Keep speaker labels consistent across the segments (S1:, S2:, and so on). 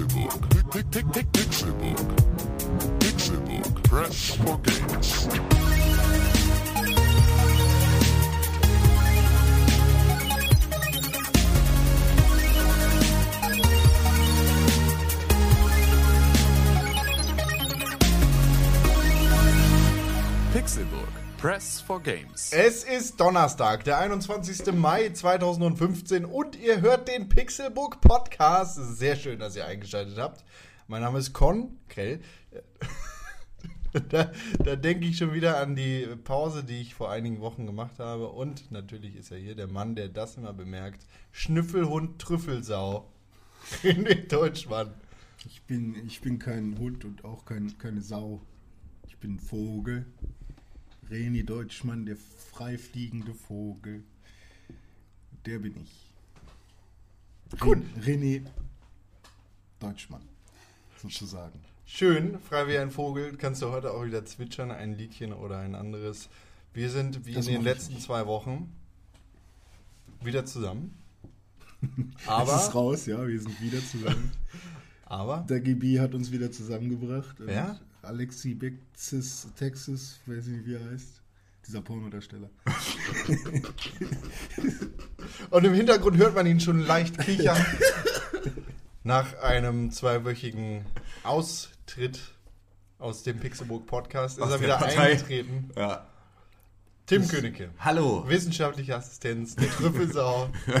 S1: Pixelbook. Pixelbook. Pixelbook. Press for games.
S2: Pixelburg. Press for Games.
S3: Es ist Donnerstag, der 21. Mai 2015 und ihr hört den Pixelbook Podcast. Sehr schön, dass ihr eingeschaltet habt. Mein Name ist Con Krell. Da, da denke ich schon wieder an die Pause, die ich vor einigen Wochen gemacht habe. Und natürlich ist er hier der Mann, der das immer bemerkt. Schnüffelhund Trüffelsau. René Deutschmann.
S4: Ich bin, ich bin kein Hund und auch kein, keine Sau. Ich bin ein Vogel. Reni Deutschmann, der freifliegende Vogel. Der bin ich.
S3: Gut.
S4: René Deutschmann, sozusagen.
S3: Schön, frei wie ein Vogel. Kannst du heute auch wieder zwitschern, ein Liedchen oder ein anderes. Wir sind wie
S4: Das
S3: in den letzten
S4: nicht.
S3: zwei Wochen wieder zusammen.
S4: Es ist
S3: Aber,
S4: raus, ja, wir sind wieder zusammen.
S3: aber,
S4: Der GB hat uns wieder zusammengebracht.
S3: Wer?
S4: Alexi Bexis, Texas, weiß nicht, wie er heißt. Dieser Pornodarsteller.
S3: und im Hintergrund hört man ihn schon leicht kichern. Nach einem zweiwöchigen Austritt aus dem Pixelburg Podcast ist
S2: Aus
S3: er
S2: der
S3: wieder
S2: Partei.
S3: eingetreten.
S2: Ja.
S3: Tim Königke,
S2: Hallo.
S3: wissenschaftliche Assistenz, der Trüffelsau.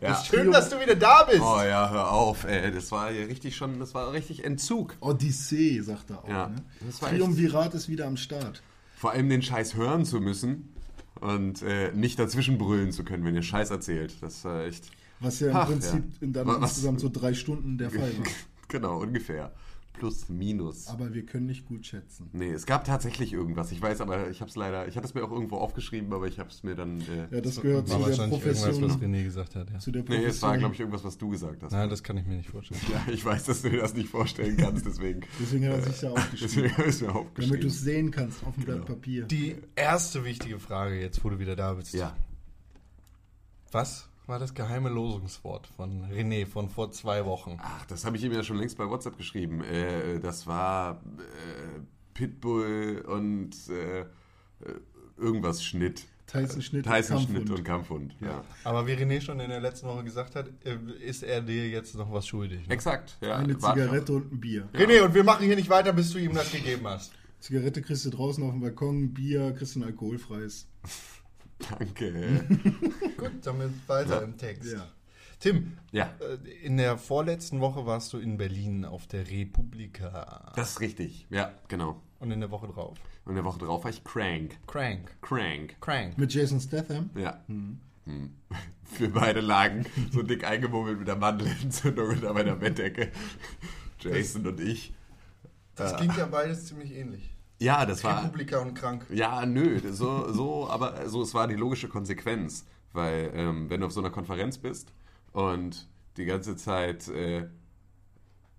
S2: Ja.
S3: Ist schön, dass du wieder da bist.
S2: Oh ja, hör auf, ey. Das war ja richtig schon, das war richtig Entzug.
S4: Odyssee, sagt er auch.
S2: Ja,
S4: Ne?
S2: das war
S4: Triumvirat ist wieder am Start.
S2: Vor allem den Scheiß hören zu müssen und äh, nicht dazwischen brüllen zu können, wenn ihr Scheiß erzählt. Das war echt.
S4: Was ja im
S2: Ach,
S4: Prinzip
S2: ja.
S4: in dann
S2: Was-
S4: insgesamt so drei Stunden der Fall war.
S2: genau, ungefähr. Plus, minus.
S4: Aber wir können nicht gut schätzen.
S2: Nee, es gab tatsächlich irgendwas. Ich weiß, aber ich habe es leider, ich hatte es mir auch irgendwo aufgeschrieben, aber ich habe es mir dann. Äh,
S4: Ja, das gehört zu der
S3: wahrscheinlich irgendwas, was
S4: Profession.
S3: René gesagt hat. Ja.
S4: Zu der
S2: nee,
S4: Profession.
S2: es war, glaube ich, irgendwas, was du gesagt hast.
S3: Nein, das kann ich mir nicht vorstellen.
S2: Ja, ich weiß, dass du dir das nicht vorstellen kannst, deswegen.
S4: Deswegen hat er sich ja aufgeschrieben.
S2: Deswegen habe ich es mir
S4: Damit
S2: aufgeschrieben.
S4: du es sehen kannst auf dem Blatt Papier.
S3: Die erste wichtige Frage jetzt, wo du wieder da bist.
S2: ja.
S3: Was war das geheime Losungswort von René von vor zwei Wochen?
S2: Ach, das habe ich ihm ja schon längst bei WhatsApp geschrieben. Äh, das war äh, Pitbull und äh, äh, irgendwas Schnitt.
S4: Tyson Schnitt,
S2: Tyson
S4: und
S2: Schnitt
S4: Kampfhund.
S2: und Kampfhund. Ja.
S3: Aber wie René schon in der letzten Woche gesagt hat, äh, ist er dir jetzt noch was schuldig. Ne?
S2: Exakt. Ja.
S4: Eine Zigarette und ein Bier.
S3: René, und wir machen hier nicht weiter, bis du ihm das gegeben hast.
S4: Zigarette kriegst du draußen auf dem Balkon, Bier kriegst du ein alkoholfreies.
S2: Danke.
S3: Gut, damit weiter
S2: Ja.
S3: im Text.
S4: Ja.
S3: Tim,
S2: ja,
S3: äh, in der vorletzten Woche warst du in Berlin auf der Republika.
S2: das ist richtig. Ja, genau.
S3: Und in der Woche drauf.
S2: Und der Woche drauf war ich crank.
S3: Crank.
S2: Crank.
S3: Crank.
S4: Mit Jason Statham.
S2: Ja. Hm. Wir beide lagen so dick eingemummelt mit der Mandelentzündung unter meiner Bettdecke. Jason und ich.
S3: Das klingt ja beides ziemlich ähnlich.
S2: Ja, das war.
S3: Republika und krank.
S2: Ja, nö, so, so, aber so, es war die logische Konsequenz. Weil, ähm, wenn du auf so einer Konferenz bist und die ganze Zeit, äh,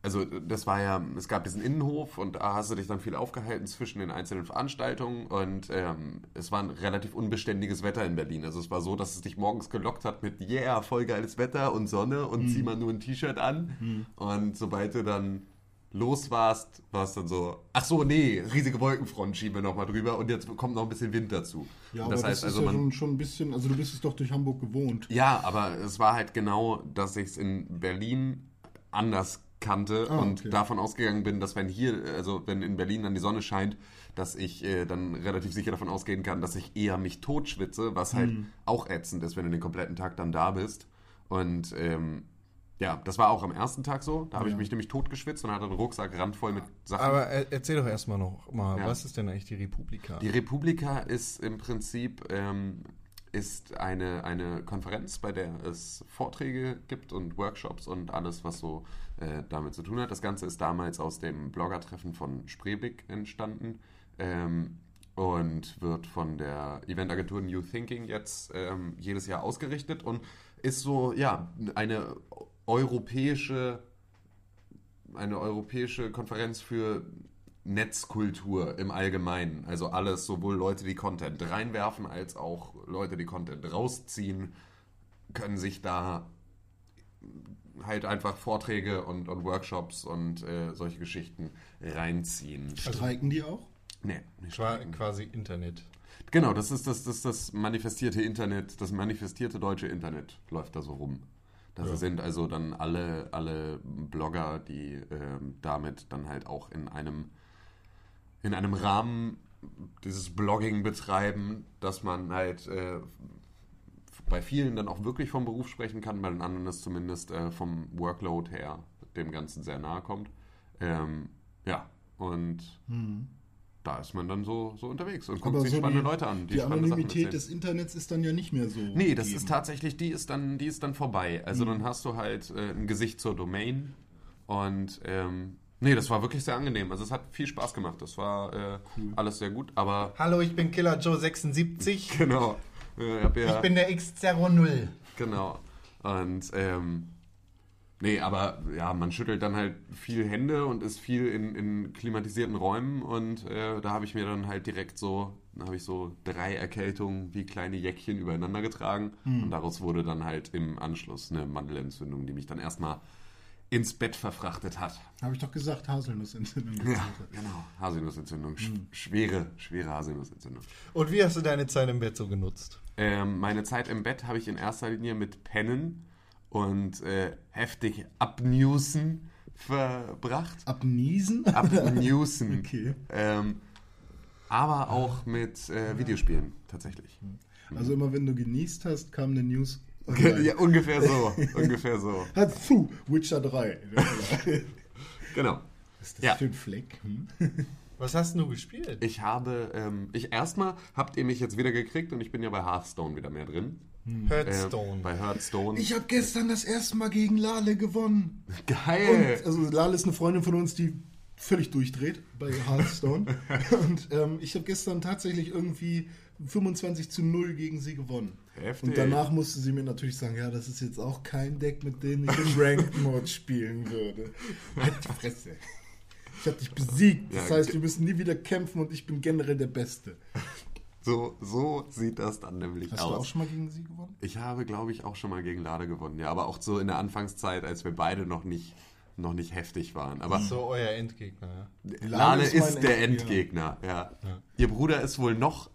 S2: also das war ja, es gab diesen Innenhof und da hast du dich dann viel aufgehalten zwischen den einzelnen Veranstaltungen und ähm, es war ein relativ unbeständiges Wetter in Berlin. Also es war so, dass es dich morgens gelockt hat mit, yeah, voll geiles Wetter und Sonne und zieh mal nur ein T-Shirt an. Und sobald du dann los warst, war es dann so, ach so, nee, riesige Wolkenfront schieben wir nochmal drüber und jetzt kommt noch ein bisschen Wind dazu.
S4: Ja,
S2: Und
S4: aber das, ist ja schon, schon ein bisschen, also du bist es doch durch Hamburg gewohnt.
S2: ja, aber es war halt genau, dass ich es in Berlin anders kannte
S4: Ah,
S2: und
S4: okay.
S2: davon ausgegangen bin, dass wenn hier, also wenn in Berlin dann die Sonne scheint, dass ich äh, dann relativ sicher davon ausgehen kann, dass ich eher mich totschwitze, was halt
S4: Hm.
S2: auch ätzend ist, wenn du den kompletten Tag dann da bist. Und ähm, ja, das war auch am ersten Tag so. Da habe ich
S4: Ja.
S2: mich nämlich totgeschwitzt und hatte einen Rucksack randvoll mit Sachen.
S3: Aber er- erzähl doch erstmal noch mal,
S2: Ja.
S3: was ist denn eigentlich die Republika?
S2: Die Republika ist im Prinzip ähm, ist eine, eine Konferenz, bei der es Vorträge gibt und Workshops und alles, was so äh, damit zu tun hat. Das Ganze ist damals aus dem Bloggertreffen von Spreebig entstanden ähm, und wird von der Eventagentur New Thinking jetzt ähm, jedes Jahr ausgerichtet und ist so, ja, eine europäische eine europäische Konferenz für Netzkultur im Allgemeinen. Also alles, sowohl Leute, die Content reinwerfen, als auch Leute, die Content rausziehen, können sich da halt einfach Vorträge und, und Workshops und äh, solche Geschichten reinziehen.
S4: Streiken die auch?
S2: Nee, nicht
S3: Qua-
S2: streiken.
S3: Quasi Internet.
S2: Genau, das ist das, das, das manifestierte Internet, das manifestierte deutsche Internet läuft da so rum. Das
S3: Ja.
S2: sind also dann alle, alle Blogger, die ähm, damit dann halt auch in einem, in einem Rahmen dieses Blogging betreiben, dass man halt äh, bei vielen dann auch wirklich vom Beruf sprechen kann, bei den anderen ist zumindest äh, vom Workload her dem Ganzen sehr nahe kommt. Ähm, ja, und da ist man dann so, so unterwegs und guckt
S4: Aber
S2: sich
S4: so
S2: spannende
S4: die,
S2: Leute an.
S4: die
S2: spannende Sachen
S4: Anonymität des Internets ist dann ja nicht mehr so.
S2: Nee, das
S4: gegeben.
S2: ist tatsächlich, die ist dann, die ist dann vorbei. Also
S4: Mhm.
S2: dann hast du halt äh, ein Gesicht zur Domain und ähm, nee, das war wirklich sehr angenehm. Also es hat viel Spaß gemacht. Das war äh, alles sehr gut, aber
S3: Hallo, ich bin Killer Joe 76.
S2: genau. Äh, ich ja,
S3: Ich bin der X0.
S2: Genau. Und ähm, nee, aber ja, man schüttelt dann halt viel Hände und ist viel in, in klimatisierten Räumen und äh, da habe ich mir dann halt direkt so, da habe ich so drei Erkältungen wie kleine Jäckchen übereinander getragen und daraus wurde dann halt im Anschluss eine Mandelentzündung, die mich dann erstmal ins Bett verfrachtet hat.
S4: Habe ich doch gesagt, Haselnussentzündung.
S2: Ja, genau. Haselnussentzündung. Sch schwere, schwere Haselnussentzündung.
S3: Und wie hast du deine Zeit im Bett so genutzt?
S2: Ähm, meine Zeit im Bett habe ich in erster Linie mit Pennen und äh, heftig Abnewsen verbracht.
S4: Abniesen?
S2: Abnewsen.
S4: Okay.
S2: Ähm, aber auch mit äh, Videospielen, tatsächlich.
S4: Also immer wenn du genießt hast, kam eine News.
S2: ja, ungefähr so. ungefähr so.
S4: Hat, puh, Witcher 3.
S2: Genau.
S4: Was ist das
S2: Ja.
S4: für ein Fleck? Hm?
S3: Was hast du gespielt?
S2: Ich habe, ähm, ich erstmal habt ihr mich jetzt wieder gekriegt und ich bin ja bei Hearthstone wieder mehr drin.
S3: Hearthstone.
S2: Ähm, bei Hearthstone.
S4: Ich habe gestern das erste Mal gegen Lale gewonnen.
S2: Geil!
S4: Und, also Lale ist eine Freundin von uns, die völlig durchdreht bei Hearthstone. und ähm, ich habe gestern tatsächlich irgendwie 25 zu 0 gegen sie gewonnen.
S2: Heftig.
S4: Und danach musste sie mir natürlich sagen, ja, das ist jetzt auch kein Deck, mit dem ich im Ranked Mode spielen würde. Halt die Fresse. Ich habe dich besiegt. Das
S2: Ja,
S4: heißt, wir müssen nie wieder kämpfen und ich bin generell der Beste.
S2: So, so sieht das dann nämlich
S4: Hast
S2: aus.
S4: du auch schon mal gegen sie gewonnen?
S2: Ich habe, glaube ich, auch schon mal gegen Lade gewonnen. Ja, aber auch so in der Anfangszeit, als wir beide noch nicht, noch nicht heftig waren. Aber
S3: So euer Endgegner, ja.
S2: Lale
S4: Lale
S2: ist,
S4: ist
S2: der
S4: Endgegner.
S2: Endgegner. Ja. Ihr Bruder ist wohl noch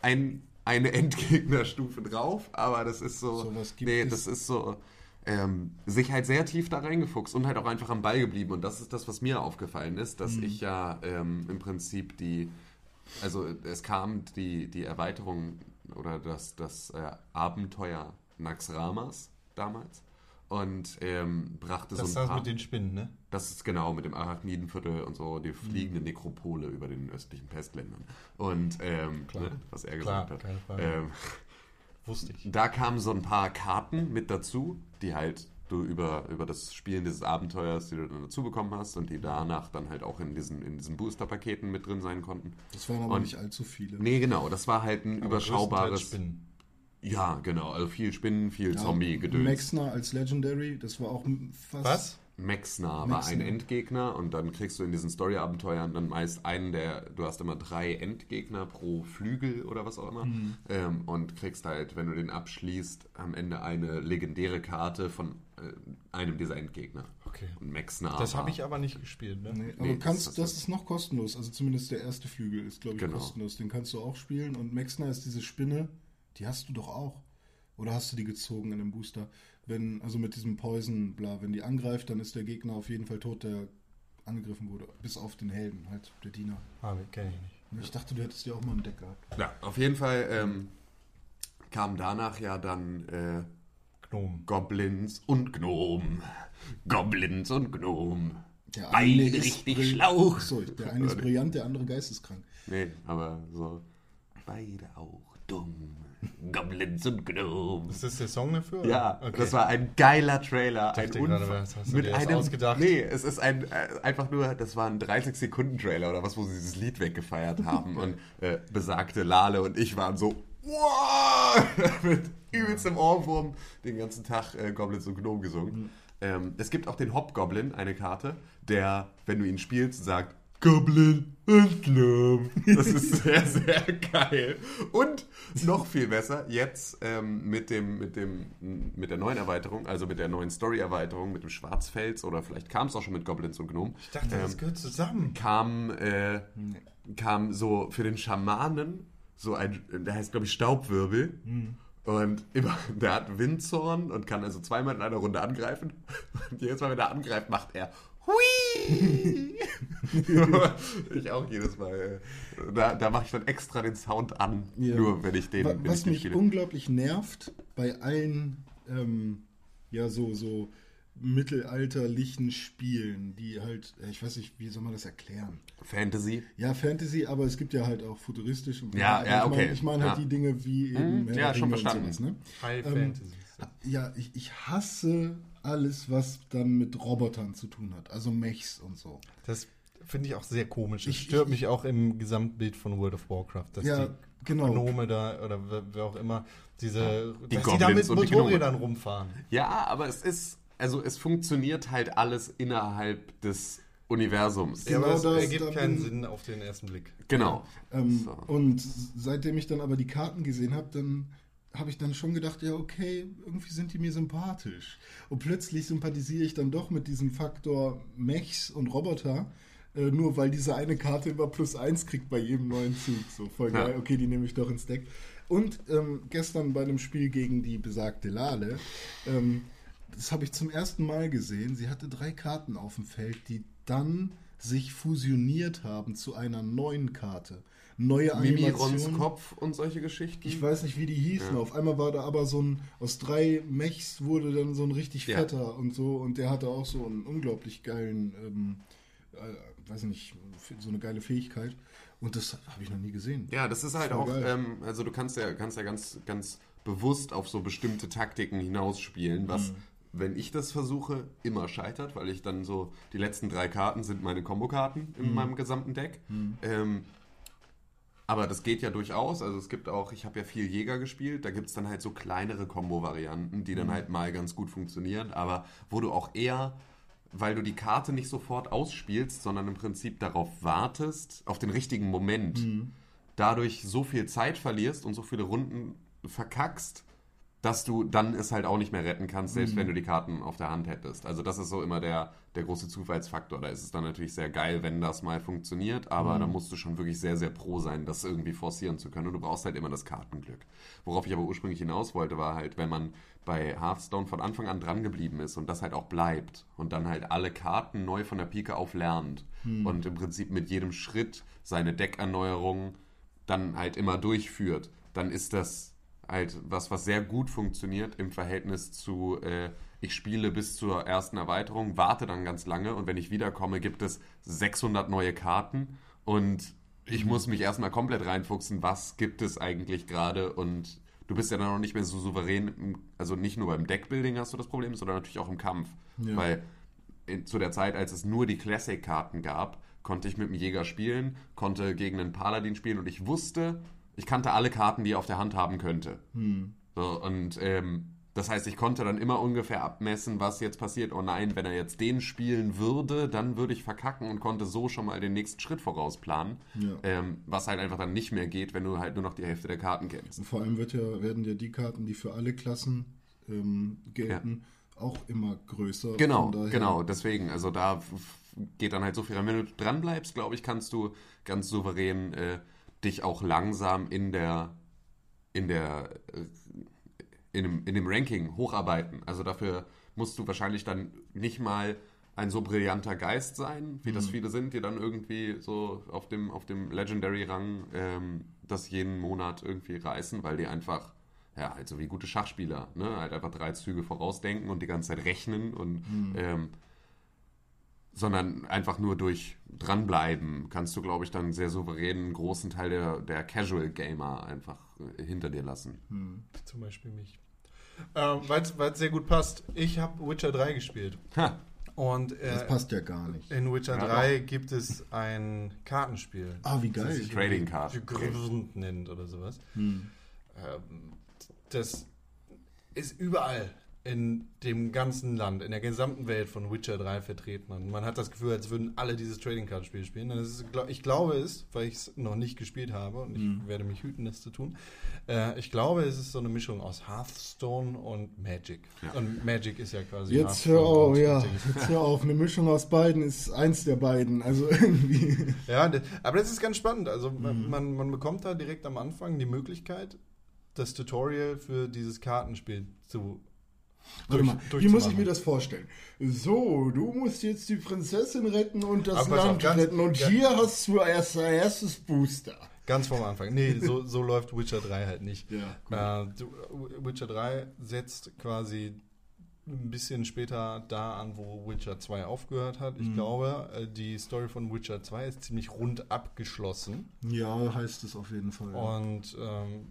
S2: ein, eine Endgegnerstufe drauf, aber das ist so.
S4: Gibt
S2: nee, das ist so. Ähm, sich halt sehr tief da reingefuchst und halt auch einfach am Ball geblieben. Und das ist das, was mir aufgefallen ist, dass ich ja ähm, im Prinzip die. Also es kam die, die Erweiterung oder das, das äh, Abenteuer Naxramas damals und ähm, brachte
S3: Das
S2: so ein
S3: das mit den Spinnen, ne?
S2: Das ist genau mit dem Arachnidenviertel und so, die fliegende Nekropole über den östlichen Pestländern. Und ähm,
S3: Klar.
S2: ne, was er
S3: Klar,
S2: gesagt hat.
S3: keine Frage.
S2: Ähm,
S3: Wusste ich.
S2: da kamen so ein paar Karten mit dazu, die halt du über, über das Spielen dieses Abenteuers, die du dann dazu bekommen hast und die danach dann halt auch in diesen, in diesen Booster-Paketen mit drin sein konnten.
S4: Das waren aber
S2: Und-
S4: nicht allzu viele.
S2: Nee, genau, das war halt ein
S3: Aber
S2: überschaubares.
S3: Spinnen.
S2: Ja, genau, also viel Spinnen, viel
S4: Ja,
S2: Zombie-Gedöns.
S4: Maxner als Legendary, das war auch fast.
S3: Was?
S2: Maxner war ein Endgegner und dann kriegst du in diesen Story-Abenteuern dann meist einen der, du hast immer drei Endgegner pro Flügel oder was auch immer
S3: Mhm.
S2: ähm, und kriegst halt, wenn du den abschließt, am Ende eine legendäre Karte von äh, einem dieser Endgegner.
S3: Okay.
S2: Und Maxner
S3: Das habe ich aber nicht gespielt, ne?
S4: Nee, aber
S2: Nee,
S4: du kannst,
S2: das-
S4: das, ist noch kostenlos. Also zumindest der erste Flügel ist, glaube ich,
S2: Genau.
S4: kostenlos. Den kannst du auch spielen. Und Maxner ist diese Spinne, die hast du doch auch. Oder hast du die gezogen in dem Booster? Wenn, also mit diesem Poison, bla, wenn die angreift, dann ist der Gegner auf jeden Fall tot, der angegriffen wurde. Bis auf den Helden, halt, der Diener.
S3: Ah, kenne ich nicht.
S4: Ich dachte, du hättest die auch mal im Deck gehabt.
S2: Ja, auf jeden Fall ähm, kam danach ja dann äh,
S3: Gnom.
S2: Goblins und Gnom. Goblins und Gnom.
S4: Der
S2: Beide
S4: eine ist
S2: richtig schlau.
S4: So, der eine ist brillant, der andere geisteskrank.
S2: Nee, aber so. Beide auch dumm. Goblins und Gnome.
S3: Ist das der Song dafür? oder?
S2: Ja,
S3: okay.
S2: das war ein geiler Trailer.
S3: Ich
S2: Ein
S3: gerade, was hast du dir jetzt ausgedacht?
S2: Nee, es ist ein äh, einfach nur, das war ein 30-Sekunden-Trailer oder was, wo sie dieses Lied weggefeiert haben. und äh, besagte Lale und ich waren so, wow! mit übelstem Ohrwurm den ganzen Tag äh, Goblins und Gnome gesungen.
S3: Mhm.
S2: Ähm, es gibt auch den Hobgoblin, eine Karte, der, wenn du ihn spielst, sagt, Goblin Entlamm. Das ist sehr, sehr geil. Und noch viel besser, jetzt ähm, mit, dem, mit, dem, mit der neuen Erweiterung, also mit der neuen Story-Erweiterung, mit dem Schwarzfels oder vielleicht kam es auch schon mit Goblins und Gnomen.
S3: Ich dachte, das gehört zusammen.
S2: kam, äh, kam so für den Schamanen so ein, der heißt glaube ich Staubwirbel. Und immer, der hat Windzorn und kann also zweimal in einer Runde angreifen. Und jedes Mal, wenn er angreift, macht er Hui! ich auch jedes Mal. Da, da mache ich dann extra den Sound an,
S4: Ja.
S2: nur wenn ich den,
S4: Wa-
S2: wenn
S4: Was
S2: ich den
S4: mich
S2: spiele.
S4: unglaublich nervt bei allen ähm, ja so so mittelalterlichen Spielen, die halt, ich weiß nicht, wie soll man das erklären?
S2: Fantasy.
S4: Ja, Fantasy, aber es gibt ja halt auch futuristisch. Und
S2: Ja, ja,
S4: ich
S2: okay.
S4: Meine, ich meine halt
S2: Ja.
S4: die Dinge wie eben Herr
S2: ja, schon verstanden.
S3: Hm?
S4: sowas, ne?
S3: High
S4: Ähm,
S3: Fantasy.
S4: Ja, ich, ich hasse alles, was dann mit Robotern zu tun hat. Also Mechs und so.
S3: Das finde ich auch sehr komisch. Das
S4: Ich-
S3: stört
S4: ich-
S3: mich auch im Gesamtbild von World of Warcraft, dass
S4: Ja,
S3: die
S4: genau.
S3: Gnome da oder wer, wer auch immer diese
S2: Die
S3: dass
S2: Goblins
S3: die da mit Motorrädern rumfahren.
S2: Ja, aber es ist, also es funktioniert halt alles innerhalb des Universums.
S4: Ja,
S3: aber es
S4: das-
S3: ergibt keinen Sinn auf den ersten Blick.
S2: Genau.
S4: Ähm,
S2: So.
S4: Und seitdem ich dann aber die Karten gesehen habe, dann habe ich dann schon gedacht, ja, okay, irgendwie sind die mir sympathisch. Und plötzlich sympathisiere ich dann doch mit diesem Faktor Mechs und Roboter, äh, nur weil diese eine Karte immer plus eins kriegt bei jedem neuen Zug. So voll
S2: Ja.
S4: geil, okay, die nehme ich doch ins Deck. Und ähm, gestern bei einem Spiel gegen die besagte Lale, ähm, das habe ich zum ersten Mal gesehen. Sie hatte drei Karten auf dem Feld, die dann sich fusioniert haben zu einer neuen Karte. Neue
S2: Mimirons
S4: Animationen.
S2: Kopf und solche Geschichten.
S4: Ich weiß nicht, wie die hießen. Auf einmal war da aber so ein, aus drei Mechs wurde dann so ein richtig
S2: Ja.
S4: fetter und so. Und der hatte auch so einen unglaublich geilen, ähm, äh, weiß nicht, so eine geile Fähigkeit. Und das habe ich noch nie gesehen.
S2: Ja, das ist halt
S4: Voll
S2: auch, ähm, also du kannst ja, kannst ja ganz, ganz bewusst auf so bestimmte Taktiken hinausspielen, was,
S4: Mhm.
S2: wenn ich das versuche, immer scheitert, weil ich dann so, die letzten drei Karten sind meine Kombokarten
S4: Mhm.
S2: in meinem gesamten Deck. Ähm, aber das geht ja durchaus. Also es gibt auch, ich habe ja viel Jäger gespielt, da gibt es dann halt so kleinere Kombo-Varianten, die
S4: Mhm.
S2: dann halt mal ganz gut funktionieren, aber wo du auch eher, weil du die Karte nicht sofort ausspielst, sondern im Prinzip darauf wartest, auf den richtigen Moment,
S4: Mhm.
S2: dadurch so viel Zeit verlierst und so viele Runden verkackst, dass du dann es halt auch nicht mehr retten kannst, selbst wenn du die Karten auf der Hand hättest. Also das ist so immer der, der große Zufallsfaktor. Da ist es dann natürlich sehr geil, wenn das mal funktioniert, aber da musst du schon wirklich sehr, sehr pro sein, das irgendwie forcieren zu können. Und du brauchst halt immer das Kartenglück. Worauf ich aber ursprünglich hinaus wollte, war halt, wenn man bei Hearthstone von Anfang an dran geblieben ist und das halt auch bleibt und dann halt alle Karten neu von der Pike auf lernt und im Prinzip mit jedem Schritt seine Deckerneuerung dann halt immer durchführt, dann ist das halt was, was sehr gut funktioniert im Verhältnis zu, äh, ich spiele bis zur ersten Erweiterung, warte dann ganz lange und wenn ich wiederkomme, gibt es 600 neue Karten und ich muss mich erstmal komplett reinfuchsen, was gibt es eigentlich gerade und du bist ja dann auch nicht mehr so souverän, also nicht nur beim Deckbuilding hast du das Problem, sondern natürlich auch im Kampf,
S4: Ja.
S2: weil in, zu der Zeit, als es nur die Classic-Karten gab, konnte ich mit dem Jäger spielen, konnte gegen einen Paladin spielen und ich wusste, ich kannte alle Karten, die er auf der Hand haben könnte. So, und ähm, das heißt, ich konnte dann immer ungefähr abmessen, was jetzt passiert. Oh nein, wenn er jetzt den spielen würde, dann würde ich verkacken und konnte so schon mal den nächsten Schritt vorausplanen.
S4: Ja.
S2: Ähm, was halt einfach dann nicht mehr geht, wenn du halt nur noch die Hälfte der Karten kennst.
S4: Und vor allem wird ja, werden ja die Karten, die für alle Klassen ähm, gelten, auch immer größer.
S2: Genau, genau, deswegen, also da geht dann halt so viel. Wenn du dran bleibst, glaube ich, kannst du ganz souverän äh, dich auch langsam in der in der äh, in dem, in dem Ranking hocharbeiten. Also dafür musst du wahrscheinlich dann nicht mal ein so brillanter Geist sein, wie das viele sind, die dann irgendwie so auf dem, auf dem Legendary-Rang ähm, das jeden Monat irgendwie reißen, weil die einfach, ja, halt so wie gute Schachspieler, ne, halt einfach drei Züge vorausdenken und die ganze Zeit rechnen und ähm, sondern einfach nur durch dranbleiben kannst du, glaube ich, dann sehr souverän einen großen Teil der, der Casual Gamer einfach äh, hinter dir lassen.
S3: Zum Beispiel mich. Ähm, Weil es sehr gut passt. Ich habe Witcher 3 gespielt.
S2: Ha,
S3: Und äh,
S4: Das passt ja gar nicht.
S3: in Witcher
S2: Ja,
S3: 3 gibt es ein Kartenspiel.
S4: Ah, wie geil.
S3: Das
S2: Trading Card.
S3: Grund nennt oder sowas.
S4: Hm.
S3: Ähm, das ist überall. In dem ganzen Land, in der gesamten Welt von Witcher 3 vertreten. Und man hat das Gefühl, als würden alle dieses Trading Card Spiel spielen. Ist, ich glaube es, weil ich es noch nicht gespielt habe und ich werde mich hüten, das zu tun. Äh, ich glaube, es ist so eine Mischung aus Hearthstone und Magic. Und Magic ist ja quasi
S4: Jetzt hör auf, ja. Jetzt hör auf. Eine Mischung aus beiden ist eins der beiden. Also irgendwie.
S3: Ja, aber das ist ganz spannend. Also man, man, man bekommt da direkt am Anfang die Möglichkeit, das Tutorial für dieses Kartenspiel zu
S4: Warte mal, wie muss ich mir das vorstellen? So, du musst jetzt die Prinzessin retten und das
S3: Aber
S4: Land
S3: ganz-
S4: retten. Und
S3: ja.
S4: hier hast du erst dein erstes Booster.
S3: Ganz vom Anfang. Nee, so, so läuft Witcher 3 halt nicht.
S4: Ja,
S3: Äh, du, Witcher 3 setzt quasi ein bisschen später da an, wo Witcher 2 aufgehört hat. Ich glaube, äh, die Story von Witcher 2 ist ziemlich rund abgeschlossen.
S4: Ja, heißt es auf jeden Fall.
S3: Und ähm,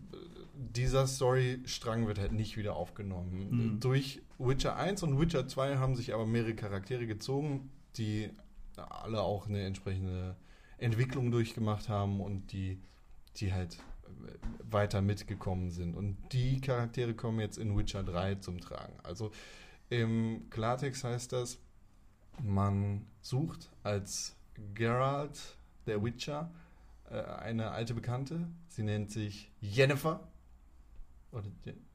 S3: dieser Storystrang wird halt nicht wieder aufgenommen.
S4: Mhm.
S3: Durch Witcher 1 und Witcher 2 haben sich aber mehrere Charaktere gezogen, die alle auch eine entsprechende Entwicklung durchgemacht haben und die, die halt äh, weiter mitgekommen sind. Und die Charaktere kommen jetzt in Witcher 3 zum Tragen. Also im Klartext heißt das, man sucht als Geralt, der Witcher, äh, eine alte Bekannte. Sie nennt sich Jennifer. Oder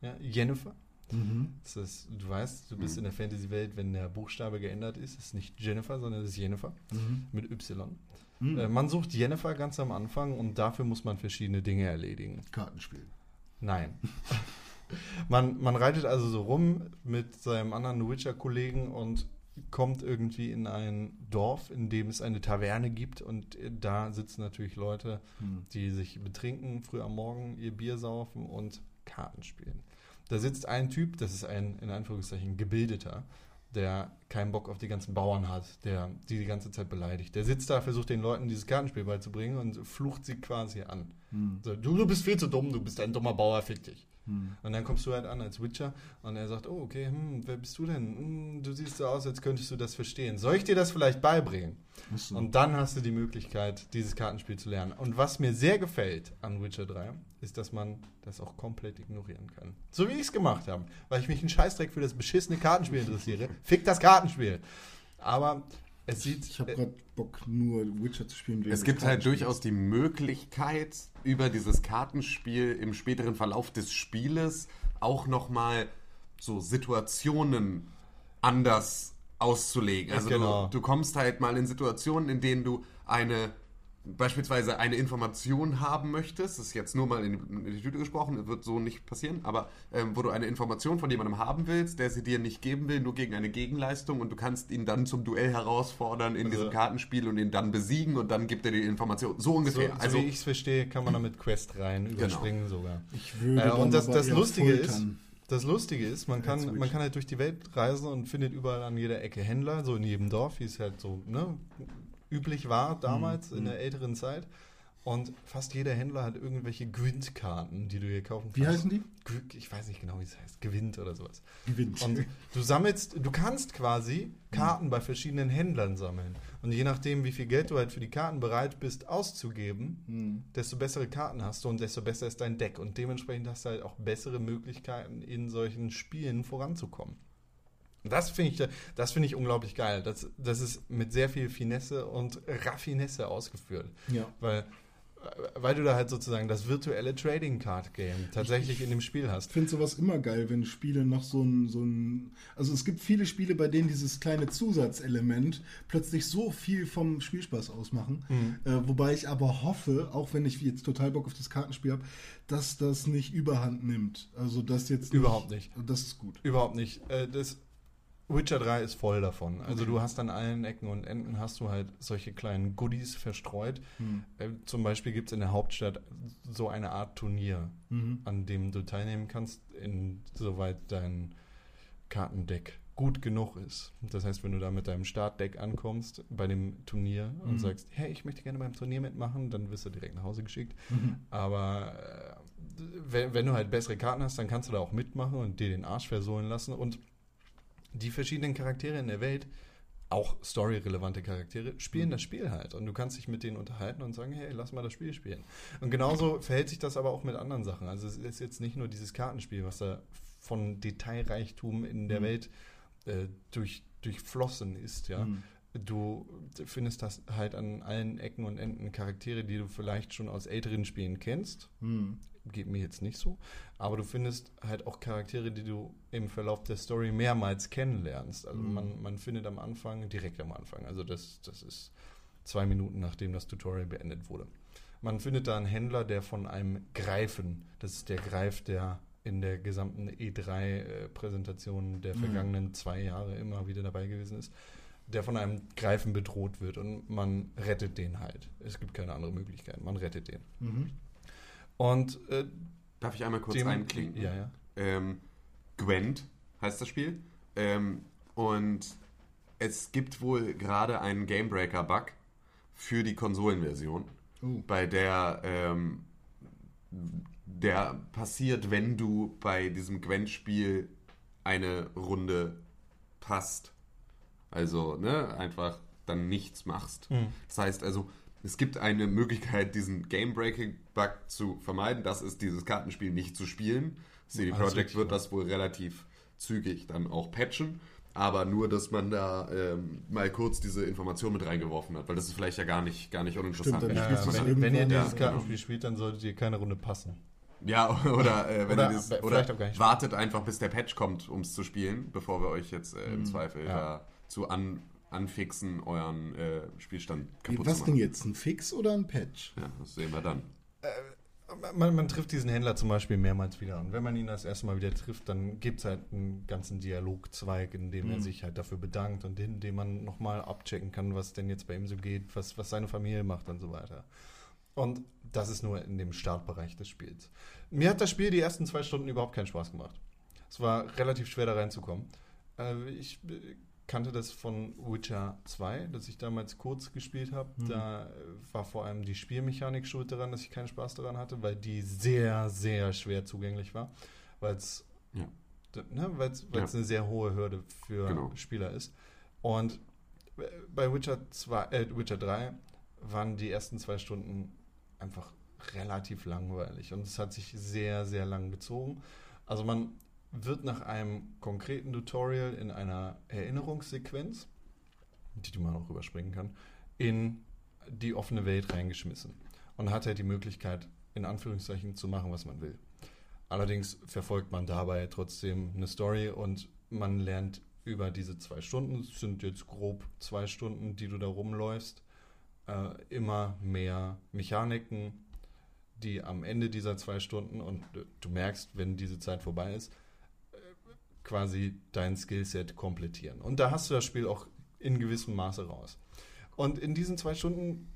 S3: ja, Jennifer.
S4: Mhm.
S3: Das ist, du weißt, du bist in der Fantasy-Welt, wenn der Buchstabe geändert ist, ist nicht Jennifer, sondern es ist Jennifer
S4: Mhm.
S3: mit Y.
S4: Mhm.
S3: Äh, man sucht Jennifer ganz am Anfang und dafür muss man verschiedene Dinge erledigen.
S4: Kartenspiel.
S3: Nein. man, man reitet also so rum mit seinem anderen Witcher-Kollegen und kommt irgendwie in ein Dorf, in dem es eine Taverne gibt und da sitzen natürlich Leute,
S4: Mhm.
S3: die sich betrinken, früh am Morgen ihr Bier saufen und Karten spielen. Da sitzt ein Typ, das ist ein, in Anführungszeichen, Gebildeter, der keinen Bock auf die ganzen Bauern hat, der die die ganze Zeit beleidigt. Der sitzt da, versucht den Leuten dieses Kartenspiel beizubringen und flucht sie quasi an.
S4: Mhm.
S3: So, du, du bist viel zu dumm, du bist ein dummer Bauer, fick dich.
S4: Mhm.
S3: Und dann kommst du halt an als Witcher und er sagt, oh, okay, hm, wer bist du denn? Hm, du siehst so aus, als könntest du das verstehen. Soll ich dir das vielleicht beibringen?
S4: Achso.
S3: Und dann hast du die Möglichkeit, dieses Kartenspiel zu lernen. Und was mir sehr gefällt an Witcher 3, ist, dass man das auch komplett ignorieren kann. So wie ich es gemacht habe. Weil ich mich einen Scheißdreck für das beschissene Kartenspiel interessiere. Fick das Kartenspiel. Aber es sieht...
S4: Ich habe
S3: äh,
S4: gerade Bock, nur Witcher zu spielen.
S2: Es gibt halt durchaus die Möglichkeit, über dieses Kartenspiel im späteren Verlauf des Spieles auch nochmal so Situationen anders auszulegen. Also
S3: Genau.
S2: du, du kommst halt mal in Situationen, in denen du eine beispielsweise eine Information haben möchtest, das ist jetzt nur mal in die, in die Tüte gesprochen, wird so nicht passieren, aber ähm, wo du eine Information von jemandem haben willst, der sie dir nicht geben will, nur gegen eine Gegenleistung und du kannst ihn dann zum Duell herausfordern in
S3: Also-
S2: diesem Kartenspiel und ihn dann besiegen und dann gibt er dir die Information. So
S3: so,
S2: ungefähr.
S3: so
S2: also
S3: wie ich es verstehe, kann man damit Quest rein überspringen sogar.
S4: Ich würde
S3: Äh, und das, das Lustige ist, das Lustige ist, man kann, man kann halt durch die Welt reisen und findet überall an jeder Ecke Händler, so in jedem Dorf, wie es halt so ne, üblich war damals
S4: Mhm.
S3: in der älteren Zeit. Und fast jeder Händler hat irgendwelche Gwint-Karten, die du hier kaufen kannst.
S4: Wie heißen die?
S3: Ich weiß nicht genau, wie es heißt. Gewinnt oder sowas.
S4: Gewinnt.
S3: Und du sammelst, du kannst quasi Karten bei verschiedenen Händlern sammeln. Und je nachdem, wie viel Geld du halt für die Karten bereit bist auszugeben,
S4: Hm.
S3: desto bessere Karten hast du und desto besser ist dein Deck. Und dementsprechend hast du halt auch bessere Möglichkeiten, in solchen Spielen voranzukommen. Das finde ich, das finde ich unglaublich geil. Das, das ist mit sehr viel Finesse und Raffinesse ausgeführt.
S4: Ja.
S3: Weil, weil du da halt sozusagen das virtuelle Trading Card Game tatsächlich in dem Spiel
S4: Ich
S3: hast.
S4: finde sowas immer geil, wenn Spiele noch so ein, so ein. Also es gibt viele Spiele, bei denen dieses kleine Zusatzelement plötzlich so viel vom Spielspaß ausmachen.
S3: Mhm.
S4: Äh, wobei ich aber hoffe, auch wenn ich jetzt total Bock auf das Kartenspiel habe, dass das nicht überhand nimmt. Also das jetzt
S3: Überhaupt nicht.
S4: Das ist gut.
S3: Überhaupt nicht. Äh, Das Witcher 3 ist voll davon. Also du hast an allen Ecken und Enden hast du halt solche kleinen Goodies verstreut.
S4: Hm.
S3: Äh, Zum Beispiel gibt es in der Hauptstadt so eine Art Turnier,
S4: Mhm.
S3: an dem du teilnehmen kannst, insoweit dein Kartendeck gut genug ist. Das heißt, wenn du da mit deinem Startdeck ankommst bei dem Turnier und
S4: Mhm.
S3: sagst, hey, ich möchte gerne beim Turnier mitmachen, dann wirst du direkt nach Hause geschickt.
S4: Mhm.
S3: Aber äh, wenn, wenn du halt bessere Karten hast, dann kannst du da auch mitmachen und dir den Arsch versohlen lassen. Und die verschiedenen Charaktere in der Welt, auch storyrelevante Charaktere, spielen das Spiel halt. Und du kannst dich mit denen unterhalten und sagen, hey, lass mal das Spiel spielen. Und genauso verhält sich das aber auch mit anderen Sachen. Also es ist jetzt nicht nur dieses Kartenspiel, was da von Detailreichtum in der
S4: Mhm.
S3: Welt äh, durch, durchflossen ist, ja.
S4: Mhm.
S3: Du findest das halt an allen Ecken und Enden Charaktere, die du vielleicht schon aus älteren Spielen kennst.
S4: Mhm.
S3: Geht mir jetzt nicht so. Aber du findest halt auch Charaktere, die du im Verlauf der Story mehrmals kennenlernst. Also
S4: Mhm.
S3: man, man findet am Anfang, direkt am Anfang, also das, das ist zwei Minuten nachdem das Tutorial beendet wurde. Man findet da einen Händler, der von einem Greifen, das ist der Greif, der in der gesamten E3-Präsentation der
S4: Mhm.
S3: vergangenen zwei Jahre immer wieder dabei gewesen ist, der von einem Greifen bedroht wird und man rettet den halt. Es gibt keine andere Möglichkeit, man rettet den.
S4: Mhm.
S3: Und äh,
S2: Darf ich einmal kurz
S3: dem-
S2: einklinken?
S3: Ja, ja.
S2: Ähm, Gwent heißt das Spiel. Ähm, und es gibt wohl gerade einen Gamebreaker-Bug für die Konsolenversion,
S4: Oh.
S2: bei der ähm, der passiert, wenn du bei diesem Gwent-Spiel eine Runde passt. Also, ne, einfach dann nichts machst.
S3: Hm.
S2: Das heißt also, es gibt eine Möglichkeit, diesen Game-Breaking-Bug zu vermeiden. Das ist dieses Kartenspiel nicht zu spielen. CD
S3: Alles
S2: Projekt wird
S3: ja.
S2: das wohl relativ zügig dann auch patchen. Aber nur, dass man da ähm, mal kurz diese Information mit reingeworfen hat, weil das ist vielleicht ja gar nicht, gar nicht uninteressant.
S4: Stimmt,
S3: Ja, ja,
S4: du's
S3: wenn, wenn ihr dieses
S2: Ja,
S3: Kartenspiel spielt, dann solltet ihr keine Runde passen.
S2: Ja, oder, äh, wenn
S3: Oder
S2: ihr das,
S3: vielleicht
S2: oder
S3: auch gar nicht
S2: wartet einfach, bis der Patch kommt, um es zu spielen, bevor wir euch jetzt äh, im Zweifel
S3: Mhm. Ja.
S2: da zu an, anfixen, euren äh, Spielstand kaputt
S4: Was
S2: zu
S4: denn
S2: machen.
S4: jetzt? Ein Fix oder ein Patch?
S2: Ja, das sehen wir dann.
S3: Man, man trifft diesen Händler zum Beispiel mehrmals wieder an. Wenn man ihn das erste Mal wieder trifft, dann gibt es halt einen ganzen Dialogzweig, in dem er
S4: Mhm.
S3: sich halt dafür bedankt und in dem man nochmal abchecken kann, was denn jetzt bei ihm so geht, was, was seine Familie macht und so weiter. Und das ist nur in dem Startbereich des Spiels. Mir hat das Spiel die ersten zwei Stunden überhaupt keinen Spaß gemacht. Es war relativ schwer da reinzukommen. Äh, ich äh, kannte das von Witcher 2, das ich damals kurz gespielt habe.
S4: Mhm.
S3: Da äh, war vor allem die Spielmechanik schuld daran, dass ich keinen Spaß daran hatte, weil die sehr, sehr schwer zugänglich war. Weil es
S2: Ja.
S3: ne, weil's,
S2: Ja.
S3: weil's eine sehr hohe Hürde für
S2: Genau.
S3: Spieler ist. Und äh, bei Witcher, 2, äh, Witcher 3 waren die ersten zwei Stunden einfach relativ langweilig und es hat sich sehr, sehr lang gezogen. Also man wird nach einem konkreten Tutorial in einer Erinnerungssequenz, die man auch überspringen kann, in die offene Welt reingeschmissen und hat halt die Möglichkeit, in Anführungszeichen zu machen, was man will. Allerdings verfolgt man dabei trotzdem eine Story und man lernt über diese zwei Stunden, es sind jetzt grob zwei Stunden, die du da rumläufst, äh, immer mehr Mechaniken, die am Ende dieser zwei Stunden und du merkst, wenn diese Zeit vorbei ist, quasi dein Skillset komplettieren. Und da hast du das Spiel auch in gewissem Maße raus. Und in diesen zwei Stunden,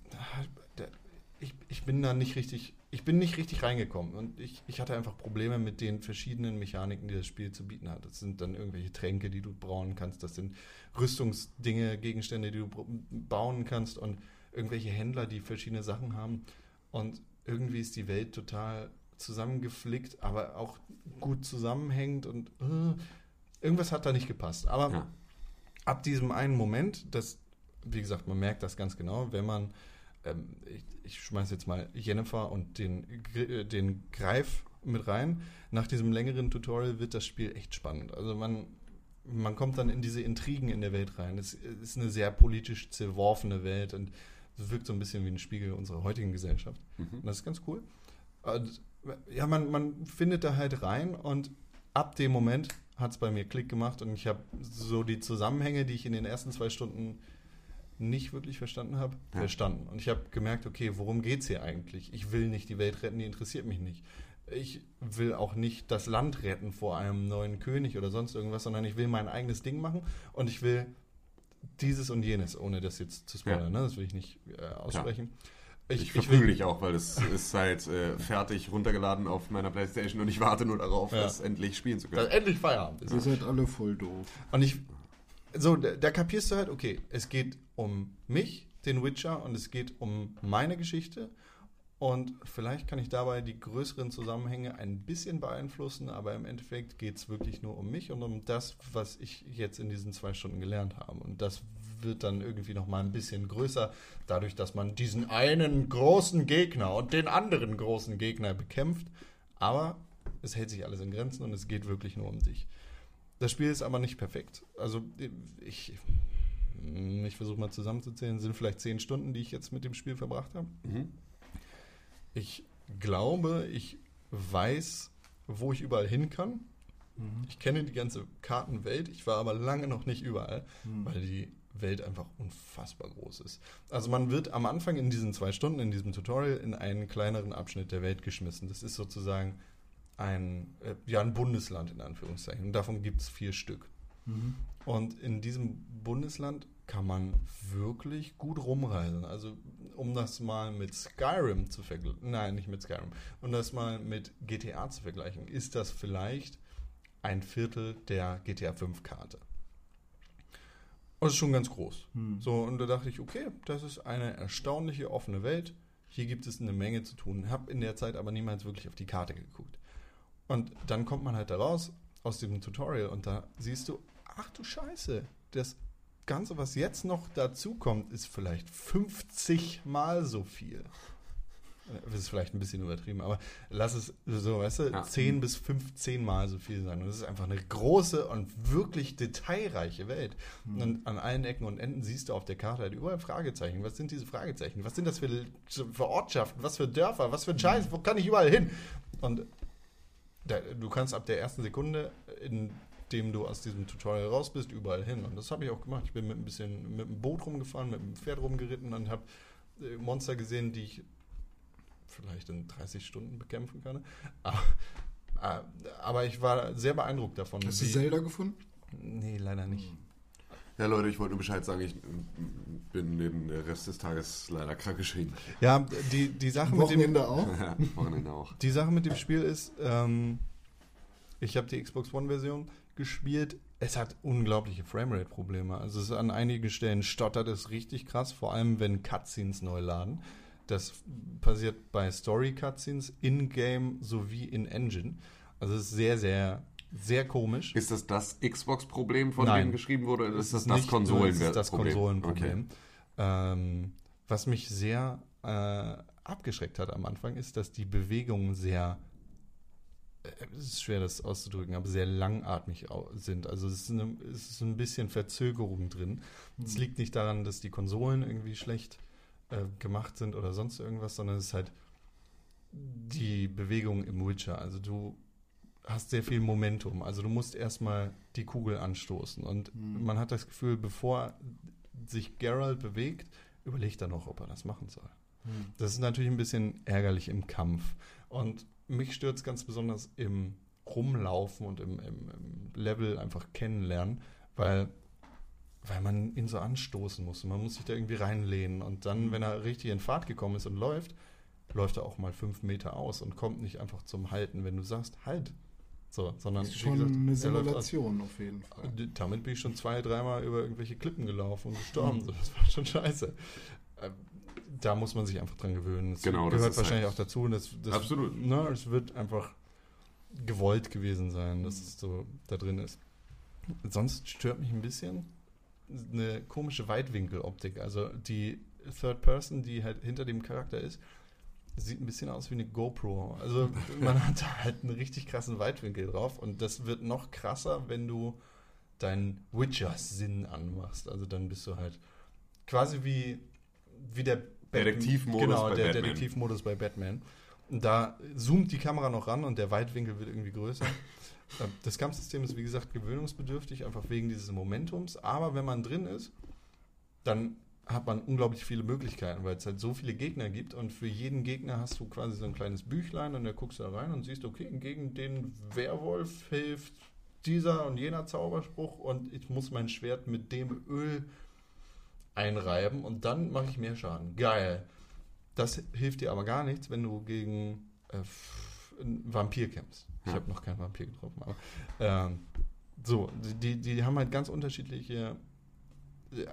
S3: ich, ich bin da nicht richtig, ich bin nicht richtig reingekommen und ich, ich hatte einfach Probleme mit den verschiedenen Mechaniken, die das Spiel zu bieten hat. Das sind dann irgendwelche Tränke, die du brauen kannst, das sind Rüstungsdinge, Gegenstände, die du bauen kannst und irgendwelche Händler, die verschiedene Sachen haben. Und irgendwie ist die Welt total zusammengeflickt, aber auch gut zusammenhängend und äh, irgendwas hat da nicht gepasst. Aber
S2: Ja.
S3: ab diesem einen Moment, das, wie gesagt, man merkt das ganz genau, wenn man, ähm, ich, ich schmeiße jetzt mal Jennifer und den, äh, den Greif mit rein. Nach diesem längeren Tutorial wird das Spiel echt spannend. Also man, man kommt dann in diese Intrigen in der Welt rein. Es ist eine sehr politisch zerworfene Welt und es wirkt so ein bisschen wie ein Spiegel unserer heutigen Gesellschaft.
S2: Mhm.
S3: Und das ist ganz cool. Und, ja, man, man findet da halt rein und ab dem Moment hat es bei mir Klick gemacht und ich habe so die Zusammenhänge, die ich in den ersten zwei Stunden nicht wirklich verstanden habe,
S2: Ja.
S3: verstanden. Und ich habe gemerkt, okay, worum geht es hier eigentlich? Ich will nicht die Welt retten, die interessiert mich nicht. Ich will auch nicht das Land retten vor einem neuen König oder sonst irgendwas, sondern ich will mein eigenes Ding machen und ich will dieses und jenes, ohne das jetzt zu spoilern, ne? das will ich nicht äh, aussprechen.
S2: Ich, verprügel dich auch, weil es ist halt äh, fertig runtergeladen auf meiner Playstation und ich warte nur darauf,
S3: Ja.
S2: das endlich spielen zu
S3: dass
S2: können.
S3: endlich Feierabend ist.
S4: Ihr seid alle voll doof.
S3: Und ich, so, da, da kapierst du halt, okay, es geht um mich, den Witcher, und es geht um meine Geschichte. Und vielleicht kann ich dabei die größeren Zusammenhänge ein bisschen beeinflussen, aber im Endeffekt geht es wirklich nur um mich und um das, was ich jetzt in diesen zwei Stunden gelernt habe. Und das wird dann irgendwie noch mal ein bisschen größer, dadurch, dass man diesen einen großen Gegner und den anderen großen Gegner bekämpft. Aber es hält sich alles in Grenzen und es geht wirklich nur um dich. Das Spiel ist aber nicht perfekt. Also ich, ich versuche mal zusammenzuzählen, sind vielleicht zehn Stunden, die ich jetzt mit dem Spiel verbracht habe.
S2: Mhm.
S3: Ich glaube, ich weiß, wo ich überall hin kann. Ich kenne die ganze Kartenwelt, ich war aber lange noch nicht überall, weil die Welt einfach unfassbar groß ist. Also man wird am Anfang in diesen zwei Stunden, in diesem Tutorial, in einen kleineren Abschnitt der Welt geschmissen. Das ist sozusagen ein, äh, ja, ein Bundesland in Anführungszeichen. Und davon gibt es vier Stück. Und in diesem Bundesland kann man wirklich gut rumreisen. Also um das mal mit Skyrim zu vergleichen, nein, nicht mit Skyrim, um das mal mit GTA zu vergleichen, ist das vielleicht ein Viertel der GTA 5 Karte. Und das ist schon ganz groß. So, und da dachte ich, okay, das ist eine erstaunliche offene Welt. Hier gibt es eine Menge zu tun. Habe in der Zeit aber niemals wirklich auf die Karte geguckt. Und dann kommt man halt da raus aus dem Tutorial und da siehst du, ach du Scheiße, das Ganze, was jetzt noch dazu kommt, ist vielleicht 50 Mal so viel. Das ist vielleicht ein bisschen übertrieben, aber lass es so, weißt du,
S2: Ja.
S3: 10 bis 15 Mal so viel sein. Und das ist einfach eine große und wirklich detailreiche Welt. Und an allen Ecken und Enden siehst du auf der Karte halt überall Fragezeichen. Was sind diese Fragezeichen? Was sind das für, für Ortschaften? Was für Dörfer? Was für ein Scheiß? Wo kann ich überall hin? Und da, du kannst ab der ersten Sekunde, in dem du aus diesem Tutorial raus bist, überall hin. Und das habe ich auch gemacht. Ich bin mit ein bisschen mit dem Boot rumgefahren, mit dem Pferd rumgeritten und habe äh, Monster gesehen, die ich vielleicht in 30 Stunden bekämpfen kann. Aber, äh, aber ich war sehr beeindruckt davon.
S4: Hast du Zelda gefunden?
S3: Nee, leider nicht.
S2: Ja, Leute, ich wollte nur Bescheid sagen, ich bin den Rest des Tages leider krank geschrieben.
S3: Ja, die, die Sache mit dem
S4: Wochenende auch?
S2: Ja, Wochenende auch.
S3: Die Sache mit dem Spiel ist, ähm, ich habe die Xbox One-Version gespielt. Es hat unglaubliche Framerate-Probleme. Also es ist an einigen Stellen stottert es richtig krass, vor allem wenn Cutscenes neu laden. Das passiert bei Story-Cutscenes in-game sowie in-Engine. Also es ist sehr, sehr, sehr komisch.
S2: Ist das das Xbox-Problem, von
S3: Nein.
S2: dem geschrieben wurde? Oder ist das das
S3: nicht-
S2: Konsolen
S3: es ist das
S2: Problem?
S3: Konsolenproblem.
S2: Okay.
S3: Ähm, was mich sehr äh, abgeschreckt hat am Anfang, ist, dass die Bewegungen sehr, äh, es ist schwer das auszudrücken, aber sehr langatmig sind. Also es ist, eine, es ist ein bisschen Verzögerung drin. Es liegt nicht daran, dass die Konsolen irgendwie schlecht äh, gemacht sind oder sonst irgendwas, sondern es ist halt die Bewegung im Witcher. Also du hast sehr viel Momentum. Also du musst erstmal die Kugel anstoßen. Und man hat das Gefühl, bevor sich Geralt bewegt, überlegt er noch, ob er das machen soll. Das ist natürlich ein bisschen ärgerlich im Kampf. Und mich stört es ganz besonders im Rumlaufen und im, im, im Level einfach kennenlernen, weil, weil man ihn so anstoßen muss. Man muss sich da irgendwie reinlehnen. Und dann, wenn er richtig in Fahrt gekommen ist und läuft, läuft er auch mal fünf Meter aus und kommt nicht einfach zum Halten, wenn du sagst, halt. So, sondern
S4: Das ist
S3: wie
S4: schon
S3: gesagt,
S4: eine
S3: er läuft aus.
S4: Simulation auf jeden Fall.
S3: Damit bin ich schon zwei, dreimal über irgendwelche Klippen gelaufen und
S2: Mhm.
S3: gestorben. So, Das war schon scheiße. Ähm, Da muss man sich einfach dran gewöhnen. Das
S2: Genau, das
S3: gehört
S2: ist
S3: wahrscheinlich
S2: halt-
S3: auch dazu. und Das, das,
S2: Absolut.
S3: Ne, es wird einfach gewollt gewesen sein, dass es so da drin ist. Sonst stört mich ein bisschen eine komische Weitwinkeloptik. Also die Third Person, die halt hinter dem Charakter ist, sieht ein bisschen aus wie eine GoPro. Also man hat da halt einen richtig krassen Weitwinkel drauf und das wird noch krasser, wenn du deinen Witcher-Sinn anmachst. Also dann bist du halt quasi wie, wie der
S2: Detektivmodus
S3: genau,
S2: bei
S3: der
S2: Batman.
S3: Detektivmodus bei Batman. Und da zoomt die Kamera noch ran und der Weitwinkel wird irgendwie größer. Das Kampfsystem ist, wie gesagt, gewöhnungsbedürftig, einfach wegen dieses Momentums. Aber wenn man drin ist, dann hat man unglaublich viele Möglichkeiten, weil es halt so viele Gegner gibt und für jeden Gegner hast du quasi so ein kleines Büchlein und da guckst du da rein und siehst, okay, gegen den Werwolf hilft dieser und jener Zauberspruch und ich muss mein Schwert mit dem Öl einreiben und dann mache ich mehr Schaden. Geil. Das hilft dir aber gar nichts, wenn du gegen äh, einen Vampir kämpfst. Ich
S2: Ja.
S3: habe noch keinen Vampir getroffen, aber ähm, so, die, die haben halt ganz unterschiedliche äh,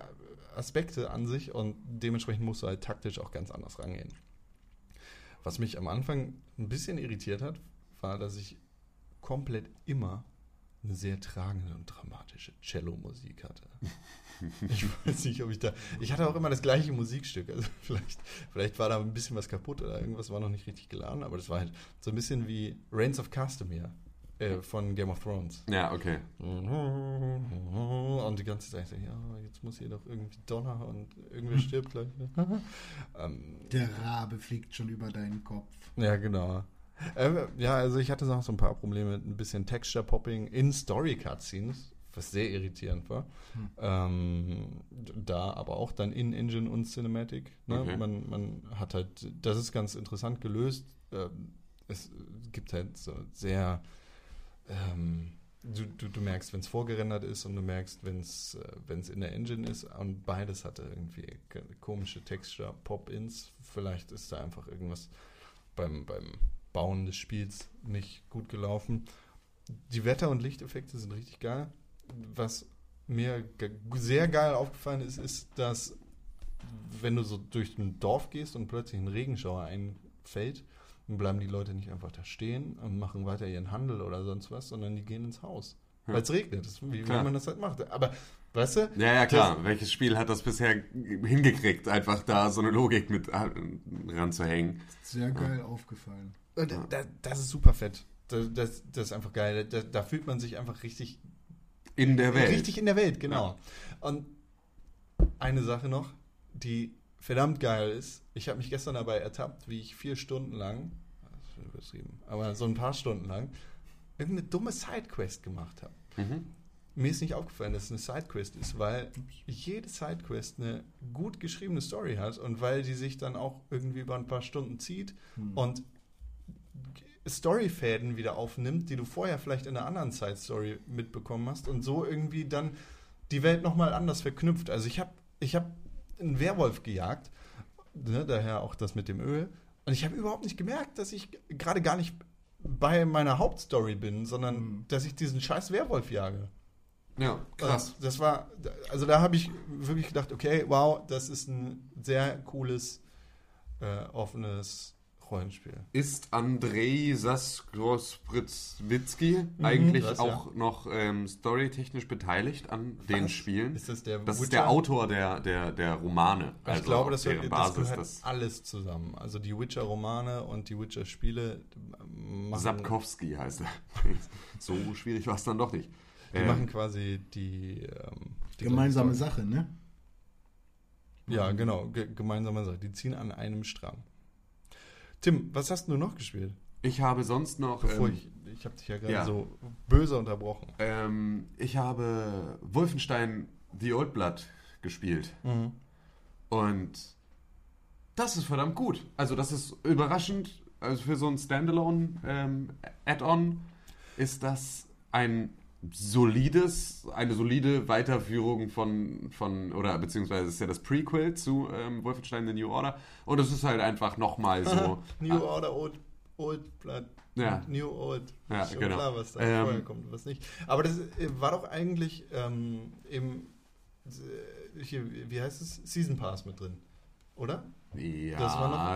S3: Aspekte an sich und dementsprechend musst du halt taktisch auch ganz anders rangehen. Was mich am Anfang ein bisschen irritiert hat, war, dass ich komplett immer eine sehr tragende und dramatische Cello-Musik hatte. Ich weiß nicht, ob ich da. Ich hatte auch immer das gleiche Musikstück. Also vielleicht, vielleicht war da ein bisschen was kaputt oder irgendwas war noch nicht richtig geladen, aber das war halt so ein bisschen wie Reigns of Castamere äh, von Game of Thrones.
S2: Ja, okay.
S3: Und die ganze Zeit, ja, jetzt muss hier doch irgendwie Donner und irgendwer stirbt gleich. ähm,
S4: Der Rabe fliegt schon über deinen Kopf.
S3: ja, genau. Äh, ja, also ich hatte noch so ein paar Probleme mit ein bisschen Texture-Popping in Story-Cutscenes, was sehr irritierend war. Ähm, da aber auch dann in Engine und Cinematic. Ne?
S2: Okay.
S3: Man, man hat halt, das ist ganz interessant gelöst. Ähm, es gibt halt so sehr, ähm, du, du, du merkst, wenn es vorgerendert ist und du merkst, wenn es es in der Engine ist und beides hatte irgendwie komische Texture-Pop-Ins. Vielleicht ist da einfach irgendwas beim, beim Bauen des Spiels nicht gut gelaufen. Die Wetter- und Lichteffekte sind richtig geil. Was mir ge sehr geil aufgefallen ist, ist, dass wenn du so durch ein Dorf gehst und plötzlich ein Regenschauer einfällt, dann bleiben die Leute nicht einfach da stehen und machen weiter ihren Handel oder sonst was, sondern die gehen ins Haus.
S2: Ja.
S3: Weil es regnet. Das wie, wie
S2: Klar.
S3: man das halt macht. Aber, weißt du?
S2: Ja, ja, klar. Welches Spiel hat das bisher hingekriegt, einfach da so eine Logik mit äh, ranzuhängen?
S4: Sehr geil aufgefallen.
S3: Und
S2: Ja.
S3: da, das ist super fett. Das, das, das ist einfach geil. Da, da fühlt man sich einfach richtig
S2: In der Welt.
S3: Richtig in der Welt, genau. Und eine Sache noch, die verdammt geil ist. Ich habe mich gestern dabei ertappt, wie ich vier Stunden lang, das ist übertrieben, aber so ein paar Stunden lang, irgendeine dumme Sidequest gemacht habe.
S2: Mhm.
S3: Mir ist nicht aufgefallen, dass es eine Sidequest ist, weil jede Sidequest eine gut geschriebene Story hat und weil die sich dann auch irgendwie über ein paar Stunden zieht und Storyfäden wieder aufnimmt, die du vorher vielleicht in einer anderen Side-Story mitbekommen hast und so irgendwie dann die Welt nochmal anders verknüpft. Also ich habe ich hab einen Werwolf gejagt, ne, daher auch das mit dem Öl, und ich habe überhaupt nicht gemerkt, dass ich gerade gar nicht bei meiner Hauptstory bin, sondern
S4: Mhm.
S3: dass ich diesen scheiß Werwolf jage.
S2: Ja, krass.
S3: Das war, also da habe ich wirklich gedacht, okay, wow, das ist ein sehr cooles, äh, offenes Rollenspiel.
S2: Ist Andrei Saskospritzwitzki eigentlich
S3: das, ja.
S2: auch noch ähm, storytechnisch beteiligt an den
S3: Was?
S2: Spielen?
S3: Ist das der
S2: Das ist der Autor der, der, der Romane.
S3: Ich
S2: Also
S3: glaube,
S2: auf
S3: das,
S2: deren
S3: das
S2: Basis
S3: gehört
S2: das
S3: alles zusammen. Also die Witcher-Romane und die Witcher-Spiele machen,
S2: Sapkowski heißt er. so schwierig war es dann doch nicht.
S3: die
S2: Ähm,
S3: machen quasi die, ähm, die
S4: Gemeinsame. Sache, ne?
S3: Ja, genau, ge gemeinsame Sache. Die ziehen an einem Strang. Tim, was hast du noch gespielt?
S2: ich habe sonst noch.
S3: Bevor
S2: ähm,
S3: ich, ich habe dich ja gerade
S2: ja.
S3: so böse unterbrochen.
S2: ähm, ich habe Wolfenstein The Old Blood gespielt. Und das ist verdammt gut. Also, das ist überraschend. Also, für so ein Standalone-Add-on ist das ein solides, eine solide Weiterführung von, von oder beziehungsweise ist ja das Prequel zu ähm, Wolfenstein The New Order. Und es ist halt einfach nochmal so.
S3: New Order, Old, Old Blood.
S2: Ja.
S3: New Old.
S2: Ja,
S3: Schon
S2: genau.
S3: klar, was da
S2: Ähm,
S3: vorher kommt und was nicht. Aber das äh, war doch eigentlich ähm, im, äh, hier, wie heißt es? Season Pass mit drin, oder?
S2: Ja,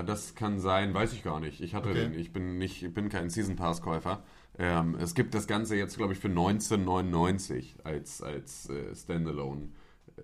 S3: Das
S2: das, kann sein, weiß ich gar nicht. Ich hatte
S3: Okay.
S2: den, ich bin nicht, ich bin kein Season Pass Käufer. Ähm, es gibt das Ganze jetzt, glaube ich, für 1999 als, als äh, Standalone äh,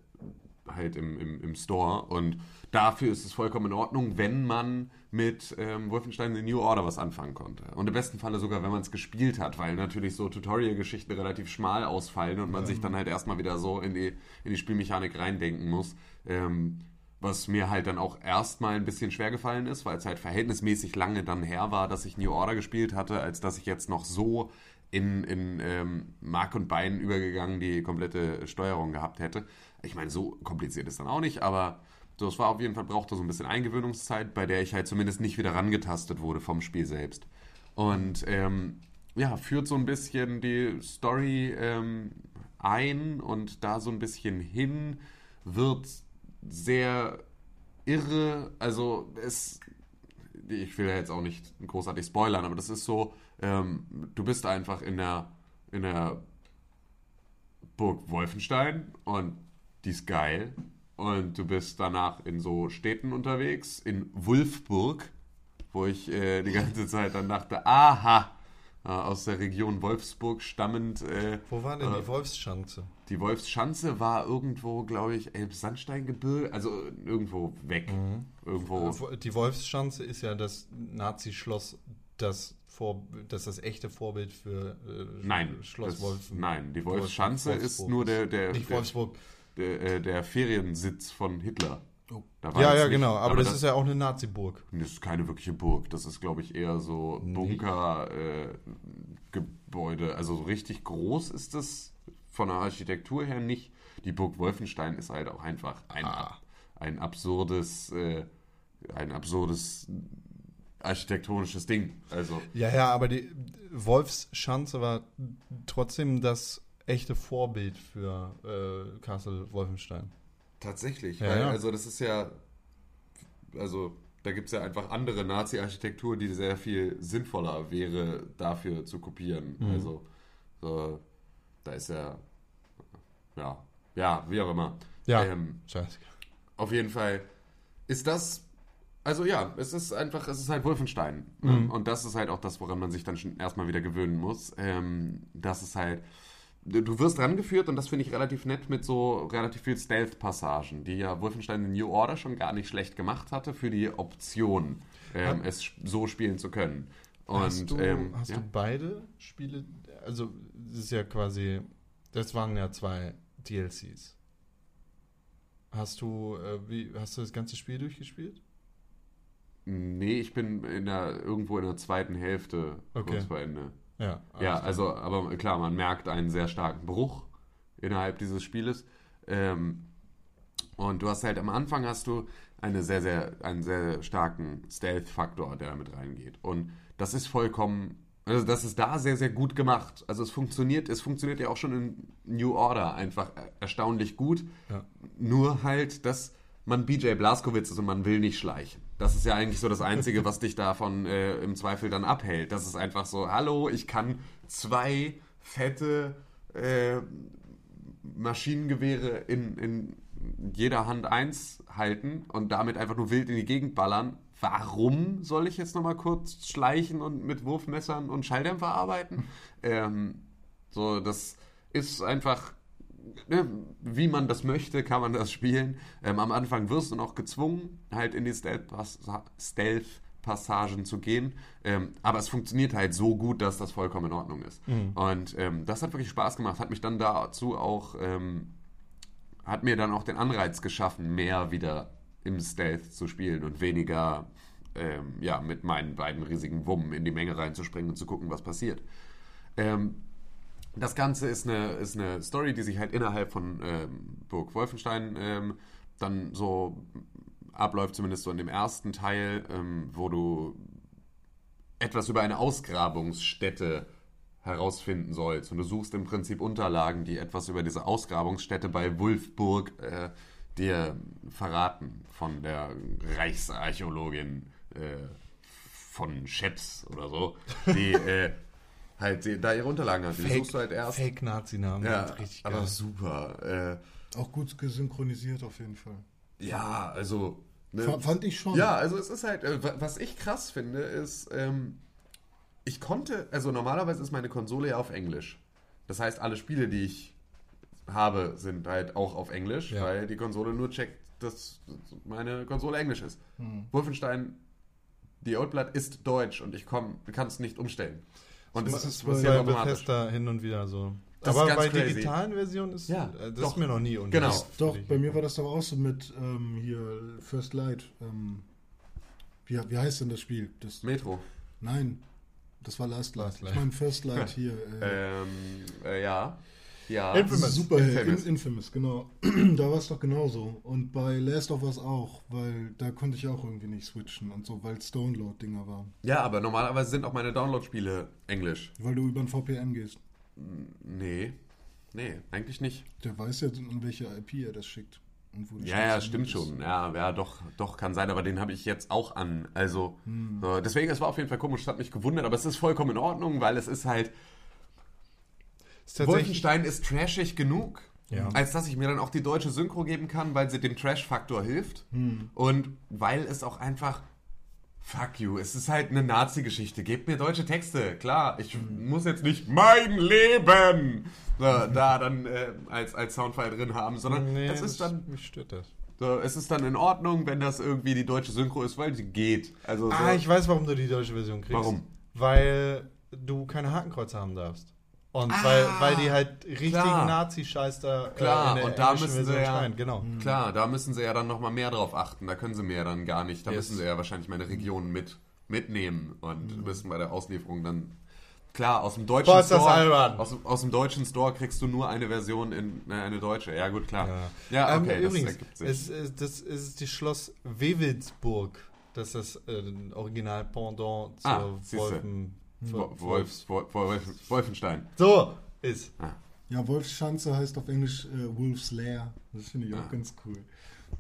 S2: halt im, im, im Store. Und dafür ist es vollkommen in Ordnung, wenn man mit ähm, Wolfenstein The New Order was anfangen konnte. Und im besten Falle sogar, wenn man es gespielt hat, weil natürlich so Tutorial-Geschichten relativ schmal ausfallen und man sich dann halt erstmal wieder so in die, in die Spielmechanik reindenken muss. Ähm, was mir halt dann auch erstmal ein bisschen schwer gefallen ist, weil es halt verhältnismäßig lange dann her war, dass ich New Order gespielt hatte, als dass ich jetzt noch so in, in ähm, Mark und Bein übergegangen die komplette Steuerung gehabt hätte. Ich meine, so kompliziert ist dann auch nicht, aber so, es war auf jeden Fall, brauchte so ein bisschen Eingewöhnungszeit, bei der ich halt zumindest nicht wieder rangetastet wurde vom Spiel selbst. Und ähm, ja, führt so ein bisschen die Story ähm, ein und da so ein bisschen hin wird sehr irre. Also es, ich will ja jetzt auch nicht großartig spoilern, aber das ist so, ähm, du bist einfach in der, in der Burg Wolfenstein und die ist geil. Und du bist danach in so Städten unterwegs, in Wulfburg, wo ich äh, die ganze Zeit dann dachte, aha, äh, aus der Region Wolfsburg stammend. Äh,
S3: Wo war denn
S2: äh,
S3: die Wolfsschanze?
S2: Die Wolfsschanze war irgendwo, glaube ich, Elbsandsteingebirge, also irgendwo weg.
S3: Mhm.
S2: Irgendwo.
S3: Äh, Die Wolfsschanze ist ja das Nazi-Schloss, das, Vor das das echte Vorbild für äh,
S2: Nein,
S3: Schloss
S2: das,
S3: Wolf.
S2: nein, die Wolfsschanze
S3: Wolfsburg
S2: ist nur der, der,
S3: Nicht
S2: der,
S3: Wolfsburg.
S2: der, äh, der Feriensitz von Hitler.
S4: Oh.
S3: Ja, ja,
S2: nicht-
S3: genau. Aber, das, ist ja auch eine Nazi-Burg.
S2: Das ist keine wirkliche Burg. Das ist, glaube ich, eher so Bunker-Gebäude. also so richtig groß ist das von der Architektur her nicht. Die Burg Wolfenstein ist halt auch einfach ein,
S3: Ah.
S2: ein absurdes, äh, ein absurdes architektonisches Ding. Also
S3: Ja, ja, aber die Wolfsschanze war trotzdem das echte Vorbild für äh, Castle Wolfenstein.
S2: tatsächlich,
S3: Ja,
S2: weil,
S3: ja.
S2: also das ist ja, also da gibt es ja einfach andere Nazi-Architektur, die sehr viel sinnvoller wäre, dafür zu kopieren.
S3: Mhm.
S2: Also so, da ist ja, ja, ja, wie auch immer.
S3: Ja.
S2: Ähm,
S3: Scheiße.
S2: auf jeden Fall ist das, also ja, es ist einfach, es ist halt Wolfenstein.
S3: Mhm.
S2: Ähm, Und das ist halt auch das, woran man sich dann schon erstmal wieder gewöhnen muss. Ähm, das ist halt, du wirst rangeführt und das finde ich relativ nett mit so relativ viel Stealth-Passagen, die ja Wolfenstein in New Order schon gar nicht schlecht gemacht hatte für die Option, ähm, es so spielen zu können. Und
S3: hast du,
S2: ähm,
S3: hast
S2: ja.
S3: du beide Spiele, also das ist ja quasi, das waren ja zwei DLCs. Hast du, äh, wie, hast du das ganze Spiel durchgespielt?
S2: Nee, ich bin in der, irgendwo in der zweiten Hälfte
S3: Okay.
S2: kurz vor Ende.
S3: Ja.
S2: Ja, also, aber klar, man merkt einen sehr starken Bruch innerhalb dieses Spieles. Ähm, und du hast halt am Anfang hast du eine sehr, sehr, einen sehr starken Stealth-Faktor, der da mit reingeht. Und das ist vollkommen, also das ist da sehr, sehr gut gemacht. Also es funktioniert, es funktioniert ja auch schon in New Order einfach erstaunlich gut.
S3: Ja.
S2: Nur halt, dass man BJ Blazkowicz ist und man will nicht schleichen. Das ist ja eigentlich so das Einzige, was dich davon äh, im Zweifel dann abhält. Das ist einfach so, hallo, ich kann zwei fette äh, Maschinengewehre in, in jeder Hand eins halten und damit einfach nur wild in die Gegend ballern. Warum soll ich jetzt nochmal kurz schleichen und mit Wurfmessern und Schalldämpfer arbeiten? Ähm, so, das ist einfach ne, wie man das möchte, kann man das spielen. Ähm, am Anfang wirst du noch gezwungen, halt in die Stealth-Pas- Stealth-Passagen zu gehen. Ähm, aber es funktioniert halt so gut, dass das vollkommen in Ordnung ist. Und ähm, das hat wirklich Spaß gemacht, hat mich dann dazu auch, ähm, hat mir dann auch den Anreiz geschaffen, mehr wieder im Stealth zu spielen und weniger ähm, ja, mit meinen beiden riesigen Wummen in die Menge reinzuspringen und zu gucken, was passiert. Ähm, das Ganze ist eine, ist eine Story, die sich halt innerhalb von ähm, Burg Wolfenstein ähm, dann so abläuft, zumindest so in dem ersten Teil, ähm, wo du etwas über eine Ausgrabungsstätte herausfinden sollst. Und du suchst im Prinzip Unterlagen, die etwas über diese Ausgrabungsstätte bei Wulfburg äh, dir verraten von der Reichsarchäologin äh, von Scheps oder so, die äh, halt die, da ihre Unterlagen hat. Die suchst du halt erst.
S3: Fake-Nazi-Namen.
S2: Ja,
S3: sind richtig
S2: aber
S3: geil.
S2: super. Äh,
S4: Auch gut gesynchronisiert auf jeden Fall.
S2: ja, also. ne?
S4: Fa- Fand ich schon.
S2: Ja, also es ist halt, äh, wa- was ich krass finde, ist, ähm, ich konnte, also normalerweise ist meine Konsole ja auf Englisch. Das heißt, alle Spiele, die ich habe, sind halt auch auf Englisch,
S3: Ja.
S2: weil die Konsole nur checkt, dass meine Konsole Englisch ist. Wolfenstein, die Old Blood ist Deutsch und ich kann es nicht umstellen. Und
S4: Das
S2: das,
S4: ist
S2: ist
S4: bei.
S3: Bethesda hin und wieder so.
S2: Das
S3: Aber
S2: ist ganz
S3: bei
S2: crazy.
S3: digitalen Versionen ist
S2: Ja,
S3: äh, das
S2: doch.
S3: ist mir noch nie
S2: Genau.
S3: unterwegs.
S4: Doch, bei mir war das doch auch so mit ähm, hier First Light. Ähm, wie, wie heißt denn das Spiel? Das,
S2: Metro.
S4: nein, das war Last Light.
S3: Last Light.
S4: Ich meine First Light hier. Äh,
S2: Ähm, äh, ja. Ja.
S3: Infamous.
S4: Super,
S2: Infamous.
S4: Infamous. Infamous, genau. da war es doch genauso. Und bei Last of Us auch, weil da konnte ich auch irgendwie nicht switchen und so, weil es Download-Dinger waren.
S2: Ja, aber normalerweise sind auch meine Download-Spiele Englisch.
S4: Weil du über ein VPN gehst.
S2: Nee. Nee, eigentlich nicht.
S4: Der weiß ja, an welche IP er das schickt. Und wo die
S2: Ja, ja, stimmt
S4: ist.
S2: schon. Ja, ja, doch, doch, kann sein, aber den habe ich jetzt auch an. Also, so, deswegen, es war auf jeden Fall komisch, es hat mich gewundert, aber es ist vollkommen in Ordnung, weil es ist halt,
S3: Ist
S2: Wolfenstein ist trashig genug,
S3: Ja.
S2: als dass ich mir dann auch die deutsche Synchro geben kann, weil sie dem Trash-Faktor hilft und weil es auch einfach Fuck you, es ist halt eine Nazi-Geschichte. Gebt mir deutsche Texte. Klar, ich muss jetzt nicht mein Leben da, da dann äh, als, als Soundfile drin haben, sondern
S3: Nee,
S2: es ist dann
S3: mich stört das.
S2: so, es ist dann in Ordnung, wenn das irgendwie die deutsche Synchro ist, weil sie geht. Also so,
S3: Ah, ich weiß, warum du die deutsche Version kriegst.
S2: Warum?
S3: Weil du keine Hakenkreuze haben darfst. Und
S2: Ah,
S3: weil, weil die halt richtigen. Nazi-Scheiß da äh,
S2: Klar,
S3: in der
S2: und da
S3: englischen
S2: müssen sie
S3: Version
S2: ja-
S3: schreien. Genau.
S2: Klar, da müssen sie ja dann nochmal mehr drauf achten. Da können sie mir ja dann gar nicht. Da
S3: Yes.
S2: müssen sie ja wahrscheinlich meine Regionen mit, mitnehmen und
S3: Mhm.
S2: müssen bei der Auslieferung dann. Klar, aus dem deutschen
S3: Boah, ist das
S2: Store. Aus, dem- aus dem deutschen Store kriegst du nur eine Version in äh, eine deutsche. Ja, gut, klar.
S3: Ja,
S2: Ja,
S3: Ähm,
S2: okay, das
S3: übrigens,
S2: ergibt sich.
S3: es, es, das ist die Schloss Wewelsburg. Das ist das äh, Original Pendant zur
S2: Ah.
S3: Wolfen.
S2: Wo- Wolfs, Wolf, Wolf, Wolfenstein.
S3: So ist.
S4: Ja, Wolfschanze heißt auf Englisch äh, Wolf's Lair. Das finde ich auch
S2: Ah.
S4: ganz cool.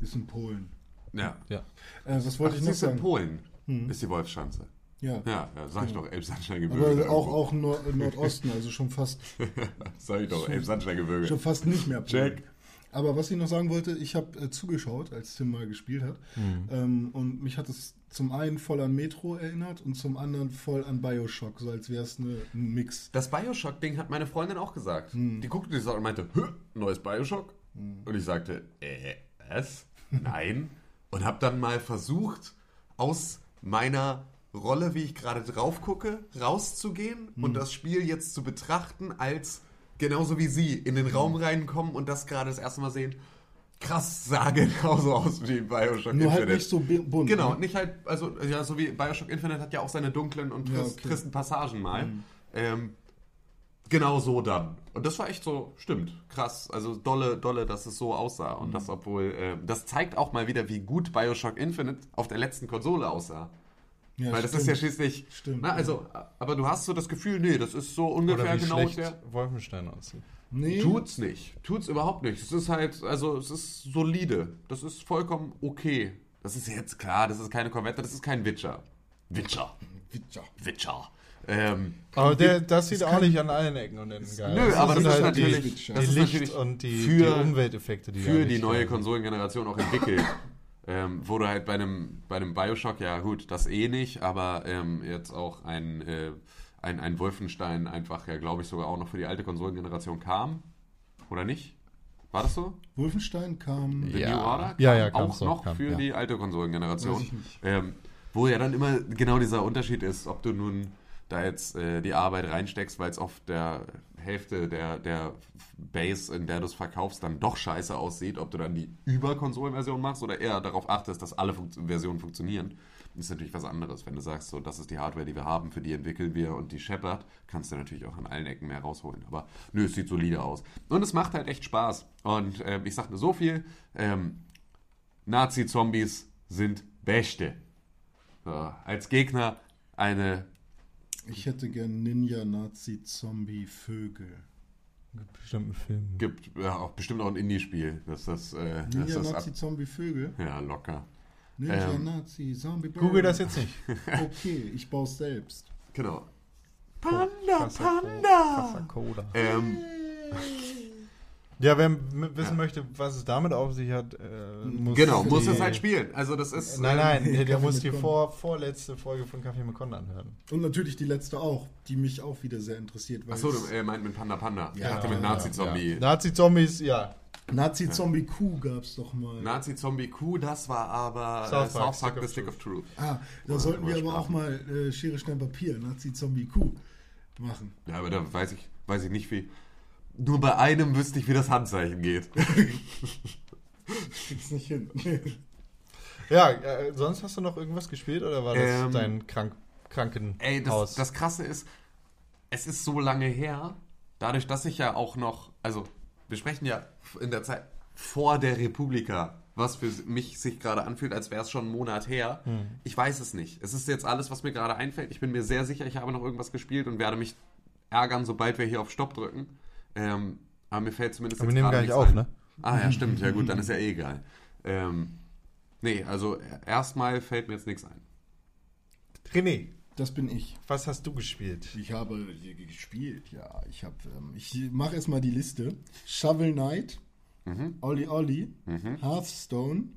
S4: Ist in Polen.
S2: Ja.
S3: Ja.
S4: Äh, was wollte
S2: Ach,
S4: ich noch
S2: siehst du, in
S4: sagen?
S2: Polen
S3: Mhm.
S2: ist die Wolfschanze.
S4: Ja.
S2: Ja, ja sag ich doch, Elbsandsteingebirge.
S4: Aber auch, auch Nord Nordosten, also schon fast,
S2: Sag ich doch, Elbsandsteingebirge.
S4: schon fast nicht mehr Polen.
S2: Check.
S4: Aber was ich noch sagen wollte, ich habe äh, zugeschaut, als Tim mal gespielt hat.
S2: Mhm.
S4: Ähm, und mich hat es zum einen voll an Metro erinnert und zum anderen voll an Bioshock, so als wäre es ne, ein Mix.
S2: Das Bioshock-Ding hat meine Freundin auch gesagt.
S3: Hm.
S2: Die guckte das an und meinte, neues Bioshock? Und ich sagte, äh, was? Nein. und habe dann mal versucht, aus meiner Rolle, wie ich gerade drauf gucke, rauszugehen und das Spiel jetzt zu betrachten als genauso wie sie in den. Raum reinkommen und das gerade das erste Mal sehen. Krass, sah genauso aus wie Bioshock
S4: Nur halt
S2: Infinite.
S4: nicht so bunt.
S2: Genau,
S4: ne?
S2: nicht halt, also ja, so wie Bioshock Infinite hat ja auch seine dunklen und
S4: Ja, okay.
S2: tristen Passagen mal. Ähm, genau so dann. Und das war echt so, stimmt, krass. Also dolle, dolle, dass es so aussah. Und das, obwohl, äh, das zeigt auch mal wieder, wie gut Bioshock Infinite auf der letzten Konsole aussah.
S4: Ja,
S2: Weil das
S4: stimmt.
S2: ist ja schließlich.
S4: Stimmt,
S2: Na, also, aber du hast so das Gefühl, nee, das ist so ungefähr
S3: Oder wie
S2: genau
S3: schlecht
S2: der.
S3: Wolfenstein aussieht.
S4: Nee,
S2: Tut's nicht. Tut's überhaupt nicht. Es ist halt, also es ist solide. Das ist vollkommen okay. Das ist jetzt klar, das ist keine Korvette, das ist kein Witcher. Witcher.
S4: Witcher.
S2: Witcher. Ähm,
S3: Aber der, das sieht auch nicht an allen Ecken und Enden geil
S2: nö, aber das ist
S3: halt
S2: natürlich,
S3: die,
S2: das
S3: die
S2: ist
S3: Licht
S2: natürlich
S3: und die,
S2: für,
S3: die Umwelteffekte, die
S2: für die neue. Konsolengeneration auch entwickelt. ähm, wo du halt bei einem, bei einem Bioshock, ja gut, das eh nicht, aber ähm, jetzt auch ein, äh, ein, ein Wolfenstein einfach, ja glaube ich, sogar auch noch für die alte Konsolengeneration kam. Oder nicht? War das so?
S4: Wolfenstein kam.
S2: The
S3: Ja.
S2: New Order kam
S3: Ja, ja, kam
S2: auch
S3: so,
S2: noch
S3: kam,
S2: für
S3: ja.
S2: die alte Konsolengeneration.
S4: Weiß ich nicht.
S2: Ähm, wo ja dann immer genau dieser Unterschied ist, ob du nun da jetzt äh, die Arbeit reinsteckst, weil es auf der Hälfte der, der Base, in der du es verkaufst, dann doch scheiße aussieht, ob du dann die Überkonsolenversion machst oder eher darauf achtest, dass alle Funkt Versionen funktionieren. Ist natürlich was anderes. Wenn du sagst, so, das ist die Hardware, die wir haben, für die entwickeln wir und die Shepard, kannst du natürlich auch an allen Ecken mehr rausholen. Aber nö, es sieht solide aus. Und es macht halt echt Spaß. Und ähm, ich sag nur so viel, ähm, Nazi-Zombies sind Beste. So, als Gegner eine
S4: Ich hätte gern Ninja, Nazi, Zombie, Vögel.
S3: Bestimmt einen Film.
S2: gibt ja auch bestimmt auch ein Indie-Spiel, dass das, äh,
S4: Ninja,
S2: das ab,
S4: Nazi, Zombie, Vögel.
S2: ja locker.
S4: Ninja,
S2: Ähm.
S4: Nazi, Zombie, Bird.
S3: Google das jetzt nicht.
S4: Okay, ich baue es selbst.
S2: Genau.
S3: Panda, Panda. Cola.
S2: Ähm,
S3: Ja, wer wissen
S2: Ja.
S3: möchte, was es damit auf sich hat, äh, muss
S2: genau, muss es halt spielen. Also das ist
S3: Nein, nein, der, der muss die vor, vorletzte Folge von Kaffee mit Con anhören.
S4: Und natürlich die letzte auch, die mich auch wieder sehr interessiert.
S2: Achso, du äh, meint mit Panda Panda. ich
S4: Ja,
S2: dachte mit
S4: ja,
S2: Nazi-Zombie.
S3: Nazi-Zombies, ja.
S4: Nazi, Zombie, Kuh gab es doch mal.
S2: Nazi-Zombie Q, das war aber
S3: South
S2: äh,
S3: Park,
S2: South Park,
S3: Stick
S2: The
S3: of
S2: Stick of Truth.
S4: Ah, da
S2: Ja,
S4: sollten wir aber auch mal äh, Schere, Stein, Papier, Nazi, Zombie, Kuh machen.
S2: Ja, aber da weiß ich, weiß ich nicht wie. Nur bei einem wüsste ich, wie das Handzeichen geht.
S4: Krieg's nicht hin.
S3: Ja, äh, sonst hast du noch irgendwas gespielt oder war das
S2: Ähm,
S3: dein krank, Krankenhaus?
S2: Ey, das, das Krasse ist, es ist so lange her, dadurch, dass ich ja auch noch, also wir sprechen ja in der Zeit vor der Republika, was für mich sich gerade anfühlt, als wäre es schon einen Monat her. Ich weiß es nicht. Es ist jetzt alles, was mir gerade einfällt. Ich bin mir sehr sicher, ich habe noch irgendwas gespielt und werde mich ärgern, sobald wir hier auf Stopp drücken. Ähm, aber mir fällt zumindest
S3: Aber wir
S2: jetzt
S3: nehmen
S2: gerade
S3: gleich
S2: nichts
S3: auf,
S2: ein.
S3: ne?
S2: Ah ja, stimmt. Ja gut, dann ist ja eh egal. Ähm, nee, also erstmal fällt mir jetzt nichts ein.
S3: René,
S4: Das bin ich.
S3: was hast du gespielt?
S4: Ich habe hier gespielt, ja. Ich habe, ähm, ich mache erstmal die Liste. Shovel Knight,
S2: Mhm.
S4: Olli Olli, Hearthstone,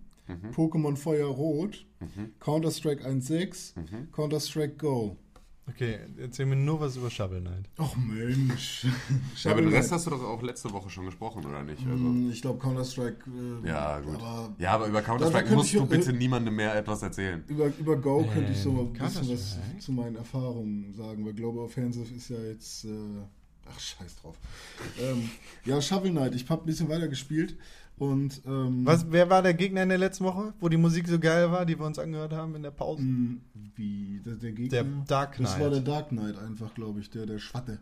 S4: Pokémon Feuer Rot,
S2: Mhm.
S4: Counter-Strike 1.6, Counter-Strike Go.
S3: Okay, erzähl mir nur was über Shovel Knight.
S4: Och Mensch.
S2: Ja, aber
S4: Shovel
S2: den Rest hast du doch auch letzte Woche schon gesprochen, oder nicht? Also,
S4: Hm, Ich glaube Counter-Strike. Äh,
S2: ja, gut.
S4: Aber
S2: ja, aber über Counter-Strike musst
S4: ich-
S2: du bitte
S4: äh,
S2: niemandem mehr etwas erzählen.
S4: über, über Go könnte ich so mal ein
S3: Ähm,
S4: bisschen was zu meinen Erfahrungen sagen, weil Global Offensive ist ja jetzt. Äh, ach, scheiß drauf. ähm, ja, Shovel Knight. Ich habe ein bisschen weiter gespielt und. Ähm,
S3: Was, wer war der Gegner in der letzten Woche, wo die Musik so geil war, die wir uns angehört haben in der Pause?
S4: mh, Wie? Der, der Gegner?
S3: Der Dark Knight.
S4: Das war der Dark Knight einfach, glaube ich, der, der Schwatte.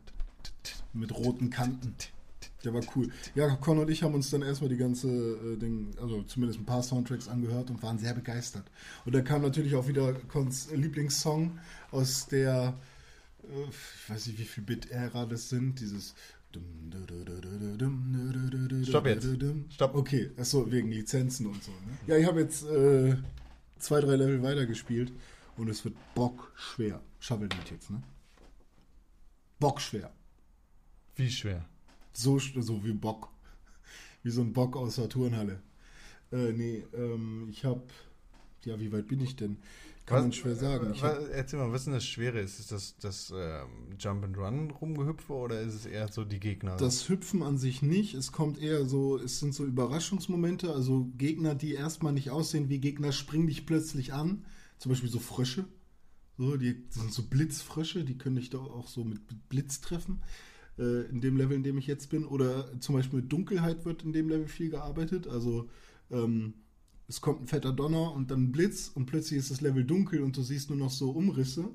S4: Mit roten Kanten. Der war cool. Ja, Con und ich haben uns dann erstmal die ganze äh, Ding, also zumindest ein paar Soundtracks angehört und waren sehr begeistert. Und da kam natürlich auch wieder Cons Lieblingssong aus der, äh, ich weiß nicht, wie viel Bit-Ära das sind, dieses.
S3: Stopp jetzt. Stopp.
S4: Okay, achso, wegen Lizenzen und so. Ne? Ja, ich habe jetzt äh, zwei, drei Level weitergespielt und es wird bockschwer. Shovel Knight jetzt, ne? Bockschwer.
S3: Wie schwer?
S4: So, so wie Bock. Wie so ein Bock aus der Turnhalle. Äh, nee, ähm, ich hab. Ja, wie weit bin ich denn? Kann man schwer sagen. Ich
S3: was, erzähl mal, was ist denn das Schwere? Ist es das, das ähm, Jump and Run rumgehüpfe oder ist es eher so die Gegner?
S4: das Hüpfen an sich nicht. Es kommt eher so, es sind so Überraschungsmomente. Also Gegner, die erstmal nicht aussehen wie Gegner, springen dich plötzlich an. Zum Beispiel so Frösche. So, die, sind so Blitzfrösche, die können dich doch auch so mit Blitz treffen. Äh, in dem Level, in dem ich jetzt bin. Oder zum Beispiel mit Dunkelheit wird in dem Level viel gearbeitet. Also ähm, es kommt ein fetter Donner und dann ein Blitz und plötzlich ist das Level dunkel und du siehst nur noch so Umrisse.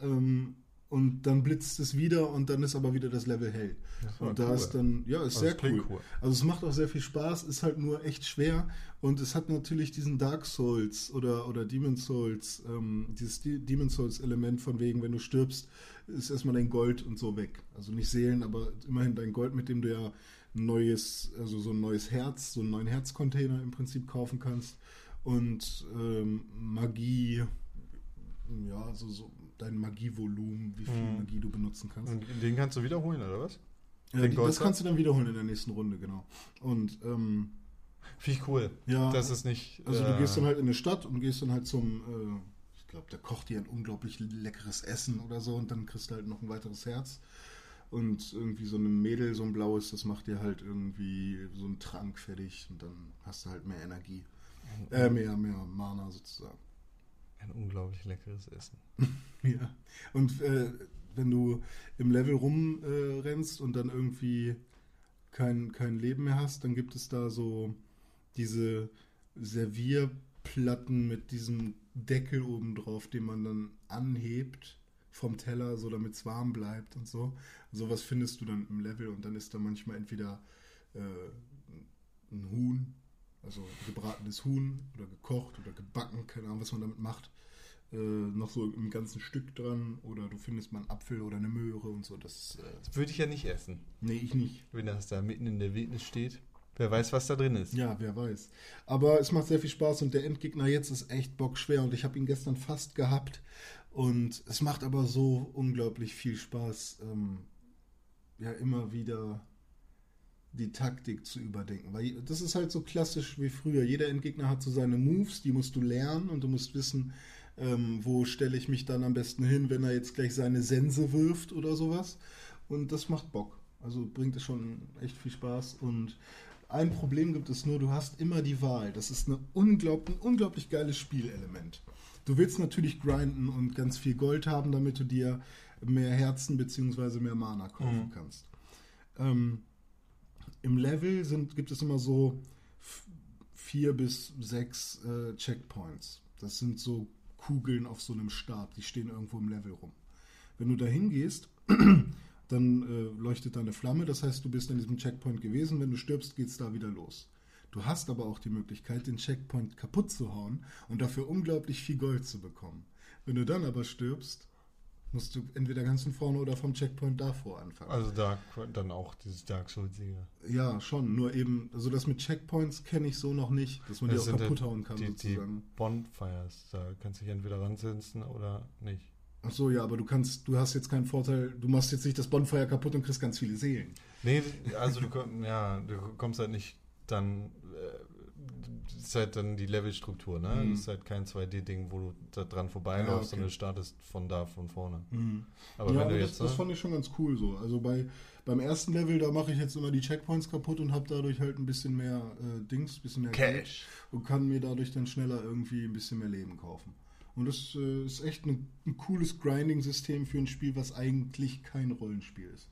S4: Ähm, und dann blitzt es wieder und dann ist aber wieder das Level hell.
S3: Das
S4: Und da
S3: cool.
S4: ist dann, ja, ist
S3: Also
S4: sehr cool.
S3: cool.
S4: Also es macht auch sehr viel Spaß, ist halt nur echt schwer und es hat natürlich diesen Dark Souls oder, oder Demon Souls, ähm, dieses De- Demon Souls Element von wegen, wenn du stirbst, ist erstmal dein Gold und so weg. Also nicht Seelen, aber immerhin dein Gold, mit dem du ja neues, also so ein neues Herz, so einen neuen Herzcontainer im Prinzip kaufen kannst und ähm, Magie, ja, so, so dein Magievolumen, wie viel
S3: Mhm.
S4: Magie du benutzen kannst.
S3: Und den kannst du wiederholen, oder was?
S4: Ja,
S3: Den
S4: die, das kannst du dann wiederholen in der nächsten Runde, genau. Und ähm,
S3: Finde ich cool.
S4: ja,
S3: Das ist nicht.
S4: also
S3: äh,
S4: du gehst dann halt in eine Stadt und gehst dann halt zum, äh, ich glaube, der kocht dir ein unglaublich leckeres Essen oder so und dann kriegst du halt noch ein weiteres Herz. Und irgendwie so eine Mädel, so ein blaues, das macht dir halt irgendwie so einen Trank fertig und dann hast du halt mehr Energie. Äh, mehr, mehr Mana sozusagen.
S3: Ein unglaublich leckeres Essen.
S4: Ja. Und äh, wenn du im Level rumrennst äh, rennst und dann irgendwie kein, kein Leben mehr hast, dann gibt es da so diese Servierplatten mit diesem Deckel oben drauf, den man dann anhebt vom Teller, so damit es warm bleibt und so. Sowas findest du dann im Level und dann ist da manchmal entweder äh, ein Huhn, also gebratenes Huhn oder gekocht oder gebacken, keine Ahnung, was man damit macht äh, noch so im ganzen Stück dran oder du findest mal einen Apfel oder eine Möhre und so. Das, äh,
S3: Das würde ich ja nicht essen,
S4: nee, ich nicht.
S3: wenn das da mitten in der Wildnis steht. Wer weiß, was da drin ist.
S4: Ja, wer weiß. Aber es macht sehr viel Spaß und der Endgegner jetzt ist echt bockschwer und ich habe ihn gestern fast gehabt und es macht aber so unglaublich viel Spaß, ähm, ja immer wieder die Taktik zu überdenken. Weil das ist halt so klassisch wie früher. Jeder Endgegner hat so seine Moves, die musst du lernen und du musst wissen, ähm, wo stelle ich mich dann am besten hin, wenn er jetzt gleich seine Sense wirft oder sowas. Und das macht Bock. Also bringt es schon echt viel Spaß. Und ein Problem gibt es nur, du hast immer die Wahl. Das ist eine unglaublich, ein unglaublich geiles Spielelement. Du willst natürlich grinden und ganz viel Gold haben, damit du dir mehr Herzen bzw. mehr Mana kaufen
S3: Mhm.
S4: kannst. Ähm, Im Level sind, gibt es immer so vier bis sechs äh, Checkpoints. Das sind so Kugeln auf so einem Stab, die stehen irgendwo im Level rum. Wenn du da hingehst, dann äh, leuchtet da eine Flamme, das heißt, du bist an diesem Checkpoint gewesen. Wenn du stirbst, geht es da wieder los. Du hast aber auch die Möglichkeit, den Checkpoint kaputt zu hauen und dafür unglaublich viel Gold zu bekommen. Wenn du dann aber stirbst, musst du entweder ganz von vorne oder vom Checkpoint davor anfangen.
S3: Also da dann auch dieses Dark Souls-Sieger.
S4: Ja, schon. Nur eben, also das mit Checkpoints kenne ich so noch nicht, dass man
S3: Das
S4: die auch kaputt hauen kann,
S3: Die, die
S4: sozusagen.
S3: Bonfires, da kannst du dich entweder ransetzen oder nicht.
S4: Ach so, ja, aber du kannst, du hast jetzt keinen Vorteil, du machst jetzt nicht das Bonfire kaputt und kriegst ganz viele Seelen.
S3: Nee, also du, komm- ja, du kommst halt nicht dann, äh, ist halt dann die Levelstruktur, ne?
S4: Mhm.
S3: Das ist halt kein 2D-Ding, wo du da dran vorbeiläufst,
S4: Ja, okay.
S3: sondern du startest von da, von vorne.
S4: Mhm.
S3: Aber
S4: ja,
S3: wenn du
S4: das,
S3: jetzt.
S4: das
S3: ne?
S4: fand ich schon ganz cool so. Also bei, beim ersten Level, da mache ich jetzt immer die Checkpoints kaputt und habe dadurch halt ein bisschen mehr äh, Dings, ein bisschen mehr Geld
S3: Cash.
S4: und kann mir dadurch dann schneller irgendwie ein bisschen mehr Leben kaufen. Und das äh, ist echt ein, ein cooles Grinding-System für ein Spiel, was eigentlich kein Rollenspiel ist.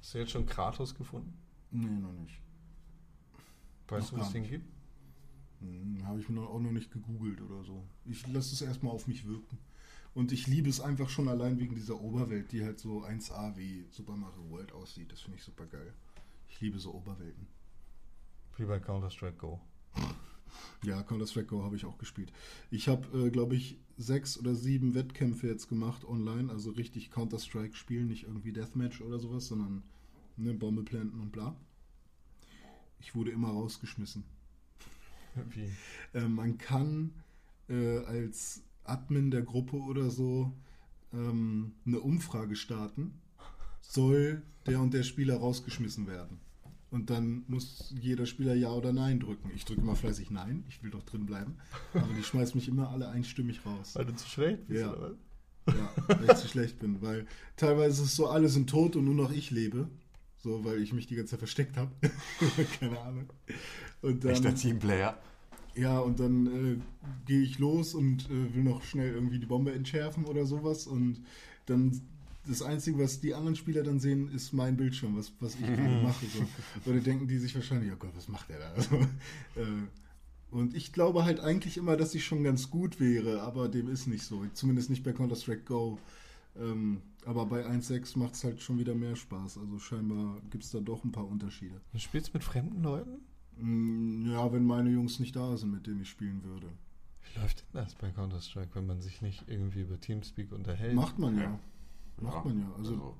S3: Hast du jetzt schon Kratos gefunden?
S4: Nee, noch nicht.
S3: Weißt
S4: Noch
S3: du, was es den gibt?
S4: Habe ich mir auch noch nicht gegoogelt oder so. Ich lasse es erstmal auf mich wirken. Und ich liebe es einfach schon allein wegen dieser Oberwelt, die halt so 1A wie Super Mario World aussieht. Das finde ich super geil. Ich liebe so Oberwelten.
S3: Wie bei Counter-Strike Go.
S4: Ja, Counter-Strike Go habe ich auch gespielt. Ich habe, äh, glaube ich, sechs oder sieben Wettkämpfe jetzt gemacht online. Also richtig Counter-Strike spielen, nicht irgendwie Deathmatch oder sowas, sondern ne, Bombe planten und bla. Ich wurde immer rausgeschmissen.
S3: Wie?
S4: Äh, man kann äh, als Admin der Gruppe oder so ähm, eine Umfrage starten. Soll der und der Spieler rausgeschmissen werden? Und dann muss jeder Spieler Ja oder Nein drücken. Ich drücke immer fleißig Nein, ich will doch drin bleiben. Aber die schmeißen mich immer alle einstimmig raus.
S3: Weil du zu schlecht bist,
S4: Ja.
S3: oder was?
S4: Ja, weil ich zu schlecht bin. Weil teilweise ist es so, alle sind tot und nur noch ich lebe. So, weil ich mich die ganze Zeit versteckt habe. Keine Ahnung. Und dann,
S2: Echter Teamplayer.
S4: ja, und dann äh, gehe ich los und äh, will noch schnell irgendwie die Bombe entschärfen oder sowas. Und dann das Einzige, was die anderen Spieler dann sehen, ist mein Bildschirm, was, was ich gerade mache. So. Oder denken die sich wahrscheinlich, oh Gott, was macht der da? Also, äh, und ich glaube halt eigentlich immer, dass ich schon ganz gut wäre, aber dem ist nicht so. Zumindest nicht bei Counter-Strike Go. Ähm, aber bei 1.6 macht es halt schon wieder mehr Spaß. Also scheinbar gibt es da doch ein paar Unterschiede.
S3: Du spielst mit fremden Leuten?
S4: Mm, Ja, wenn meine Jungs nicht da sind, mit denen ich spielen würde.
S3: Wie läuft denn das bei Counter-Strike, wenn man sich nicht irgendwie über Teamspeak unterhält?
S4: Macht man ja.
S2: Ja.
S4: Macht man ja. Also,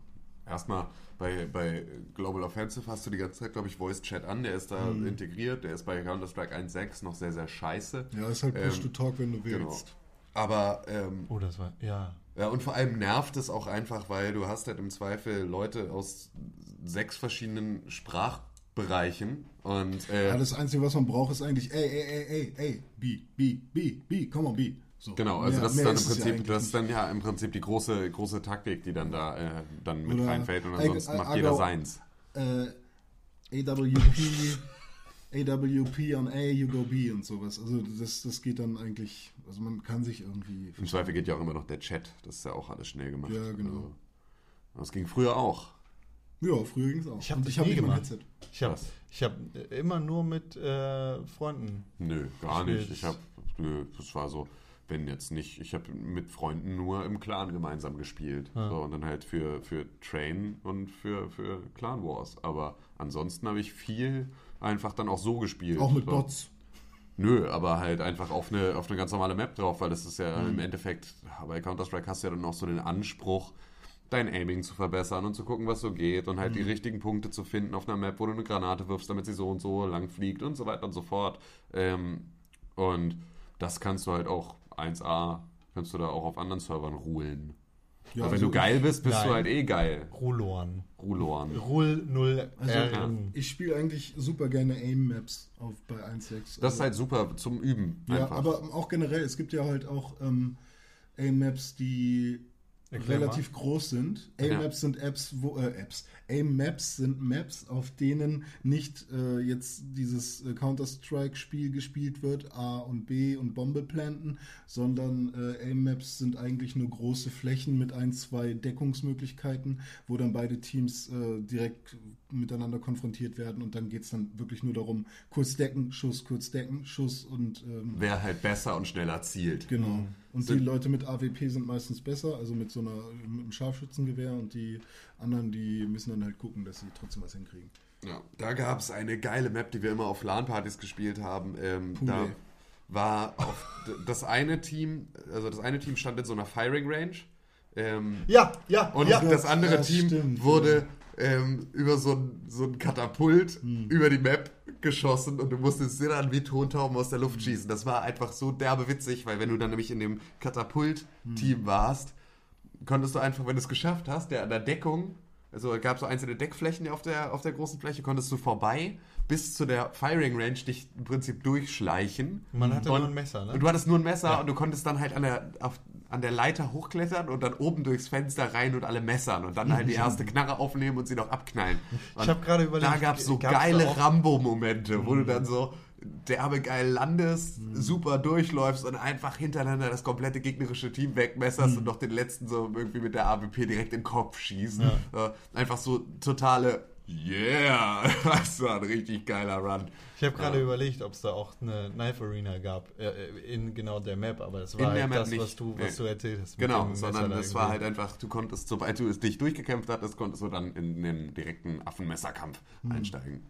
S2: erstmal bei, bei Global Offensive hast du die ganze Zeit, glaube ich, Voice Chat an. Der ist da
S4: Mhm.
S2: integriert. Der ist bei Counter-Strike 1.6 noch sehr, sehr scheiße.
S4: ja, ist halt Push
S2: Ähm,
S4: to Talk, wenn du
S2: genau.
S4: willst.
S2: Aber ähm,
S3: Oh, das war. Ja.
S2: Ja, und vor allem nervt es auch einfach, weil du hast halt im Zweifel Leute aus sechs verschiedenen Sprachbereichen und äh,
S4: Ja, das Einzige, was man braucht, ist eigentlich, ey, ey, ey, ey, ey, B, B, B, B, come on, B. So.
S2: genau, also
S4: Mehr-
S2: das ist dann im
S4: ja
S2: Prinzip,
S4: eigentlich
S2: das ist dann ja im Prinzip die große, große Taktik, die dann da äh, dann mit
S4: Oder
S2: reinfällt und
S4: I-
S2: ansonsten
S4: I-
S2: macht
S4: I
S2: jeder
S4: go-
S2: seins.
S4: äh, AWP, AWP on A, you go B und sowas. Also das, das geht dann eigentlich, also man kann sich irgendwie.
S2: Im Zweifel geht ja auch immer noch der Chat, das ist ja auch alles schnell gemacht.
S4: Ja, genau.
S2: Also, das ging früher auch.
S4: Ja, früher ging es auch.
S3: Ich hab
S4: habe
S3: nie
S4: nicht
S3: gemacht.
S4: Headset.
S3: Ich habe? Ich hab immer nur mit äh, Freunden.
S2: Nö, gar
S3: Ich
S2: nicht. Ich habe, nö, das war so, wenn jetzt nicht, ich habe mit Freunden nur im Clan gemeinsam gespielt.
S3: Ah.
S2: So, und dann halt für, für Train und für, für Clan Wars. Aber ansonsten habe ich viel einfach dann auch so gespielt.
S4: Auch mit
S2: so.
S4: Bots.
S2: Nö, aber halt einfach auf eine, auf eine ganz normale Map drauf, weil das ist ja
S4: Mhm.
S2: im Endeffekt, bei Counter-Strike hast du ja dann auch so den Anspruch, dein Aiming zu verbessern und zu gucken, was so geht und halt die
S4: Mhm.
S2: richtigen Punkte zu finden auf einer Map, wo du eine Granate wirfst, damit sie so und so lang fliegt und so weiter und so fort. Ähm, und das kannst du halt auch 1A, kannst du da auch auf anderen Servern rulen.
S4: Ja,
S2: Aber wenn
S4: also
S2: du geil bist, bist
S3: Nein.
S2: du halt eh geil.
S3: Rulorn.
S2: Rulorn.
S3: Rul 0
S4: Also. Ich spiele eigentlich super gerne Aim-Maps auf bei 1.6.
S2: Das ist
S4: Also-
S2: halt super zum Üben.
S4: Ja,
S2: Einfach.
S4: aber auch generell, es gibt ja halt auch ähm, Aim-Maps, die
S3: Erklär
S4: relativ groß sind. Aim-Maps sind Apps, wo, äh, Apps. Aim-Maps sind Maps, auf denen nicht äh, jetzt dieses äh, Counter-Strike-Spiel gespielt wird, A und B und Bombe planten, sondern äh, Aim-Maps sind eigentlich nur große Flächen mit ein, zwei Deckungsmöglichkeiten, wo dann beide Teams äh, direkt miteinander konfrontiert werden und dann geht es dann wirklich nur darum, kurz decken, Schuss, kurz decken, Schuss und ähm,
S2: Wer halt besser und schneller zielt.
S4: Genau. Und
S2: Sind-
S4: die Leute mit AWP sind meistens besser, also mit so einer mit einem Scharfschützengewehr und die anderen, die müssen dann halt gucken, dass sie trotzdem was hinkriegen.
S2: Ja, da gab es eine geile Map, die wir immer auf LAN-Partys gespielt haben. Ähm, da war auf das eine Team, also das eine Team stand in so einer Firing Range. Ähm,
S3: Ja, ja,
S2: und
S3: ja.
S2: das andere
S4: Ja,
S2: Team
S4: stimmt.
S2: wurde ähm, über so ein, so ein Katapult
S4: Hm.
S2: über die Map geschossen und du musstest dir dann wie Tontauben aus der
S4: Hm.
S2: Luft schießen. Das war einfach so derbe witzig, weil wenn du dann nämlich in dem
S4: Hm.
S2: Katapult-Team warst, konntest du einfach, wenn du es geschafft hast, der an der Deckung also es gab so einzelne Deckflächen auf der, auf der großen Fläche, konntest du vorbei bis zu der Firing Range dich im Prinzip durchschleichen.
S3: Man hatte
S2: Und-
S3: nur ein Messer, ne?
S2: Und du hattest nur ein Messer und du konntest dann halt an der, auf, an der Leiter hochklettern und dann oben durchs Fenster rein und alle messern und dann halt die erste Knarre aufnehmen und sie noch abknallen. Und
S3: Ich hab gerade überlegt,
S2: Da gab es so geile Rambo-Momente, wo du dann so derbe geil landest, super durchläufst und einfach hintereinander das komplette gegnerische Team wegmesserst und noch den letzten so irgendwie mit der AWP direkt in den Kopf schießt. Äh, einfach so totale Yeah! Das war ein richtig geiler Run.
S3: Ich habe gerade
S2: Ja.
S3: überlegt, ob es da auch eine Knife Arena gab, äh, in genau der Map, aber es
S2: In
S3: war
S2: der
S3: halt
S2: Map
S3: das,
S2: nicht.
S3: was du,
S2: Nee.
S3: was du erzählt hast.
S2: Genau, sondern das war halt einfach, du konntest, sobald du es dich durchgekämpft hattest, konntest du dann in den direkten Affenmesserkampf einsteigen.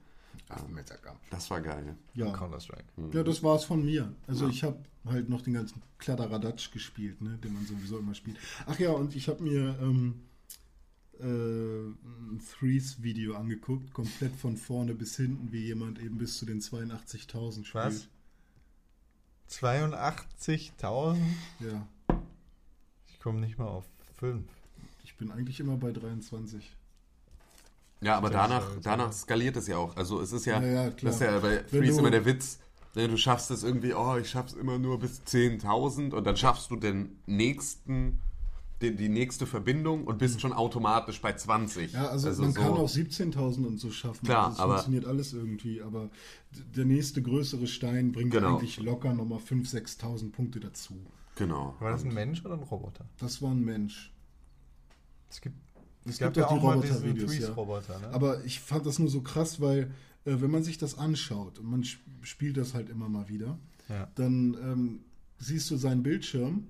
S4: Affenmesserkampf.
S2: Das war geil.
S4: Ja.
S3: Counter-Strike.
S4: ja, das war's von mir. Also ich habe halt noch den ganzen Kladderadatsch gespielt, ne, den man sowieso immer spielt. Ach ja, und ich habe mir ähm, äh, ein Threes-Video angeguckt, komplett von vorne bis hinten, wie jemand eben bis zu den 82.000 spielt.
S3: Was? 82.000?
S4: Ja,
S3: Ich komme nicht mal auf 5.
S4: ich bin eigentlich immer bei 23.
S2: Ja, aber danach, danach skaliert es ja auch. Also es ist ja,
S4: Ja, ja, klar.
S2: das ist ja bei
S4: du-
S2: immer der Witz. ne, Du schaffst es irgendwie, oh, ich schaff's immer nur bis 10.000 und dann schaffst du den nächsten, die, die nächste Verbindung und bist schon automatisch bei 20.
S4: Ja, also, man
S2: so,
S4: kann auch 17.000 und so schaffen.
S2: Klar,
S4: also es
S2: aber-
S4: funktioniert alles irgendwie, aber der nächste größere Stein bringt
S2: Genau.
S4: eigentlich locker nochmal 5.000, 6.000 Punkte dazu.
S2: Genau.
S3: War das ein Mensch oder ein Roboter?
S4: Das war ein Mensch.
S3: Es gibt,
S4: Es gibt auch die Roboter-Videos, ja.
S3: Threes-Roboter, ne?
S4: Aber ich fand das nur so krass, weil äh, wenn man sich das anschaut und man sp- spielt das halt immer mal wieder,
S3: ja.
S4: dann ähm, siehst du seinen Bildschirm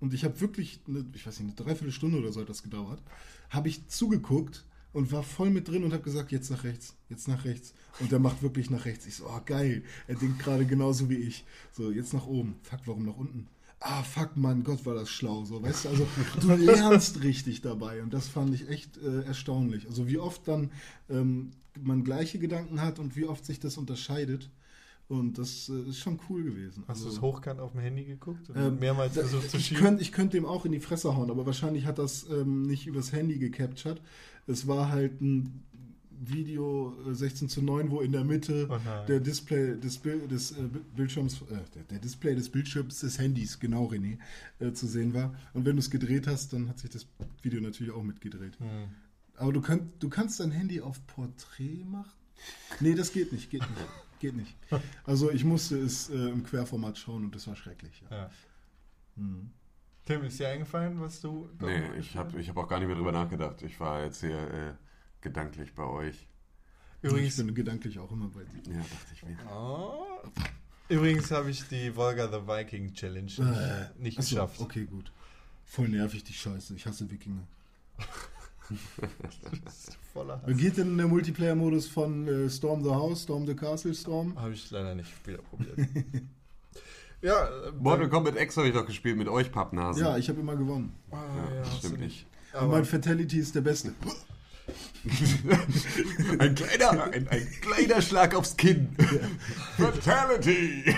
S4: und ich habe wirklich, eine, ich weiß nicht, eine Dreiviertelstunde oder so hat das gedauert, habe ich zugeguckt und war voll mit drin und habe gesagt, jetzt nach rechts, jetzt nach rechts. Und der macht wirklich nach rechts. Ich so, oh geil, er denkt gerade genauso wie ich. So, jetzt nach oben. Fuck, warum nach unten? Ah, fuck, Mann, Gott, war das schlau. So, weißt du, also du lernst richtig dabei und das fand ich echt äh, erstaunlich. Also wie oft dann ähm, man gleiche Gedanken hat und wie oft sich das unterscheidet. Und das äh, ist schon cool gewesen.
S3: Hast du
S4: Also-
S3: es hochkant auf dem Handy geguckt? Und
S4: ähm,
S3: mehrmals versucht zu
S4: ich
S3: schieben?
S4: könnte ich könnt dem auch in die Fresse hauen, aber wahrscheinlich hat das ähm, nicht übers Handy gecaptured. Es war halt ein Video äh, 16 zu 9, wo in der Mitte
S3: Oh
S4: der Display des, Bil des äh, Bildschirms, äh, der, der Display des Bildschirms des Handys, genau René, äh, zu sehen war. Und wenn du es gedreht hast, dann hat sich das Video natürlich auch mitgedreht.
S3: Hm.
S4: Aber du, könnt, du kannst dein Handy auf Porträt machen? Nee, das geht nicht, geht nicht. Geht nicht. Also ich musste es äh, im Querformat schauen und das war schrecklich. Ja.
S3: Ja.
S4: Mhm.
S3: Tim, ist dir eingefallen, was du.
S2: Nee, ich habe ich hab auch gar nicht mehr drüber nachgedacht. Ich war jetzt hier äh, gedanklich bei euch.
S3: Übrigens,
S4: ich bin gedanklich auch immer bei dir.
S2: Ja, dachte ich mir.
S3: Oh. Übrigens habe ich die Volga the Viking Challenge nicht,
S4: Äh,
S3: nicht
S4: Achso,
S3: geschafft.
S4: Okay, gut. Voll nervig, die Scheiße. Ich hasse Wikinger.
S3: Voller
S4: Wie geht denn der Multiplayer-Modus von äh, Storm the House, Storm the Castle, Storm?
S3: Habe ich leider nicht wieder probiert. ja, äh,
S2: Mortal Kombat X habe ich doch gespielt mit euch, Pappnasen.
S4: Ja, ich habe immer gewonnen.
S3: Ah,
S2: Ja,
S3: ja,
S2: stimmt nicht.
S4: Und
S3: Aber
S4: mein Fatality ist der beste.
S2: ein, kleiner, ein, ein kleiner Schlag aufs Kinn. Fatality!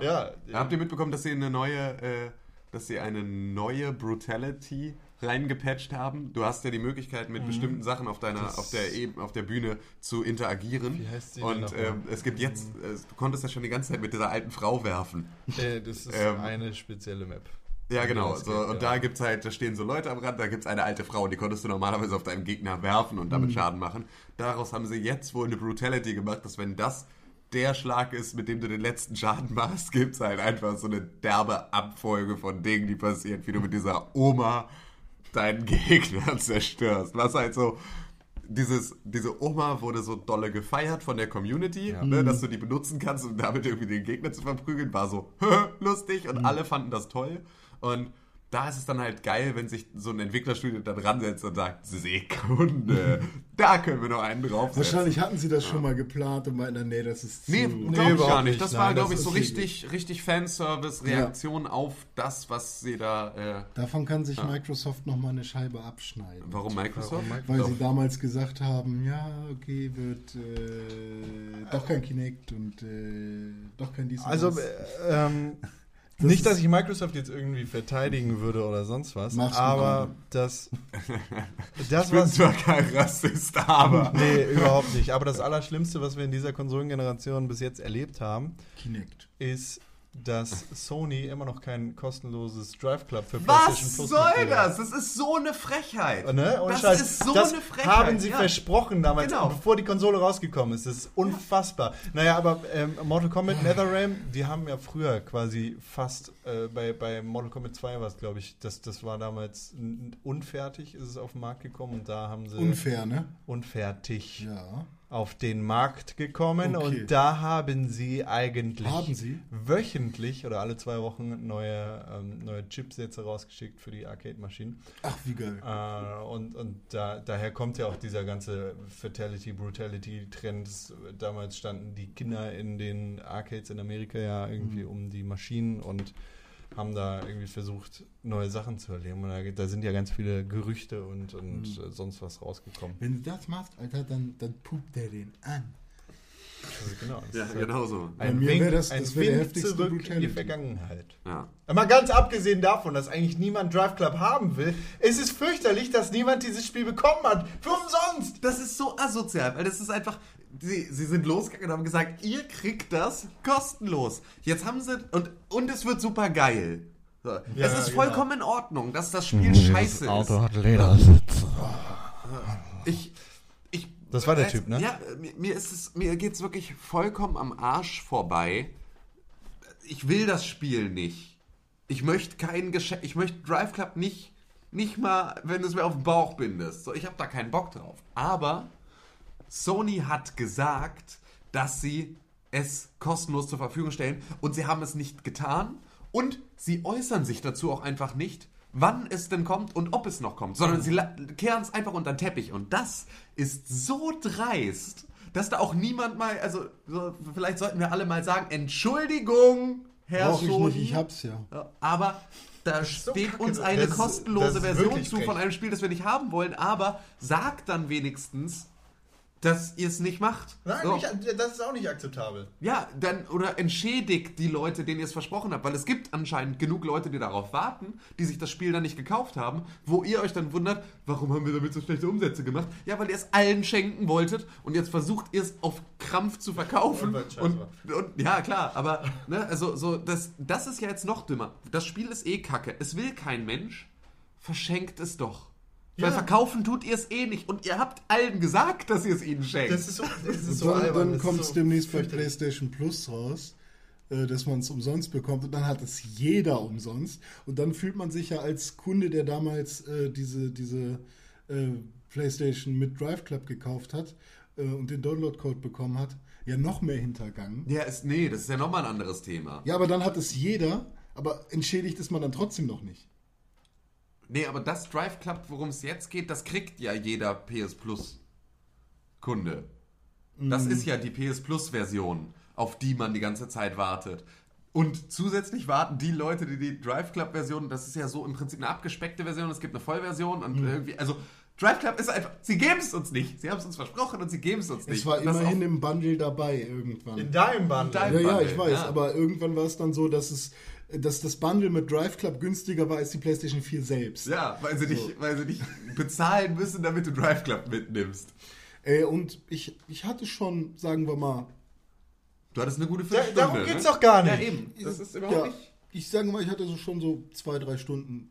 S3: ja,
S2: Habt ihr mitbekommen, dass sie eine neue, äh, dass sie eine neue Brutality reingepatcht haben? Du hast ja die Möglichkeit, mit bestimmten Sachen auf deiner,
S3: Mhm. Das-
S2: auf der Eben, auf der Bühne zu interagieren.
S3: Wie heißt denn
S2: Und ähm, es gibt jetzt, äh, du konntest das schon die ganze Zeit mit dieser alten Frau werfen.
S3: äh, das ist
S2: Ähm,
S3: eine spezielle Map.
S2: Ja, genau. So,
S3: geht,
S2: und
S3: ja.
S2: da gibt's halt, da stehen so Leute am Rand, da gibt's eine alte Frau, die konntest du normalerweise auf deinem Gegner werfen und
S3: Mhm.
S2: damit Schaden machen. Daraus haben sie jetzt wohl eine Brutality gemacht, dass wenn das der Schlag ist, mit dem du den letzten Schaden machst, gibt's halt einfach so eine derbe Abfolge von Dingen, die passieren, wie du mit dieser Oma deinen Gegner zerstörst. Was halt so, dieses, diese Oma wurde so dolle gefeiert von der Community,
S3: Ja.
S2: ne, dass du die benutzen kannst, um damit irgendwie den Gegner zu verprügeln, war so lustig und alle fanden das toll. Und da ist es dann halt geil, wenn sich so ein Entwicklerstudio da dran setzt und sagt, Sekunde, da können wir noch einen draufsetzen.
S4: Wahrscheinlich hatten sie das schon mal geplant und meinten, nee, das ist zu...
S2: Nee,
S3: Nee,
S2: glaube ich
S3: überhaupt
S2: gar nicht. Das
S3: Nein,
S2: war, glaube ich, so richtig, richtig Fanservice, Reaktion auf das, was sie da. Äh,
S4: Davon kann sich Microsoft noch mal eine Scheibe abschneiden.
S2: warum Microsoft?
S3: Warum
S4: Weil sie damals gesagt haben, ja, okay, wird äh, doch kein Kinect und äh, doch kein dies und
S3: Also,
S4: das.
S3: Nicht, dass ich Microsoft jetzt irgendwie verteidigen würde oder sonst was, aber
S4: Arne.
S3: das, das
S2: Ich bin
S3: was
S2: zwar kein Rassist, aber.
S3: Nee, überhaupt nicht. Aber das Allerschlimmste, was wir in dieser Konsolengeneration bis jetzt erlebt haben,
S4: Kinect.
S3: ist, dass Sony immer noch kein kostenloses Drive Club für
S2: Was
S3: PlayStation Plus
S2: soll
S3: Mitglieder hat.
S2: das? Das ist so eine Frechheit.
S3: Ne?
S2: Das
S3: Scheiß.
S2: ist so
S3: das
S2: eine Frechheit.
S3: haben sie
S2: ja.
S3: versprochen damals,
S2: Genau.
S3: bevor die Konsole rausgekommen ist. Das ist unfassbar. Naja, aber ähm, Mortal Kombat NetherRealm, die haben ja früher quasi fast, äh, bei, bei Mortal Kombat 2 war es, glaube ich, das, das war damals unfertig, ist es auf den Markt gekommen und da haben sie
S4: Unfair, ne?
S3: unfertig
S4: Ja.
S3: Auf den Markt gekommen
S4: Okay.
S3: und da haben sie eigentlich
S4: Haben sie?
S3: wöchentlich oder alle zwei Wochen neue, ähm, neue Chipsätze rausgeschickt für die Arcade-Maschinen.
S4: Ach, wie geil.
S3: Äh, und und da, daher kommt ja auch dieser ganze Fatality, Brutality-Trend. Es- Damals standen die Kinder in den Arcades in Amerika ja irgendwie
S4: Mhm.
S3: um die Maschinen und haben da irgendwie versucht, neue Sachen zu erleben. Und da, da sind ja ganz viele Gerüchte und, und
S4: Mhm.
S3: äh, sonst was rausgekommen.
S4: Wenn du das machst, Alter, dann, dann pupt der den an.
S3: Also genau. das
S2: Ja,
S3: ist halt
S2: genau so.
S4: Bei
S3: Ein
S4: mir
S3: Wink,
S4: das-
S3: ein
S4: das
S3: Wink zurück in die
S4: Brutality.
S3: Vergangenheit.
S2: Ja.
S3: Mal ganz abgesehen davon, dass eigentlich niemand Drive Club haben will, ist es fürchterlich, dass niemand dieses Spiel bekommen hat. Für umsonst!
S2: Das ist so asozial, weil das ist einfach. Sie, sie sind losgegangen und haben gesagt, ihr kriegt das kostenlos. Jetzt haben sie. Und, und es wird super geil. So.
S3: Ja,
S2: es ist
S3: genau.
S2: vollkommen in Ordnung, dass das Spiel scheiße ist.
S3: hat Ledersitze.
S2: Ich. Ich,
S3: Das war der
S2: weiß-
S3: Typ, ne?
S2: Ja, mir, mir ist es, mir geht's wirklich vollkommen am Arsch vorbei. Ich will das Spiel nicht. Ich möchte kein Geschäft, ich möchte Drive Club nicht, nicht mal, wenn du es mir auf den Bauch bindest. So, ich habe da keinen Bock drauf. Aber Sony hat gesagt, dass sie es kostenlos zur Verfügung stellen und sie haben es nicht getan und sie äußern sich dazu auch einfach nicht, wann es denn kommt und ob es noch kommt, sondern sie kehren es einfach unter den Teppich und das ist so dreist, dass da auch niemand mal, also so, vielleicht sollten wir alle mal sagen, Entschuldigung, Herr
S4: Brauch ich
S2: Sony.
S4: nicht, ich hab's ja.
S2: Aber da
S3: so
S2: steht
S3: kacke,
S2: uns
S3: das
S2: eine
S3: ist-
S2: kostenlose
S3: das
S2: Version zu von einem Spiel, das wir nicht haben wollen, aber sagt dann wenigstens, dass ihr es nicht macht.
S3: Nein,
S2: So.
S3: nicht, das ist auch nicht akzeptabel.
S2: Ja, dann oder entschädigt die Leute, denen ihr es versprochen habt, weil es gibt anscheinend genug Leute, die darauf warten, die sich das Spiel dann nicht gekauft haben, wo ihr euch dann wundert, warum haben wir damit so schlechte Umsätze gemacht? Ja, weil ihr es allen schenken wolltet und jetzt versucht ihr es auf Krampf zu verkaufen.
S3: Und
S2: und ja, klar, aber ne, also so das das ist ja jetzt noch dümmer. Das Spiel ist eh kacke. Es will kein Mensch. Verschenkt es doch. Weil
S3: Ja.
S2: verkaufen tut ihr es eh nicht. Und ihr habt allen gesagt, dass ihr es ihnen schenkt.
S3: Das ist so, das ist
S4: Und
S3: so
S4: dann,
S3: albern.
S4: dann kommt es
S3: so
S4: demnächst bei. PlayStation Plus raus, äh, dass man es umsonst bekommt und dann hat es jeder umsonst. Und dann fühlt man sich ja als Kunde, der damals äh, diese, diese äh, PlayStation mit Drive Club gekauft hat äh, und den Download-Code bekommen hat, ja noch mehr hintergangen.
S2: ja, ist, nee, das ist ja nochmal ein anderes Thema.
S4: Ja, aber dann hat es jeder, aber entschädigt ist man dann trotzdem noch nicht.
S2: Nee, aber das Drive Club, worum es jetzt geht, das kriegt ja jeder PS Plus Kunde. Das ist ja die PS Plus Version, auf die man die ganze Zeit wartet. Und zusätzlich warten die Leute, die die Drive Club Version, das ist ja so im Prinzip eine abgespeckte Version, es gibt eine Vollversion und irgendwie, also Drive Club ist einfach, sie geben es uns nicht. Sie haben es uns versprochen und sie geben es uns nicht.
S4: Es war
S2: das
S4: immerhin im Bundle dabei irgendwann.
S3: In deinem Band.
S2: deinem-
S4: Ja, ja,
S2: Bundle,
S4: ich weiß,
S2: ja.
S4: aber irgendwann war es dann so, dass es dass das Bundle mit Drive Club günstiger war als die PlayStation 4 selbst.
S2: Ja, weil sie, nicht, weil sie nicht bezahlen müssen, damit du Drive Club mitnimmst.
S4: Äh, und ich, ich hatte schon, sagen wir mal,
S2: Du hattest eine gute
S3: Da,
S2: Viertelstunde.
S3: darum geht's
S2: ne?
S3: doch gar nicht.
S2: Ja, eben. Das ist überhaupt
S4: ja,
S2: nicht.
S4: ich sage mal, ich hatte so schon so zwei, drei Stunden.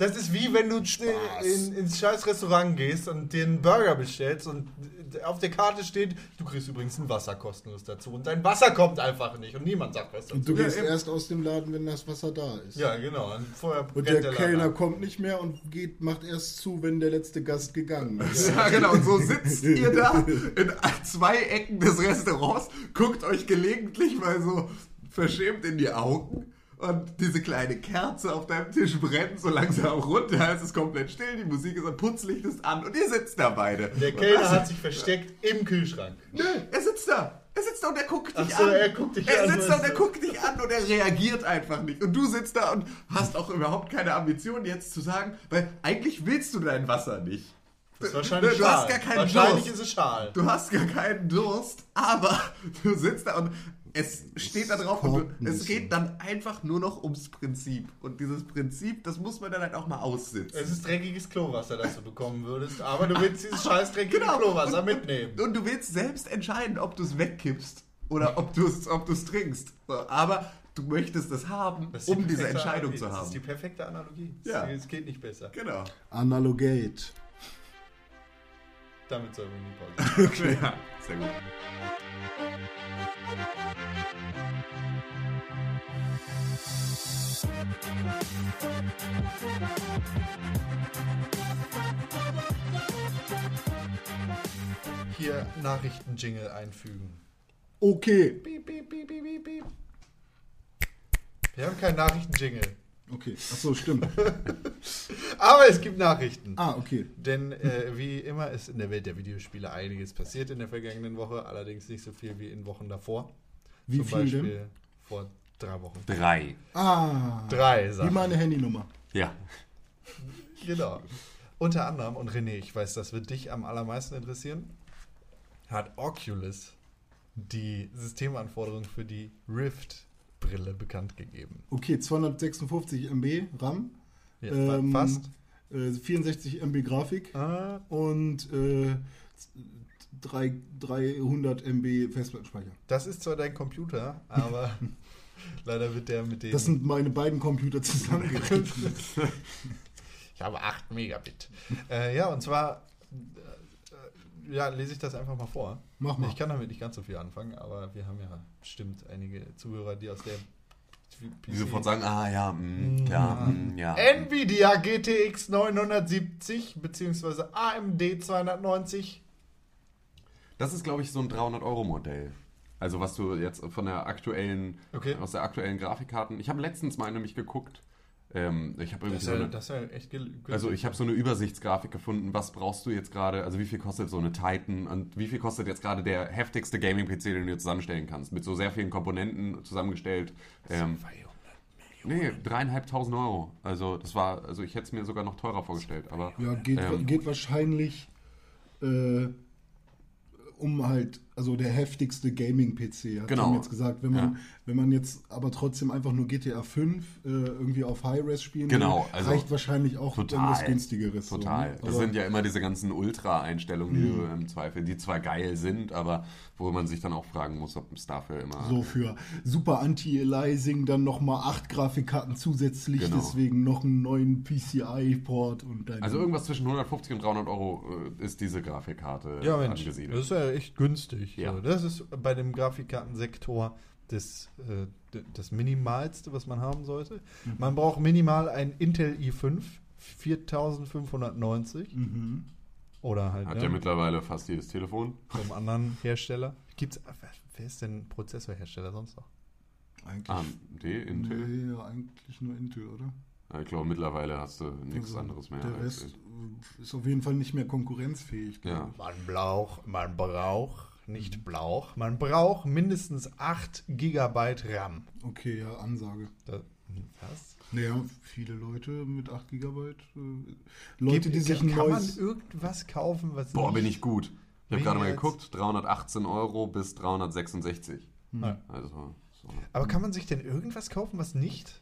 S3: Das ist wie wenn du in, ins scheiß Restaurant gehst und dir einen Burger bestellst und auf der Karte steht, du kriegst übrigens ein Wasser kostenlos dazu. Und dein Wasser kommt einfach nicht und niemand sagt was dazu.
S4: Und du
S2: Ja,
S4: gehst
S2: eben.
S4: erst aus dem Laden, wenn das Wasser da ist.
S3: ja, genau. Und vorher
S4: Und der
S3: Laden
S4: Kellner kommt nicht mehr und geht, macht erst zu, wenn der letzte Gast gegangen ist.
S2: Ja, genau. Und so sitzt ihr da in zwei Ecken des Restaurants, guckt euch gelegentlich mal so verschämt in die Augen und diese kleine Kerze auf deinem Tisch brennt so langsam runter. Es ist komplett still, die Musik ist an, Putzlicht ist an und ihr sitzt da beide.
S3: Der Kellner hat sich versteckt im Kühlschrank.
S2: Nö, er sitzt da. Er sitzt da und er guckt dich
S3: so,
S2: an.
S3: er guckt dich
S2: er
S3: an,
S2: sitzt da und er
S3: du.
S2: guckt dich an und er reagiert einfach nicht. Und du sitzt da und hast auch überhaupt keine Ambition jetzt zu sagen, weil eigentlich willst du dein Wasser nicht.
S3: Das ist wahrscheinlich
S2: du
S3: Schal.
S2: hast gar keinen
S3: Wahrscheinlich
S2: Durst.
S3: ist es Schal.
S2: Du hast gar keinen Durst, aber du sitzt da und Es steht da
S4: Es
S2: drauf und du, es geht dann einfach nur noch ums Prinzip. Und dieses Prinzip, das muss man dann halt auch mal aussitzen.
S3: Es ist dreckiges Klowasser, das du bekommen würdest, aber du willst dieses scheiß dreckige Klowasser mitnehmen.
S2: Und du willst selbst entscheiden, ob du es wegkippst oder ob du es ob du's trinkst. So, Aber du möchtest es haben,
S3: Das ist die
S2: um diese Entscheidung
S3: Analogie.
S2: zu
S3: Das ist die
S2: haben.
S3: perfekte Analogie.
S2: Ja.
S3: Es geht nicht besser.
S2: Genau.
S4: Analogate.
S3: Damit soll man die Pause.
S2: Ja, sehr gut.
S3: Hier Nachrichten-Jingle einfügen.
S4: Okay.
S3: Piep, piep, piep. Wir haben keinen Nachrichten-Jingle.
S4: Okay. Achso, stimmt.
S3: Aber es gibt Nachrichten.
S4: Ah, okay.
S3: Denn äh, wie immer ist in der Welt der Videospiele einiges passiert in der vergangenen Woche, allerdings nicht so viel wie in Wochen davor.
S4: Wie
S3: Zum
S4: viel
S3: Beispiel
S4: denn?
S3: vor drei Wochen.
S2: Drei.
S4: Ah.
S3: Drei
S4: Wie
S3: Sachen.
S4: meine Handynummer.
S2: Ja.
S3: Genau. Unter anderem, und René, ich weiß, das wird dich am allermeisten interessieren, hat Oculus die Systemanforderungen für die Rift-Brille bekannt gegeben.
S4: Okay, 256 MB RAM.
S3: Ja,
S4: Ähm,
S3: fast.
S4: Äh, 64 MB Grafik.
S3: Ah,
S4: Und äh, drei- 300 MB Festplattenspeicher.
S3: das ist zwar dein Computer, aber leider wird der mit dem.
S4: Das sind meine beiden Computer zusammengerechnet.
S3: ich habe 8 Megabit. äh, ja, und zwar. Ja, lese ich das einfach mal vor.
S4: Mach mal.
S3: Ich kann damit nicht ganz so viel anfangen, aber wir haben ja bestimmt einige Zuhörer, die aus der.
S2: Die sofort sagen, ah ja, mh, klar, mh, ja.
S3: Nvidia GTX 970 bzw. AMD 290.
S2: Das ist, glaube ich, so ein 300-Euro-Modell. Also was du jetzt von der aktuellen,
S3: Okay.
S2: aus der aktuellen Grafikkarten. Ich habe letztens mal nämlich geguckt. Ähm, ich habe irgendwie so eine,
S3: das ist ja
S2: also ich habe so eine Übersichtsgrafik gefunden. Was brauchst du jetzt gerade? Also wie viel kostet so eine Titan und wie viel kostet jetzt gerade der heftigste Gaming-PC, den du zusammenstellen kannst? Mit so sehr vielen Komponenten zusammengestellt. Ähm,
S3: 200
S2: nee, dreieinhalbtausend Euro. Also das war, also ich hätte es mir sogar noch teurer vorgestellt. Aber
S4: Ja, geht,
S2: ähm,
S4: geht wahrscheinlich äh, um halt, also der heftigste Gaming-PC, hat
S2: Genau.
S4: Jetzt gesagt. Wenn man,
S2: Ja.
S4: Wenn man jetzt aber trotzdem einfach nur GTA 5 äh, irgendwie auf High-Res spielen
S2: Genau,
S4: will,
S2: also
S4: reicht wahrscheinlich auch
S2: total.
S4: irgendwas günstigeres.
S2: Total.
S4: So, ne?
S2: das sind ja immer diese ganzen Ultra-Einstellungen, die du im Zweifel, die zwar geil sind, aber wo man sich dann auch fragen muss, ob es dafür immer.
S4: So für super Anti-Aliasing dann nochmal acht Grafikkarten zusätzlich,
S2: Genau.
S4: deswegen noch einen neuen PCI-Port und dann.
S2: Also irgendwas zwischen 150 und 300 Euro äh, ist diese Grafikkarte
S3: Ja, Mensch,
S2: angesiedelt.
S3: das ist ja echt günstig.
S2: Ja.
S3: So, das ist bei dem Grafikkartensektor das, äh, das Minimalste, was man haben sollte.
S2: Mhm.
S3: Man braucht minimal ein Intel i5 4590
S4: mhm.
S3: oder halt
S2: Hat
S3: ne,
S2: ja mittlerweile fast jedes Telefon.
S3: vom anderen Hersteller. Gibt's, wer ist denn Prozessorhersteller sonst noch?
S4: Eigentlich,
S2: AMD, Intel.
S4: Nee, ja, eigentlich nur Intel, oder?
S2: Ja, Ich glaube, mittlerweile hast du nichts
S4: Also,
S2: anderes mehr.
S4: Der Rest äh, ist auf jeden Fall nicht mehr konkurrenzfähig.
S2: Ja.
S3: Man braucht, man braucht, nicht braucht, man braucht mindestens 8 GB RAM.
S4: Okay, ja, Ansage.
S3: Da, was?
S4: Naja, viele Leute mit 8 GB. Äh, Leute, die sich ein
S3: kann
S4: neues.
S3: man irgendwas kaufen, was
S2: Boah,
S3: nicht-
S2: bin ich gut. Ich habe gerade mal geguckt, 318 Euro bis 366.
S3: Ja.
S2: Also, so.
S3: Aber kann man sich denn irgendwas kaufen, was nicht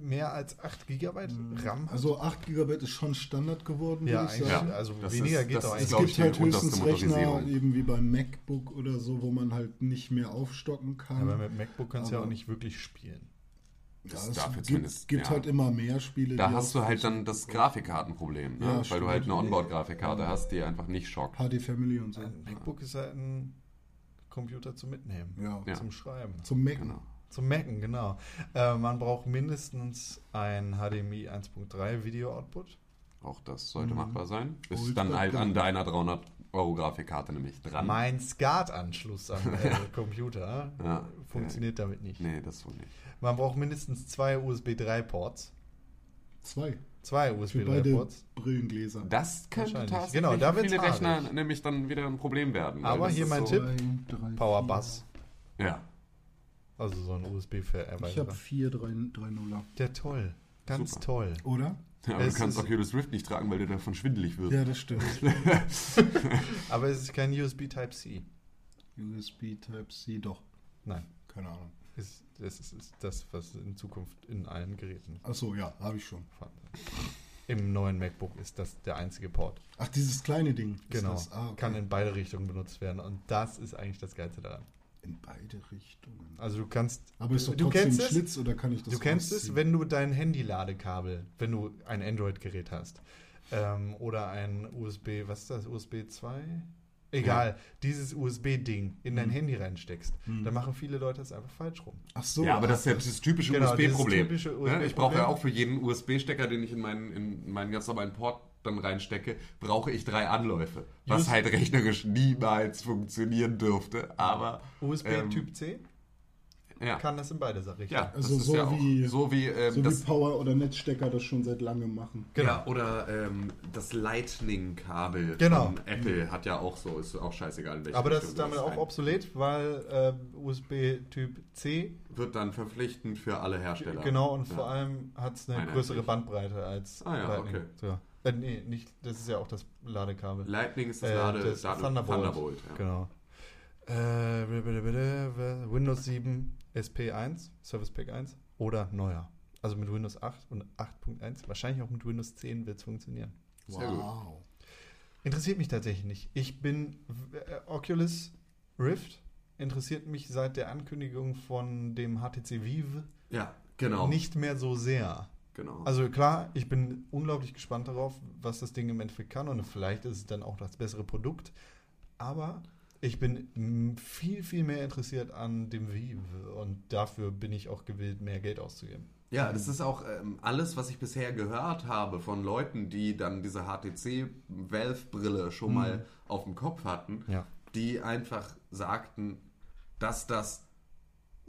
S3: mehr als 8 GB RAM hat?
S4: Also 8 GB ist schon Standard geworden,
S3: ja,
S4: würde ich sagen.
S2: Ja,
S3: also
S2: das
S3: weniger
S2: ist-
S3: geht doch
S4: Es
S3: eigentlich.
S2: glaub
S4: gibt halt höchstens Rechner, eben wie beim MacBook oder so, wo man halt nicht mehr aufstocken kann.
S3: Aber mit MacBook kannst du ja auch nicht wirklich spielen.
S4: ja,
S2: das
S4: es
S2: jetzt
S4: gibt,
S2: zumindest-
S4: gibt
S2: ja.
S4: halt immer mehr Spiele.
S2: Da
S4: die
S2: hast du halt dann das Grafikkartenproblem, ne?
S4: Ja,
S2: weil
S4: stimmt.
S2: du halt eine Onboard-Grafikkarte hast, die einfach nicht schockt.
S4: HD Family und so.
S3: Ein MacBook ist halt ein Computer zum Mitnehmen,
S4: Ja.
S2: Ja.
S3: zum Schreiben.
S4: Zum Mac.
S2: Genau.
S3: Zum Macken, genau. Äh, man braucht mindestens ein HDMI 1.3 Video-Output.
S2: Auch das sollte machbar sein. Ist
S4: Ultra
S2: dann halt an
S4: cool.
S2: deiner 300 Euro Grafikkarte nämlich dran.
S3: Mein SCART-Anschluss am äh, Computer
S2: Ja.
S3: funktioniert damit nicht.
S2: Nee, das wohl nicht.
S3: Man braucht mindestens zwei USB 3-Ports.
S4: Zwei.
S3: Zwei USB
S4: Für beide
S3: 3-Ports.
S4: Brillengläser.
S2: Das könnte
S3: Wahrscheinlich.
S2: tatsächlich
S3: Genau, da
S2: für viele Rechner nämlich dann wieder ein Problem werden.
S3: Aber hier mein
S2: so,
S3: Tipp. Powerbass.
S2: Ja,
S3: Also so ein USB
S4: vier. Ich habe vier 3, 3 0
S3: Der toll. Ganz
S2: Super.
S3: toll.
S4: Oder?
S2: ja aber
S3: Es
S2: du kannst
S3: ist-
S2: Oculus Rift nicht tragen, weil du davon schwindelig wirst.
S4: Ja, das stimmt.
S3: Aber es ist kein USB Type-C.
S4: USB Type-C, doch.
S3: Nein.
S4: Keine Ahnung.
S3: Ist, das ist, ist das, was in Zukunft in allen Geräten
S4: Achso, ja, habe ich schon.
S3: Im neuen MacBook ist das der einzige Port.
S4: Ach, dieses kleine Ding. ist
S3: Genau.
S4: Das? Ah, okay.
S3: Kann in beide Richtungen benutzt werden. Und das ist eigentlich das Geilste daran.
S4: In beide Richtungen.
S3: Also du kannst.
S4: Aber ist doch
S3: du
S4: trotzdem
S3: kennst
S4: ein
S3: es?
S4: Schlitz oder kann ich das
S3: Du kennst es,
S4: rausziehen?
S3: wenn du dein Handy-Ladekabel, wenn du ein Android-Gerät hast ähm, oder ein USB, was ist das, USB 2? Egal, dieses USB-Ding in dein
S4: Mhm.
S3: Handy reinsteckst,
S4: Mhm.
S3: dann machen viele Leute das einfach falsch rum.
S4: Ach so.
S2: ja, aber das ist ja das typische
S3: Genau,
S2: USB-Problem.
S3: typische
S2: Ne? Ich brauche ja auch für jeden USB-Stecker, den ich in meinen, in meinen ganz normalen Port dann reinstecke, brauche ich drei Anläufe. Was
S3: Just-
S2: halt rechnerisch niemals funktionieren dürfte. Aber
S3: USB
S2: Ähm,
S3: Typ C
S2: ja,
S3: kann das in beide Sachen.
S2: ja das
S4: Also
S2: ist
S4: so
S2: ja auch
S4: wie-
S2: so wie, ähm,
S4: so
S2: das,
S4: wie Power- oder Netzstecker das schon seit langem machen.
S3: Genau.
S2: Ja, oder ähm, das Lightning-Kabel
S3: Genau.
S2: von Apple hat ja auch so, ist auch scheißegal. in
S3: Aber das
S2: Richtung
S3: ist damit auch obsolet, weil äh, USB Typ C,
S2: Wird dann verpflichtend für alle Hersteller.
S3: genau, und
S2: Ja.
S3: vor allem hat es eine größere Bandbreite als
S2: Ah ja,
S3: Lightning.
S2: okay.
S3: So. Äh, nee, nicht, das ist ja auch das Ladekabel.
S2: Lightning ist das
S3: Äh,
S2: Lade,
S3: das
S2: Lade
S3: Thunderbolt.
S2: Thunderbolt ja.
S3: Genau. Äh, Windows 7 SP1, Service Pack 1 oder neuer. Also mit Windows 8 und 8.1. Wahrscheinlich auch mit Windows 10 wird es funktionieren.
S4: Wow.
S3: Interessiert mich tatsächlich nicht. Ich bin äh, Oculus Rift interessiert mich seit der Ankündigung von dem HTC Vive
S2: Ja, genau.
S3: nicht mehr so sehr.
S2: Genau.
S3: Also klar, ich bin unglaublich gespannt darauf, was das Ding im Endeffekt kann und vielleicht ist es dann auch das bessere Produkt. Aber ich bin viel, viel mehr interessiert an dem Vive und dafür bin ich auch gewillt, mehr Geld auszugeben.
S2: Ja, das ist auch ähm, alles, was ich bisher gehört habe von Leuten, die dann diese HTC-Valve-Brille schon mal auf dem Kopf hatten,
S3: Ja.
S2: die einfach sagten, dass das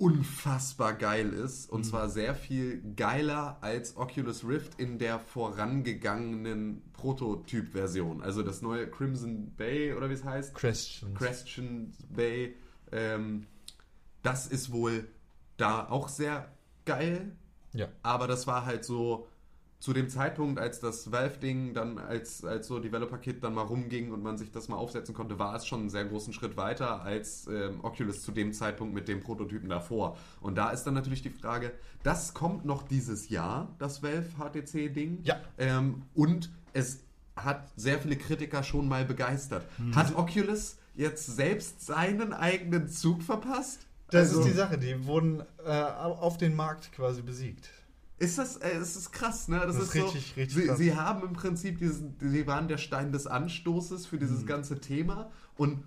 S2: unfassbar geil ist. Und zwar sehr viel geiler als Oculus Rift in der vorangegangenen Prototyp-Version. Also das neue Crimson Bay oder wie es heißt.
S3: Questions.
S2: Question Bay. Ähm, das ist wohl da auch sehr geil.
S3: Ja.
S2: Aber das war halt so zu dem Zeitpunkt, als das Valve-Ding dann als, als so Developer-Kit dann mal rumging und man sich das mal aufsetzen konnte, war es schon einen sehr großen Schritt weiter als ähm, Oculus zu dem Zeitpunkt mit dem Prototypen davor. Und da ist dann natürlich die Frage, das kommt noch dieses Jahr, das Valve HTC-Ding.
S3: Ja.
S2: Ähm, und es hat sehr viele Kritiker schon mal begeistert. Hat Oculus jetzt selbst seinen eigenen Zug verpasst?
S3: Das
S2: Also-
S3: ist die Sache, die wurden äh, auf den Markt quasi besiegt.
S2: Ist das, äh, es ist krass, ne? Das,
S3: Das
S2: ist,
S3: ist
S2: so,
S3: richtig, richtig
S2: sie,
S3: krass.
S2: sie haben im Prinzip diesen, sie waren der Stein des Anstoßes für
S3: Mhm.
S2: dieses ganze Thema und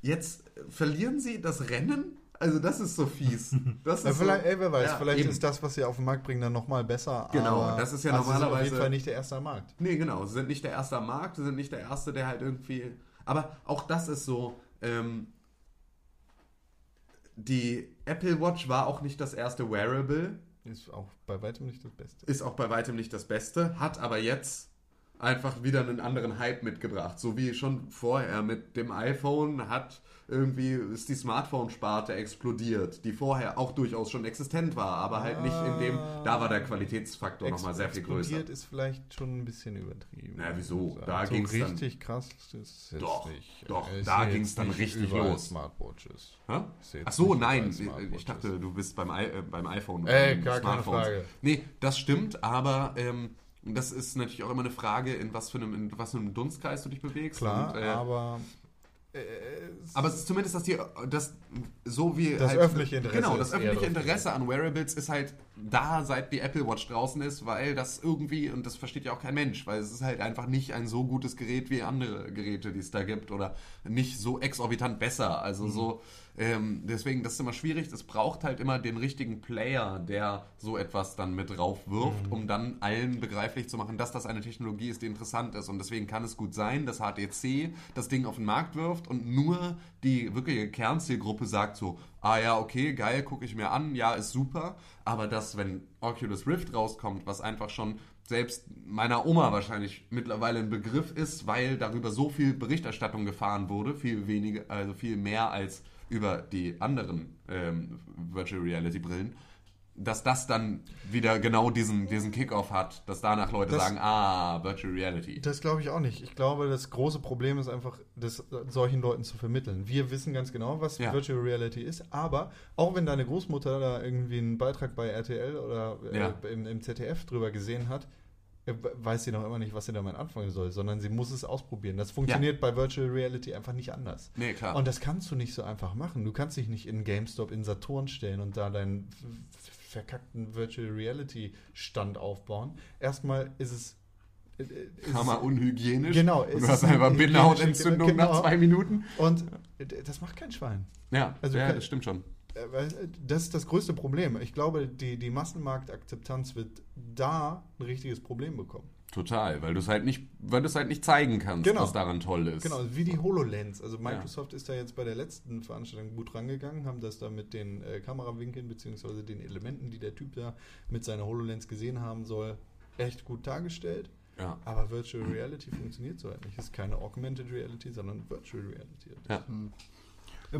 S2: jetzt verlieren sie das Rennen? Also das ist so fies. Das
S3: Ja,
S2: ist
S3: vielleicht,
S2: so,
S3: ey, wer weiß,
S2: Ja,
S3: vielleicht
S2: eben.
S3: ist das, was sie auf den Markt bringen, dann nochmal besser.
S2: Genau,
S3: aber
S2: das ist ja
S3: also sie sind auf
S2: normalerweise-
S3: jeden Fall nicht der erste am Markt.
S2: Nee, genau. Sie sind nicht der Erste am Markt, sie sind nicht der Erste, der halt irgendwie. Aber auch das ist so. Ähm, die Apple Watch war auch nicht das erste Wearable,
S3: Ist auch bei weitem nicht das Beste.
S2: ist auch bei weitem nicht das Beste, hat aber jetzt einfach wieder einen anderen Hype mitgebracht. So wie schon vorher mit dem iPhone hat irgendwie ist die Smartphone-Sparte explodiert, die vorher auch durchaus schon existent war, aber halt nicht in dem, da war der Qualitätsfaktor nochmal sehr viel größer.
S3: Explodiert ist vielleicht schon ein bisschen übertrieben.
S2: Na, wieso? Da ging's dann-
S3: richtig krass ist es jetzt
S2: Doch,
S3: nicht.
S2: doch,
S3: Ich
S2: da ging's
S3: jetzt
S2: dann richtig los.
S3: Smartwatches.
S2: Ach so, nein, ich dachte, du bist beim, I, äh, beim iPhone.
S3: Ey,
S2: beim
S3: gar keine Frage.
S2: Nee, das stimmt, aber ähm, das ist natürlich auch immer eine Frage, in was für einem, in was für einem Dunstkreis du dich bewegst.
S3: Klar,
S2: Und, äh,
S3: aber. Äh,
S2: aber es ist zumindest, dass die, das so wie
S3: Das
S2: halt,
S3: öffentliche Interesse
S2: Genau, das öffentliche Interesse. an Wearables ist halt da, seit die Apple Watch draußen ist, weil das irgendwie, und das versteht ja auch kein Mensch, weil es ist halt einfach nicht ein so gutes Gerät wie andere Geräte, die es da gibt oder nicht so exorbitant besser. Also so, ähm, deswegen, das ist immer schwierig. Es braucht halt immer den richtigen Player, der so etwas dann mit drauf wirft, um dann allen begreiflich zu machen, dass das eine Technologie ist, die interessant ist. Und deswegen kann es gut sein, dass HTC das Ding auf den Markt wirft und nur die wirkliche Kernzielgruppe sagt so, ah ja, okay, geil, gucke ich mir an, ja, ist super. Aber dass, wenn Oculus Rift rauskommt, was einfach schon selbst meiner Oma wahrscheinlich mittlerweile ein Begriff ist, weil darüber so viel Berichterstattung gefahren wurde, viel weniger, also viel mehr als über die anderen ähm, Virtual Reality Brillen, dass das dann wieder genau diesen, diesen Kickoff hat, dass danach Leute
S3: Das-
S2: sagen, ah, Virtual Reality.
S3: Das glaube ich auch nicht. Ich glaube, das große Problem ist einfach, das solchen Leuten zu vermitteln. Wir wissen ganz genau, was
S2: Ja.
S3: Virtual Reality ist, aber auch wenn deine Großmutter da irgendwie einen Beitrag bei RTL oder äh,
S2: Ja.
S3: im, im ZDF drüber gesehen hat, äh, weiß sie noch immer nicht, was sie damit anfangen soll, sondern sie muss es ausprobieren. Das funktioniert bei Virtual Reality einfach nicht anders.
S2: Nee, klar.
S3: Und das kannst du nicht so einfach machen. Du kannst dich nicht in GameStop in Saturn stellen und da f- verkackten Virtual Reality Stand aufbauen. Erstmal ist es äh, ist
S2: Hammer unhygienisch.
S3: Genau,
S2: du hast einfach Bindehautentzündung
S3: hygienische-
S2: nach
S3: genau.
S2: zwei Minuten.
S3: Und äh, das macht kein Schwein.
S2: Ja,
S3: Also
S2: ja das stimmt schon.
S3: Äh, äh, Das ist das größte Problem. Ich glaube, die, die Massenmarktakzeptanz wird da ein richtiges Problem bekommen.
S2: Total, weil du es halt nicht, weil du es halt nicht zeigen kannst,
S3: Genau.
S2: was daran toll ist.
S3: Genau, wie die HoloLens. Also Microsoft ist da jetzt bei der letzten Veranstaltung gut rangegangen, haben das da mit den äh, Kamerawinkeln beziehungsweise den Elementen, die der Typ da mit seiner HoloLens gesehen haben soll, echt gut dargestellt.
S2: Ja.
S3: Aber Virtual Reality funktioniert so halt nicht. Es ist keine Augmented Reality, sondern Virtual Reality.
S2: Ja.
S4: Äh,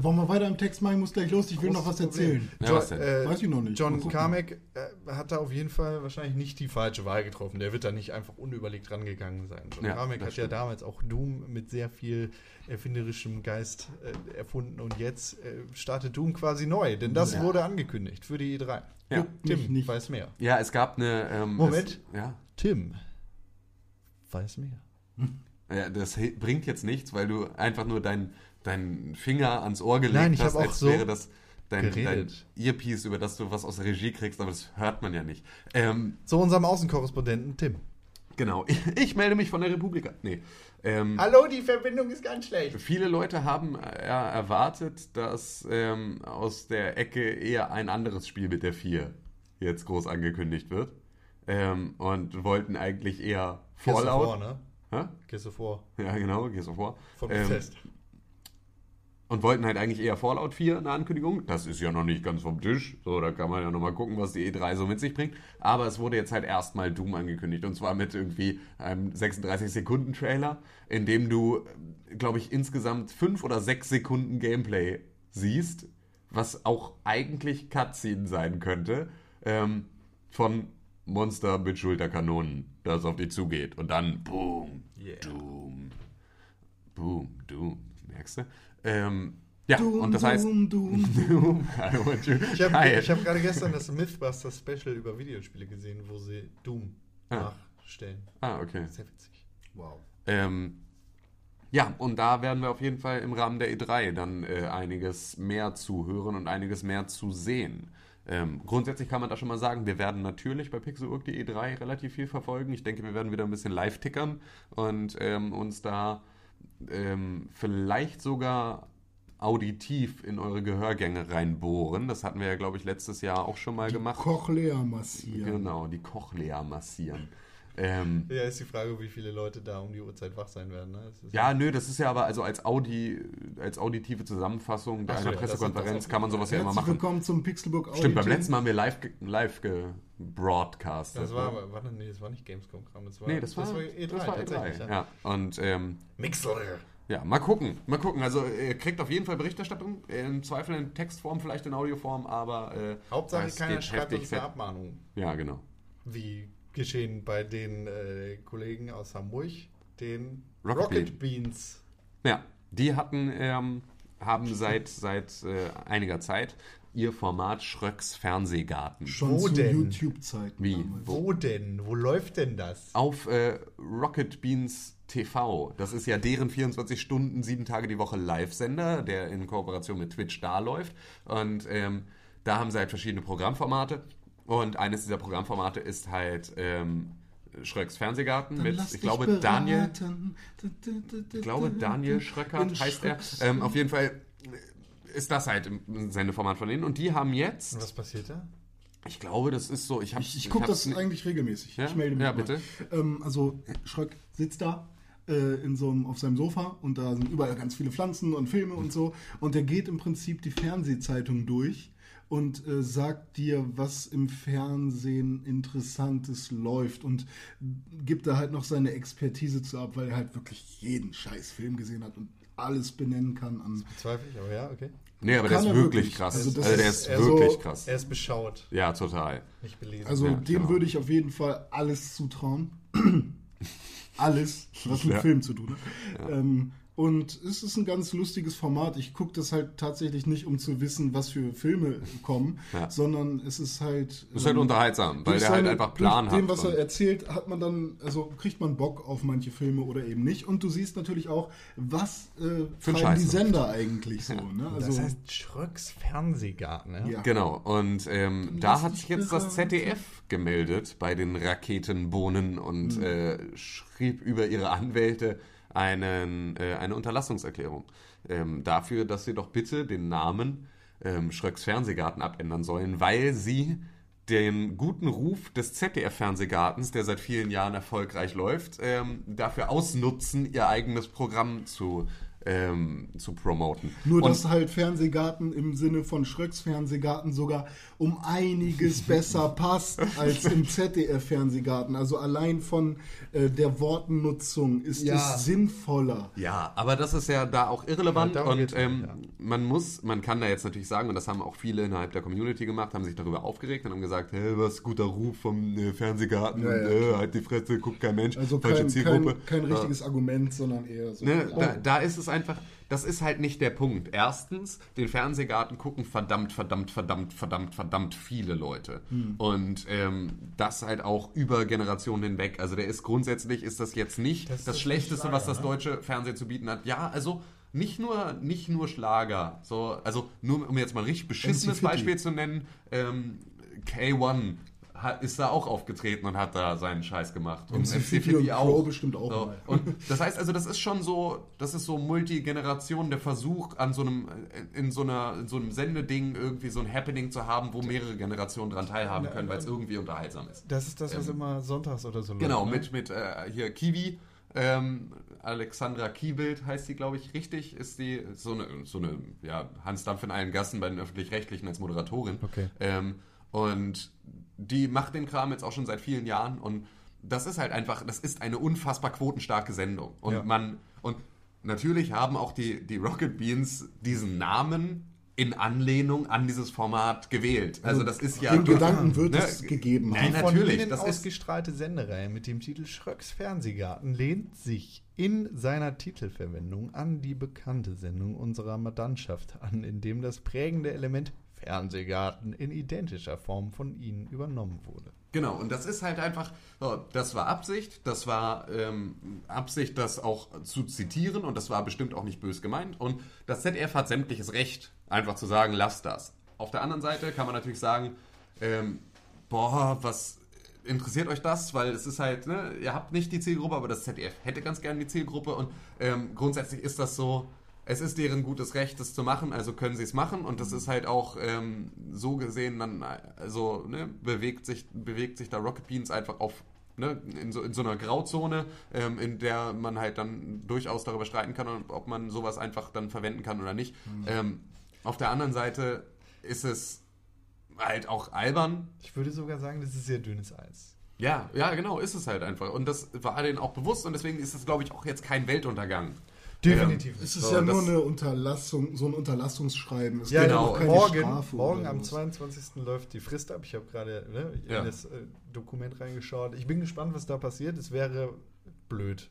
S4: Wollen wir weiter im Text machen? Ich muss gleich los, ich will noch was erzählen.
S2: Ja, was
S3: äh,
S4: Weiß ich noch nicht.
S3: John. Carmack äh, hat da auf jeden Fall wahrscheinlich nicht die falsche Wahl getroffen. Der wird da nicht einfach unüberlegt rangegangen sein. John
S2: Ja,
S3: Carmack hat ja
S2: stimmt.
S3: damals auch Doom mit sehr viel erfinderischem Geist äh, erfunden und jetzt äh, startet Doom quasi neu, denn das
S4: Ja.
S3: wurde angekündigt für die E3.
S2: Ja.
S3: Tim
S4: nicht.
S3: weiß mehr.
S2: Ja, es gab eine. Ähm,
S3: Moment.
S2: Es, ja.
S3: Tim weiß mehr.
S2: ja, das bringt jetzt nichts, weil du einfach nur deinen dein Finger ans Ohr gelegt
S3: Nein, ich
S2: hast, als
S3: so
S2: wäre das dein, dein. Earpiece, über das du was aus der Regie kriegst, aber das hört man ja nicht. Ähm,
S3: Zu unserem Außenkorrespondenten Tim.
S2: genau. Ich, ich melde mich von der Republika. Nee. Ähm,
S3: Hallo, die Verbindung ist ganz schlecht.
S2: Viele Leute haben äh, ja, erwartet, dass ähm, aus der Ecke eher ein anderes Spiel mit der 4 jetzt groß angekündigt wird. Ähm, und wollten eigentlich eher Fallout.
S3: ne?
S2: Hä?
S3: Gehst du vor.
S2: Ja, genau, Gears of War.
S3: Vom
S2: Ähm,
S3: Fest.
S2: Und wollten halt eigentlich eher Fallout 4 eine Ankündigung. Das ist ja noch nicht ganz vom Tisch. So, da kann man ja nochmal gucken, was die E3 so mit sich bringt. Aber es wurde jetzt halt erstmal Doom angekündigt. Und zwar mit irgendwie einem 36-Sekunden-Trailer, in dem du, glaube ich, insgesamt 5 oder 6 Sekunden Gameplay siehst, was auch eigentlich Cutscene sein könnte, ähm, von Monster mit Schulterkanonen, das auf dich zugeht. Und dann, boom,
S3: Yeah.
S2: Doom. Boom, Doom. Merkst du? Ähm, ja,
S4: Doom,
S2: und das heißt.
S4: Doom, Doom.
S3: Ich habe hab gerade gestern das Mythbusters Special über Videospiele gesehen, wo sie Doom
S2: Ah.
S3: nachstellen.
S2: Ah, okay.
S3: Sehr witzig.
S4: Wow.
S2: Ähm, ja, und da werden wir auf jeden Fall im Rahmen der E3 dann äh, einiges mehr zu hören und einiges mehr zu sehen. Ähm, grundsätzlich kann man da schon mal sagen, wir werden natürlich bei Pixelburg die E3 relativ viel verfolgen. Ich denke, wir werden wieder ein bisschen live tickern und ähm, uns da ähm, vielleicht sogar auditiv in eure Gehörgänge reinbohren. Das hatten wir ja, glaube ich, letztes Jahr auch schon mal gemacht.
S4: Cochlea massieren.
S2: Genau, die Cochlea massieren. Ähm,
S3: Ja, ist die Frage, wie viele Leute da um die Uhrzeit wach sein werden. Ne? Das ist
S2: Ja, nö, das ist ja aber also als Audi, als auditive Zusammenfassung
S3: Ach
S2: einer
S3: ja, das-
S2: Pressekonferenz
S3: das-
S2: kann man sowas ja immer machen.
S4: willkommen zum Pixelbook Audio.
S2: Stimmt, beim letzten Mal haben wir live, live gebroadcastet.
S3: Das war
S2: ne?
S3: aber, warte, nee, das war nicht Gamescom-Kram, das war,
S2: Nee, das war,
S3: E3
S2: das war
S3: tatsächlich.
S2: E3.
S3: Ja.
S2: Ja. Und ähm,
S3: Mixler.
S2: ja, mal gucken, mal gucken. Also ihr kriegt auf jeden Fall Berichterstattung, im Zweifel in Textform, vielleicht in Audioform, aber äh,
S3: Hauptsache, keiner
S2: geht
S3: schreibt uns eine. Abmahnung.
S2: Ja, genau.
S3: Wie geschehen bei den äh, Kollegen aus Hamburg, den
S2: Rocket
S3: Rocket, Beans.
S2: Ja, die hatten, ähm, haben seit, seit äh, einiger Zeit ihr Format Schröcks Fernsehgarten.
S4: Schon
S3: Wo
S4: zu
S3: denn?
S4: YouTube-Zeiten.
S2: Wie?
S4: damals.
S3: Wo denn? Wo läuft denn das?
S2: auf äh, Rocket Beans TV. Das ist ja deren 24 Stunden, sieben Tage die Woche Live-Sender, der in Kooperation mit Twitch da läuft. Und ähm, da haben sie halt verschiedene Programmformate. Und eines dieser Programmformate ist halt ähm, Schröcks Fernsehgarten
S4: Dann
S2: mit, ich glaube, Daniel, ich glaube, Daniel Schröckert heißt er. Ähm, auf jeden Fall ist das halt ein Sendeformat von denen. Und die haben
S3: Und
S2: jetzt,
S3: was passiert da?
S2: ich glaube, das ist so, ich habe
S4: Ich, ich gucke das eigentlich regelmäßig.
S2: Ja?
S4: Ich melde mich
S2: Ja,
S4: mal.
S2: bitte.
S4: Ähm, also Schröck sitzt da äh, in so einem, auf seinem Sofa und da sind überall ganz viele Pflanzen und Filme und so. Und der geht im Prinzip die Fernsehzeitung durch und äh, sagt dir, was im Fernsehen Interessantes läuft und gibt da halt noch seine Expertise zu ab, weil er halt wirklich jeden scheiß Film gesehen hat und alles benennen kann an
S3: Bezweifle ich, aber ja, okay.
S2: Nee, aber der ist
S4: er
S2: wirklich
S4: wirklich.
S2: krass.
S4: Also
S2: Also,
S4: das
S2: der
S4: ist
S2: ist wirklich
S3: so,
S2: krass.
S3: Er ist beschaut,
S2: Ja, total.
S3: nicht belesen.
S4: Also
S2: Ja,
S4: dem
S2: genau.
S4: würde ich auf jeden Fall alles zutrauen. alles, was mit
S2: Ja.
S4: Film zu tun hat. Ähm, und es ist ein ganz lustiges Format. Ich gucke das halt tatsächlich nicht, um zu wissen, was für Filme kommen,
S2: Ja.
S4: sondern es ist halt.
S2: Ist halt
S4: ähm,
S2: unterhaltsam, weil der halt einfach Plan hat.
S4: dem, was er erzählt, hat man dann, also kriegt man Bock auf manche Filme oder eben nicht. Und du siehst natürlich auch, was äh, treiben die. Sender eigentlich so. Ne? Also,
S3: das heißt Schröcks Fernsehgarten, ja?
S4: Ja.
S2: Genau, und ähm, da hat sich jetzt das. ZDF gemeldet bei den Raketenbohnen und äh, schrieb über ihre Anwälte einen, äh, eine Unterlassungserklärung ähm, dafür, dass sie doch bitte den Namen ähm, Schröcks Fernsehgarten abändern sollen, weil sie den guten Ruf des ZDF-Fernsehgartens, der seit vielen Jahren erfolgreich läuft, ähm, dafür ausnutzen, ihr eigenes Programm zu, ähm, zu promoten.
S4: Nur,
S2: Und-
S4: dass halt Fernsehgarten im Sinne von Schröcks Fernsehgarten sogar um einiges besser passt als im ZDF-Fernsehgarten. Also allein von äh, der Wortnutzung ist
S3: Ja.
S4: es sinnvoller.
S2: Ja, aber das ist ja da auch irrelevant
S3: Ja,
S2: und ähm,
S3: ja.
S2: man muss, man kann da jetzt natürlich sagen, und das haben auch viele innerhalb der Community gemacht, haben sich darüber aufgeregt und haben gesagt, hey, was guter Ruf vom äh, Fernsehgarten
S4: Ja,
S2: und äh, halt die Fresse, guckt kein Mensch,
S4: Also
S2: falsche
S4: kein,
S2: Zielgruppe.
S4: kein, kein
S2: Ja.
S4: richtiges Argument, sondern eher so.
S2: Ne,
S4: oh,
S2: da, da ist es einfach, das ist halt nicht der Punkt. Erstens, den Fernsehgarten gucken verdammt, verdammt, verdammt, verdammt, verdammt viele Leute.
S4: Hm.
S2: Und ähm, das halt auch über Generationen hinweg. Also der ist grundsätzlich, ist das jetzt nicht
S3: Das
S2: das, Schlechteste,
S3: Schlager,
S2: was das
S3: ne?
S2: deutsche Fernsehen zu bieten hat. Ja, also nicht nur, nicht nur Schlager. So, also nur um jetzt mal ein richtig beschissenes
S4: MC50.
S2: Beispiel zu nennen, ähm, K1 hat, ist da auch aufgetreten und hat da seinen Scheiß gemacht. Und
S4: MC50 und Crow bestimmt auch
S2: So,
S4: mal.
S2: und das heißt also, das ist schon so, das ist so Multigeneration, der Versuch, an so einem, äh, in so einer, in so einem Sendeding irgendwie so ein Happening zu haben, wo mehrere Generationen dran teilhaben können, weil es irgendwie unterhaltsam ist.
S3: Das ist das, was immer sonntags oder so
S2: Genau,
S3: läuft, ne?
S2: mit, mit äh, hier Kiwi. Ähm, Alexandra Kiebild heißt die, glaube ich, richtig. Ist die so eine, so eine ja, Hans Dampf in allen Gassen bei den Öffentlich-Rechtlichen als Moderatorin.
S3: Okay.
S2: Ähm, und die macht den Kram jetzt auch schon seit vielen Jahren und das ist halt einfach, das ist eine unfassbar quotenstarke Sendung. Und
S3: Ja.
S2: man, und natürlich haben auch die, die Rocket Beans diesen Namen in Anlehnung an dieses Format gewählt. Also das ist ja.
S4: Den Gedanken wird
S2: Ne,
S4: es gegeben
S2: Nein,
S4: haben.
S3: von
S2: natürlich,
S3: Ihnen
S2: das ist-
S3: ausgestrahlte Sendereihe mit dem Titel Schröcks Fernsehgarten lehnt sich in seiner Titelverwendung an die bekannte Sendung unserer Mandantschaft an, in dem das prägende Element Fernsehgarten in identischer Form von Ihnen übernommen wurde.
S2: Genau, und das ist halt einfach, das war Absicht, das war ähm, Absicht, das auch zu zitieren und das war bestimmt auch nicht bös gemeint. Und das ZDF hat sämtliches Recht, einfach zu sagen, lass das. Auf der anderen Seite kann man natürlich sagen, ähm, boah, was interessiert euch das? Weil es ist halt, ne, ihr habt nicht die Zielgruppe, aber das ZDF hätte ganz gern die Zielgruppe und ähm, grundsätzlich ist das so, es ist deren gutes Recht, das zu machen, also können sie es machen und das ist halt auch ähm, so gesehen dann, also ne, bewegt sich bewegt sich da Rocket Beans einfach auf ne, in, so, in so einer Grauzone, ähm, in der man halt dann durchaus darüber streiten kann, ob man sowas einfach dann verwenden kann oder nicht. Ähm, auf der anderen Seite ist es halt auch albern,
S3: Ich würde sogar sagen, das ist sehr dünnes Eis.
S2: ja, ja, genau, ist es halt einfach. Und das war denen auch bewusst und deswegen ist es, glaube ich, auch jetzt kein Weltuntergang.
S3: Definitiv.
S4: Es ist
S2: So,
S4: ja
S2: das-
S4: nur eine Unterlassung, so ein Unterlassungsschreiben. Es
S3: Ja,
S4: gibt
S2: genau.
S4: auch keine
S3: morgen,
S4: Strafe
S3: morgen am
S4: sowas.
S3: 22. läuft die Frist ab. Ich habe gerade ne, in
S2: Ja.
S3: das äh, Dokument reingeschaut. Ich bin gespannt, was da passiert. Es wäre blöd,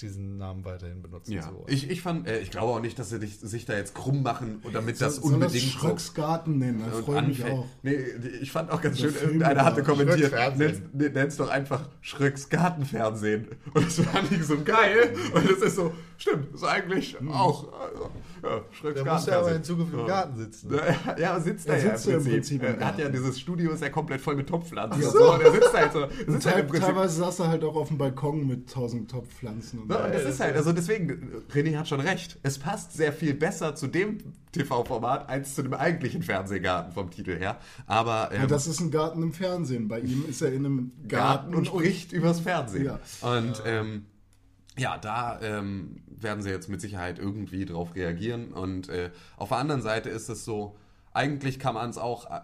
S3: diesen Namen weiterhin benutzen
S2: Ja,
S3: zu wollen.
S2: ich, ich fand, äh, ich glaube auch nicht, dass sie dich, sich da jetzt krumm machen und damit das
S4: Soll- soll das
S2: unbedingt so-
S4: Schröcks Garten nennen, da
S2: und
S4: freue ich mich auch.
S2: Nee, ich fand auch ganz
S4: Der
S2: schön, irgendeiner hatte
S4: war
S2: kommentiert, nenn's, nenn's doch einfach Schröcks Gartenfernsehen. Und das fand ich so geil. Und das ist so, stimmt, ist eigentlich auch, also, ja, Schröcks
S3: Da muss er aber in. Zukunft im. Garten sitzen.
S2: Ja, ja, sitzt da
S4: Er
S2: ja
S4: sitzt im Prinzip
S2: Er hat ja dieses Studio ist ja komplett voll mit Topfpflanzen.
S4: So.
S2: so. Und er sitzt halt so. Sitzt halt
S4: teilweise saß er halt auch auf dem Balkon mit tausend Topfpflanzen. Und
S2: Ne, und das ist halt, also deswegen, René hat schon recht. Es passt sehr viel besser zu dem TV-Format als zu dem eigentlichen Fernsehgarten vom Titel her. Aber ähm,
S4: ja, das ist ein Garten im Fernsehen. Bei ihm ist er in einem
S2: Garten
S4: Garten,
S2: und spricht übers Fernsehen.
S4: Ja.
S2: Und ähm, ja, da ähm, werden sie jetzt mit Sicherheit irgendwie drauf reagieren. Und äh, auf der anderen Seite ist es so, eigentlich kann man es auch, äh,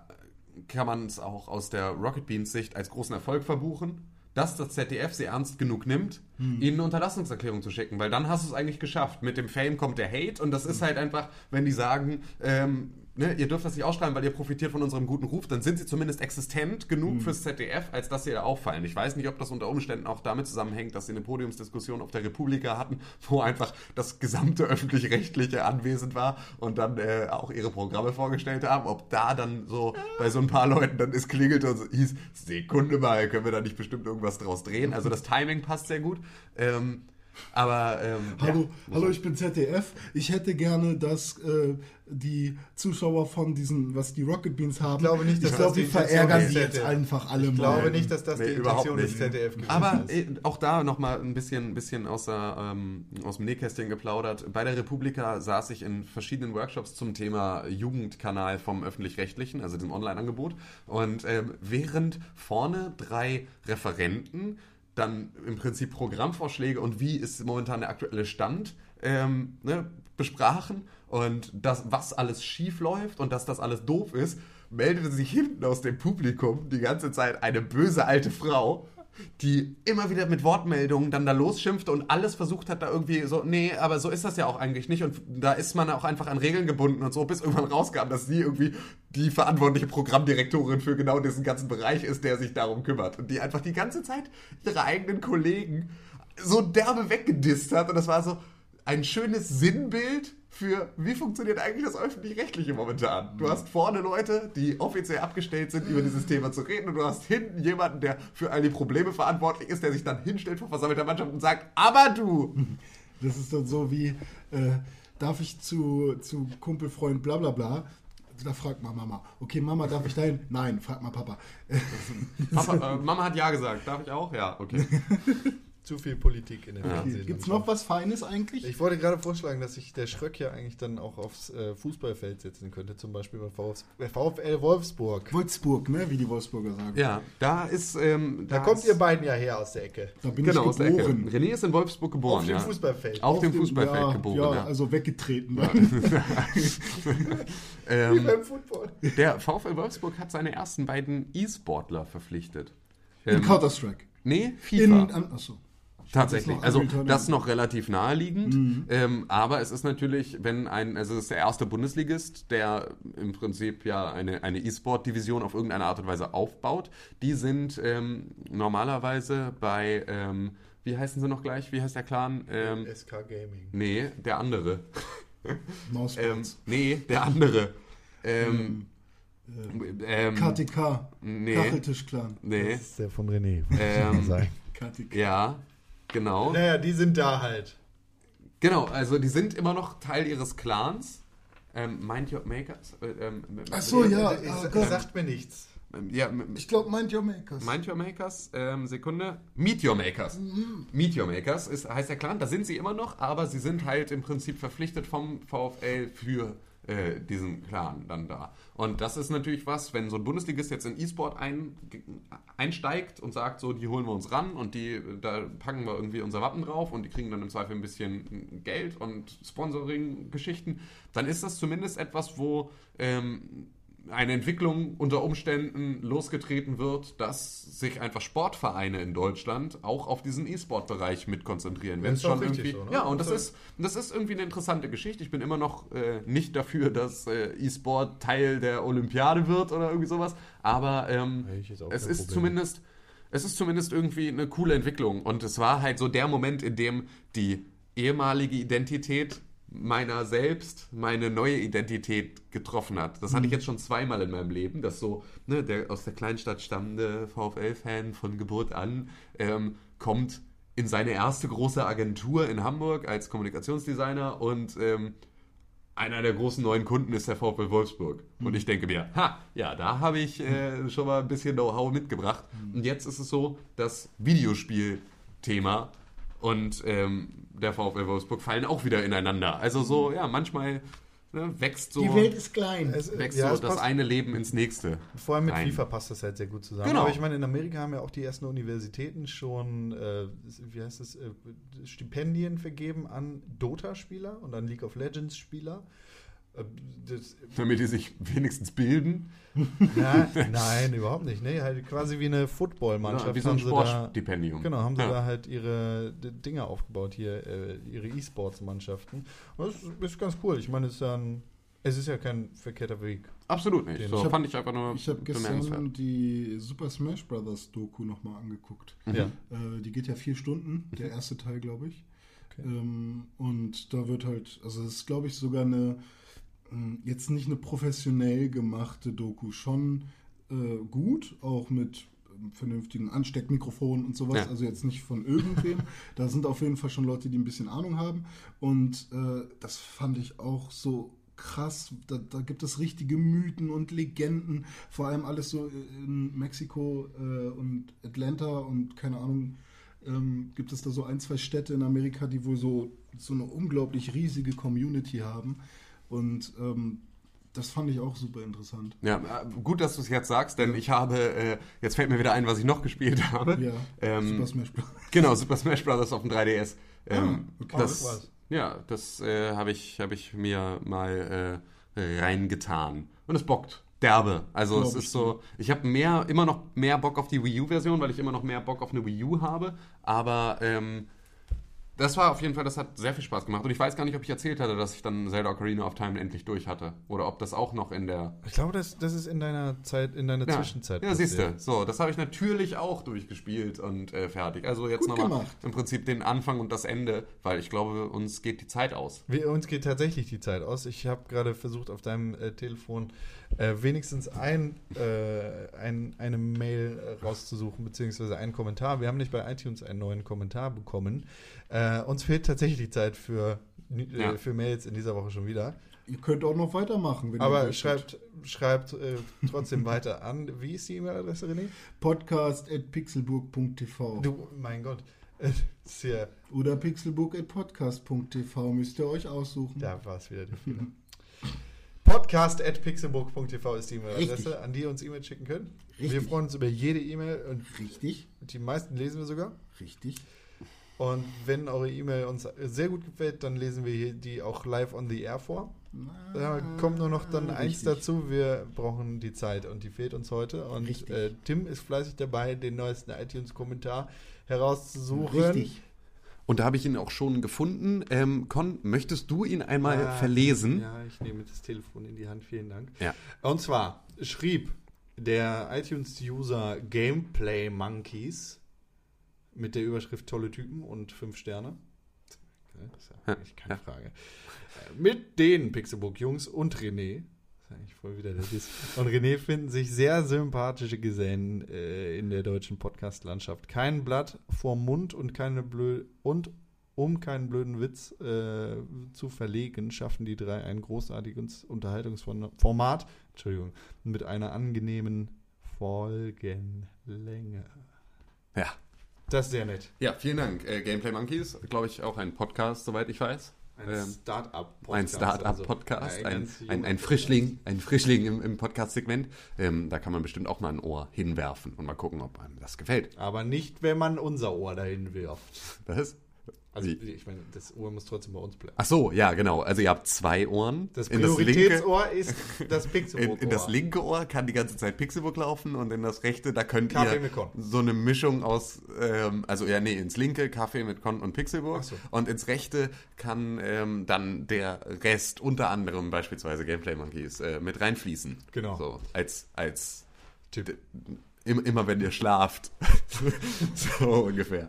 S2: kann man es auch aus der Rocket Beans Sicht als großen Erfolg verbuchen. dass das ZDF sie ernst genug nimmt, ihnen eine Unterlassungserklärung zu schicken, weil dann hast du es eigentlich geschafft. Mit dem Fame kommt der Hate und das ist halt einfach, wenn die sagen, ähm, ne, ihr dürft das nicht ausstrahlen, weil ihr profitiert von unserem guten Ruf, dann sind sie zumindest existent genug fürs ZDF, als dass sie da auffallen. Ich weiß nicht, ob das unter Umständen auch damit zusammenhängt, dass sie eine Podiumsdiskussion auf der Republika hatten, wo einfach das gesamte öffentlich-rechtliche anwesend war und dann äh, auch ihre Programme vorgestellt haben. Ob da dann so bei so ein paar Leuten dann es klingelt und so hieß, Sekunde mal, können wir da nicht bestimmt irgendwas draus drehen? Also das Timing passt sehr gut. Ähm, aber ähm,
S5: Hallo,
S2: ja,
S5: hallo, ich bin ZDF. Ich hätte gerne, dass äh, die Zuschauer von diesen, was die Rocket Beans haben,
S3: Ich glaube nicht, dass
S5: ich glaube,
S3: das die
S5: verärgern die jetzt einfach alle
S3: Ich
S5: mal.
S3: glaube nicht, dass das
S2: Nee,
S3: die Intention des. ZDF gewesen
S2: Aber
S3: ist.
S2: äh, auch da nochmal ein bisschen, bisschen aus, der, ähm, aus dem Nähkästchen geplaudert. Bei der Republika saß ich in verschiedenen Workshops zum Thema Jugendkanal vom Öffentlich-Rechtlichen, also dem Online-Angebot. Und ähm, während vorne drei Referenten dann im Prinzip Programmvorschläge und wie ist momentan der aktuelle Stand ähm, ne, besprachen. Und das, was alles schief läuft und dass das alles doof ist, meldete sich hinten aus dem Publikum die ganze Zeit eine böse alte Frau, die immer wieder mit Wortmeldungen dann da losschimpfte und alles versucht hat, da irgendwie so, nee, aber so ist das ja auch eigentlich nicht. Und da ist man auch einfach an Regeln gebunden und so, bis irgendwann rauskam, dass sie irgendwie die verantwortliche Programmdirektorin für genau diesen ganzen Bereich ist, der sich darum kümmert. Und die einfach die ganze Zeit ihre eigenen Kollegen so derbe weggedisst hat. Und das war so ein schönes Sinnbild für, wie funktioniert eigentlich das Öffentlich-Rechtliche momentan. Du hast vorne Leute, die offiziell abgestellt sind, über dieses Thema zu reden und du hast hinten jemanden, der für all die Probleme verantwortlich ist, der sich dann hinstellt vor versammelter Mannschaft und sagt, aber du!
S5: Das ist dann so wie, äh, darf ich zu, zu Kumpelfreund bla bla bla? Da fragt mal Mama. Okay, Mama, darf ich dahin? Nein, frag mal Papa.
S2: Papa, äh, Mama hat ja gesagt, darf ich auch? Ja, okay.
S3: Zu viel Politik in den
S2: Ja.
S3: Fernsehen.
S5: Gibt es noch was Feines eigentlich?
S3: Ich wollte gerade vorschlagen, dass sich der Schröck ja eigentlich dann auch aufs äh, Fußballfeld setzen könnte, zum Beispiel beim Vfs äh, VfL Wolfsburg.
S5: Wolfsburg, ne? Wie die Wolfsburger sagen.
S2: Ja, da ist. Ähm,
S3: Da kommt
S2: ist,
S3: ihr beiden ja her aus der Ecke.
S5: Da bin
S2: Genau,
S5: ich
S2: aus der Ecke.
S5: geboren.
S2: René ist in Wolfsburg geboren,
S3: Auf dem
S2: ja.
S3: Fußballfeld.
S2: Auf, dem
S5: dem-
S2: Fußballfeld
S5: ja,
S2: geboren,
S5: ja,
S2: ja.
S5: also weggetreten.
S3: Wie
S2: ähm,
S3: beim Football.
S2: der VfL Wolfsburg hat seine ersten beiden E-Sportler verpflichtet.
S5: In
S2: Ähm,
S5: Counter-Strike.
S2: nee,
S5: In,
S2: FIFA.
S5: an, achso.
S2: Tatsächlich.
S5: noch
S2: Also das noch relativ naheliegend. Ähm, aber es ist natürlich, wenn ein, also es ist der erste Bundesligist, der im Prinzip ja eine, eine E-Sport-Division auf irgendeine Art und Weise aufbaut. Die sind ähm, normalerweise bei, ähm, wie heißen sie noch gleich? Wie heißt der Clan? Ähm,
S3: SK Gaming.
S2: nee, der andere. Ähm, nee, der andere. Ähm, ähm,
S5: KTK.
S2: nee,
S5: Kacheltisch-Clan.
S2: nee.
S3: Das ist der von René.
S2: Ähm,
S3: sein.
S5: KTK.
S2: ja, genau.
S3: Naja, die sind da halt.
S2: Genau, also die sind immer noch Teil ihres Clans. Ähm, Mind Your Makers. Äh, ähm,
S5: Ach so, ja.
S3: Ich,
S5: ah
S3: das
S5: Gott.
S3: sagt mir nichts.
S2: ähm, ja,
S5: Ich glaube, Mind Your Makers.
S2: Mind Your Makers, ähm, Sekunde. Meet Your Makers. Meet Your Makers ist, heißt der Clan, da sind sie immer noch, aber sie sind halt im Prinzip verpflichtet vom VfL für äh, diesen Clan dann da. Und das ist natürlich was, wenn so ein Bundesligist jetzt in E-Sport ein, einsteigt und sagt, so, die holen wir uns ran und die, da packen wir irgendwie unser Wappen drauf und die kriegen dann im Zweifel ein bisschen Geld und Sponsoring-Geschichten, dann ist das zumindest etwas, wo ähm, eine Entwicklung unter Umständen losgetreten wird, dass sich einfach Sportvereine in Deutschland auch auf diesen E-Sport-Bereich mit konzentrieren. Wenn es
S3: ist
S2: schon irgendwie,
S3: so, ne?
S2: ja, und das ist, das ist irgendwie eine interessante Geschichte. Ich bin immer noch äh, nicht dafür, dass äh, E-Sport Teil der Olympiade wird oder irgendwie sowas, aber ähm,
S3: auch
S2: es ist
S3: Problem.
S2: zumindest es ist zumindest irgendwie eine coole Entwicklung und es war halt so der Moment, in dem die ehemalige Identität meiner selbst meine neue Identität getroffen hat. Das hatte ich jetzt schon zweimal in meinem Leben, dass so ne, der aus der Kleinstadt stammende VfL-Fan von Geburt an ähm, kommt in seine erste große Agentur in Hamburg als Kommunikationsdesigner und ähm, einer der großen neuen Kunden ist der VfL Wolfsburg. Und ich denke mir, ha, ja, da habe ich äh, schon mal ein bisschen Know-how mitgebracht. Und jetzt ist es so, das Videospiel-Thema und ähm, der VfL Wolfsburg fallen auch wieder ineinander. Also so, ja, manchmal ne, wächst so,
S5: Die Welt ist klein.
S3: Es,
S2: wächst
S3: ja,
S2: so das eine Leben ins nächste.
S3: vor allem mit
S2: rein.
S3: FIFA passt das halt sehr gut zusammen.
S2: Genau.
S3: Aber ich meine, in Amerika haben ja auch die ersten Universitäten schon, äh, wie heißt es, äh, Stipendien vergeben an Dota-Spieler und an League of Legends-Spieler. Äh, Das,
S2: Damit die sich wenigstens bilden.
S3: na, nein, überhaupt nicht. Nee, halt quasi wie eine Footballmannschaft.
S2: Ja, wie so ein
S3: haben sie da,
S2: Sportstipendium.
S3: Genau, haben sie
S2: Ja.
S3: da halt ihre Dinge aufgebaut hier, äh, ihre E-Sports-Mannschaften. Das ist, ganz cool. Ich meine, es ist ja, ein, es ist ja kein verkehrter Weg.
S2: Absolut nicht.
S3: Den-
S2: So
S4: Ich hab-
S2: fand ich einfach nur
S4: Ich habe
S2: bemerkenswert.
S4: gestern die Super Smash Brothers Doku nochmal angeguckt.
S2: Mhm.
S3: Ja.
S4: Äh, die geht ja vier Stunden, der erste Teil, glaube ich.
S3: Okay.
S4: Ähm, und da wird halt, also es ist, glaube ich, sogar eine, jetzt nicht eine professionell gemachte Doku, schon äh, gut, auch mit ähm, vernünftigen Ansteckmikrofonen und sowas,
S2: Ja.
S4: also jetzt nicht von irgendwem. da sind auf jeden Fall schon Leute, die ein bisschen Ahnung haben. Und äh, das fand ich auch so krass. Da, da gibt es richtige Mythen und Legenden, vor allem alles so in Mexiko äh, und Atlanta und keine Ahnung, ähm, gibt es da so ein, zwei Städte in Amerika, die wohl so, so eine unglaublich riesige Community haben. Und ähm, das fand ich auch super interessant.
S2: Ja, äh, gut, dass du es jetzt sagst, denn ich habe, äh, jetzt fällt mir wieder ein, was ich noch gespielt habe.
S4: Ja,
S2: Ähm,
S4: Super Smash Bros.
S2: Genau, Super Smash Bros. auf dem 3DS. Ähm,
S4: okay.
S3: Oh,
S2: das,
S3: war's.
S2: ja, das äh, habe ich, hab ich mir mal äh, reingetan. Und es bockt. Derbe. Also
S4: Glaub
S2: es ist so, ich habe mehr, immer noch mehr Bock auf die Wii U-Version, weil ich immer noch mehr Bock auf eine Wii U habe. Aber ähm, das war auf jeden Fall, das hat sehr viel Spaß gemacht. Und ich weiß gar nicht, ob ich erzählt hatte, dass ich dann Zelda Ocarina of Time endlich durch hatte. Oder ob das auch noch in der
S3: Ich glaube, das, das ist in deiner Zeit, in deiner Zwischenzeit.
S2: Ja, siehst du. So, das habe ich natürlich auch durchgespielt und äh, fertig. Also jetzt nochmal im Prinzip den Anfang und das Ende, weil ich glaube, uns geht die Zeit aus.
S3: Wir, uns geht tatsächlich die Zeit aus. Ich habe gerade versucht, auf deinem äh, Telefon äh, wenigstens ein, äh, ein, eine Mail äh, rauszusuchen, beziehungsweise einen Kommentar. Wir haben nicht bei iTunes einen neuen Kommentar bekommen. Äh, uns fehlt tatsächlich die Zeit für, äh,
S2: Ja.
S3: für Mails in dieser Woche schon wieder.
S4: Ihr könnt auch noch weitermachen. Wenn ihr
S3: Aber schreibt, schreibt äh, trotzdem weiter an. Wie ist die E-Mail-Adresse, René?
S4: Podcast at pixelburg.tv
S3: Du, mein Gott. Äh, ist ja,
S4: oder pixelburg at podcast.tv müsst ihr euch aussuchen.
S3: da war es wieder der Fehler. Podcast at pixelburg.tv ist die E-Mail-Adresse, an die ihr uns E-Mail schicken könnt. Wir
S4: Richtig.
S3: freuen uns über jede E-Mail und
S4: Richtig,
S3: die meisten lesen wir sogar.
S4: richtig.
S3: Und wenn eure E-Mail uns sehr gut gefällt, dann lesen wir hier die auch live on the air vor. Da kommt nur noch dann eins
S4: Richtig.
S3: dazu, wir brauchen die Zeit und die fehlt uns heute. Und äh, Tim ist fleißig dabei, den neuesten iTunes-Kommentar herauszusuchen.
S4: Richtig.
S2: Und da habe ich ihn auch schon gefunden. Ähm, Con, möchtest du ihn einmal
S3: Ah,
S2: verlesen?
S3: Ja, ich nehme das Telefon in die Hand, vielen Dank.
S2: Ja.
S3: Und zwar schrieb der iTunes-User Gameplay Monkeys mit der Überschrift tolle Typen und fünf Sterne. Das ist ja eigentlich keine
S2: Ja.
S3: Frage. Äh, Mit den Pixelbook-Jungs und René. Das ist eigentlich voll wieder der Diss. Und René finden sich sehr sympathische Gesellen äh, in der deutschen Podcast-Landschaft. Kein Blatt vorm Mund und keine blöd und um keinen blöden Witz äh, zu verlegen, schaffen die drei ein großartiges Unterhaltungsformat, Entschuldigung, mit einer angenehmen Folgenlänge.
S2: Ja.
S3: Das ist sehr nett.
S2: Ja, vielen Dank. Äh, Gameplay Monkeys, glaube ich, auch ein Podcast, soweit ich weiß.
S3: Ein
S2: Ähm,
S3: Start-up-Podcast.
S2: Ein
S3: also
S2: Start-up-Podcast,
S3: ein
S2: ein, ein, ein Frischling, ein Frischling im, im Podcast-Segment. Ähm, da kann man bestimmt auch mal ein Ohr hinwerfen und mal gucken, ob einem das gefällt.
S3: Aber nicht, wenn man unser Ohr dahin wirft.
S2: Was?
S3: Also,
S2: Wie?
S3: ich meine, das Ohr muss trotzdem bei uns bleiben.
S2: Ach so, ja, genau. Also ihr habt zwei Ohren.
S3: Das
S2: In
S3: Prioritätsohr ist das
S2: in,
S3: Pixelbook-Ohr.
S2: in das linke Ohr kann die ganze Zeit Pixelbook laufen und in das rechte, da könnt
S3: Kaffee
S2: ihr so eine Mischung aus, ähm, also ja, nee, ins linke Kaffee mit Con und Pixelbook
S3: Ach so.
S2: und ins rechte kann ähm, dann der Rest, unter anderem beispielsweise Gameplay Monkeys, äh, mit reinfließen.
S3: Genau.
S2: So, als, als
S3: Tipp.
S2: d- im, immer wenn ihr schlaft. so ungefähr.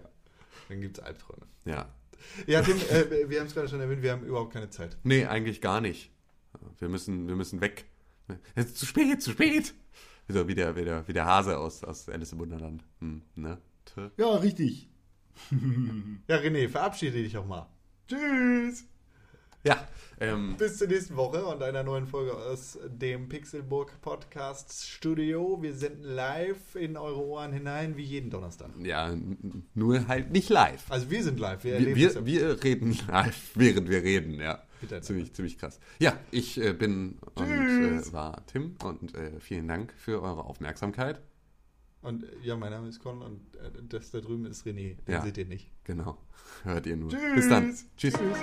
S3: Dann gibt es Albträume.
S2: Ja.
S3: Ja, Tim, äh, wir haben es gerade schon erwähnt, wir haben überhaupt keine Zeit.
S2: Nee, eigentlich gar nicht. Wir müssen, wir müssen weg. Es ist zu spät, zu spät. So wie der, wie der, wie der Hase aus, aus Alice im Wunderland. Hm, ne?
S4: Ja, richtig.
S3: Ja, René, verabschiede dich auch mal. Tschüss.
S2: Ja, ähm,
S3: Bis zur nächsten Woche und einer neuen Folge aus dem Pixelburg Podcast Studio. Wir senden live in eure Ohren hinein, wie jeden Donnerstag.
S2: ja, nur halt nicht live.
S3: Also wir sind live. Wir,
S2: Wir, wir, wir reden live, während wir reden, ja.
S3: Miteinander.
S2: Ziemlich, ziemlich krass. Ja, ich äh, bin und
S3: Tschüss.
S2: äh, war Tim und äh, vielen Dank für eure Aufmerksamkeit.
S3: Und äh, ja, mein Name ist Con und äh, das da drüben ist René. Den
S2: Ja.
S3: seht ihr nicht.
S2: Genau. Hört ihr nur.
S3: Tschüss.
S2: Bis dann. Tschüss.
S3: Tschüss.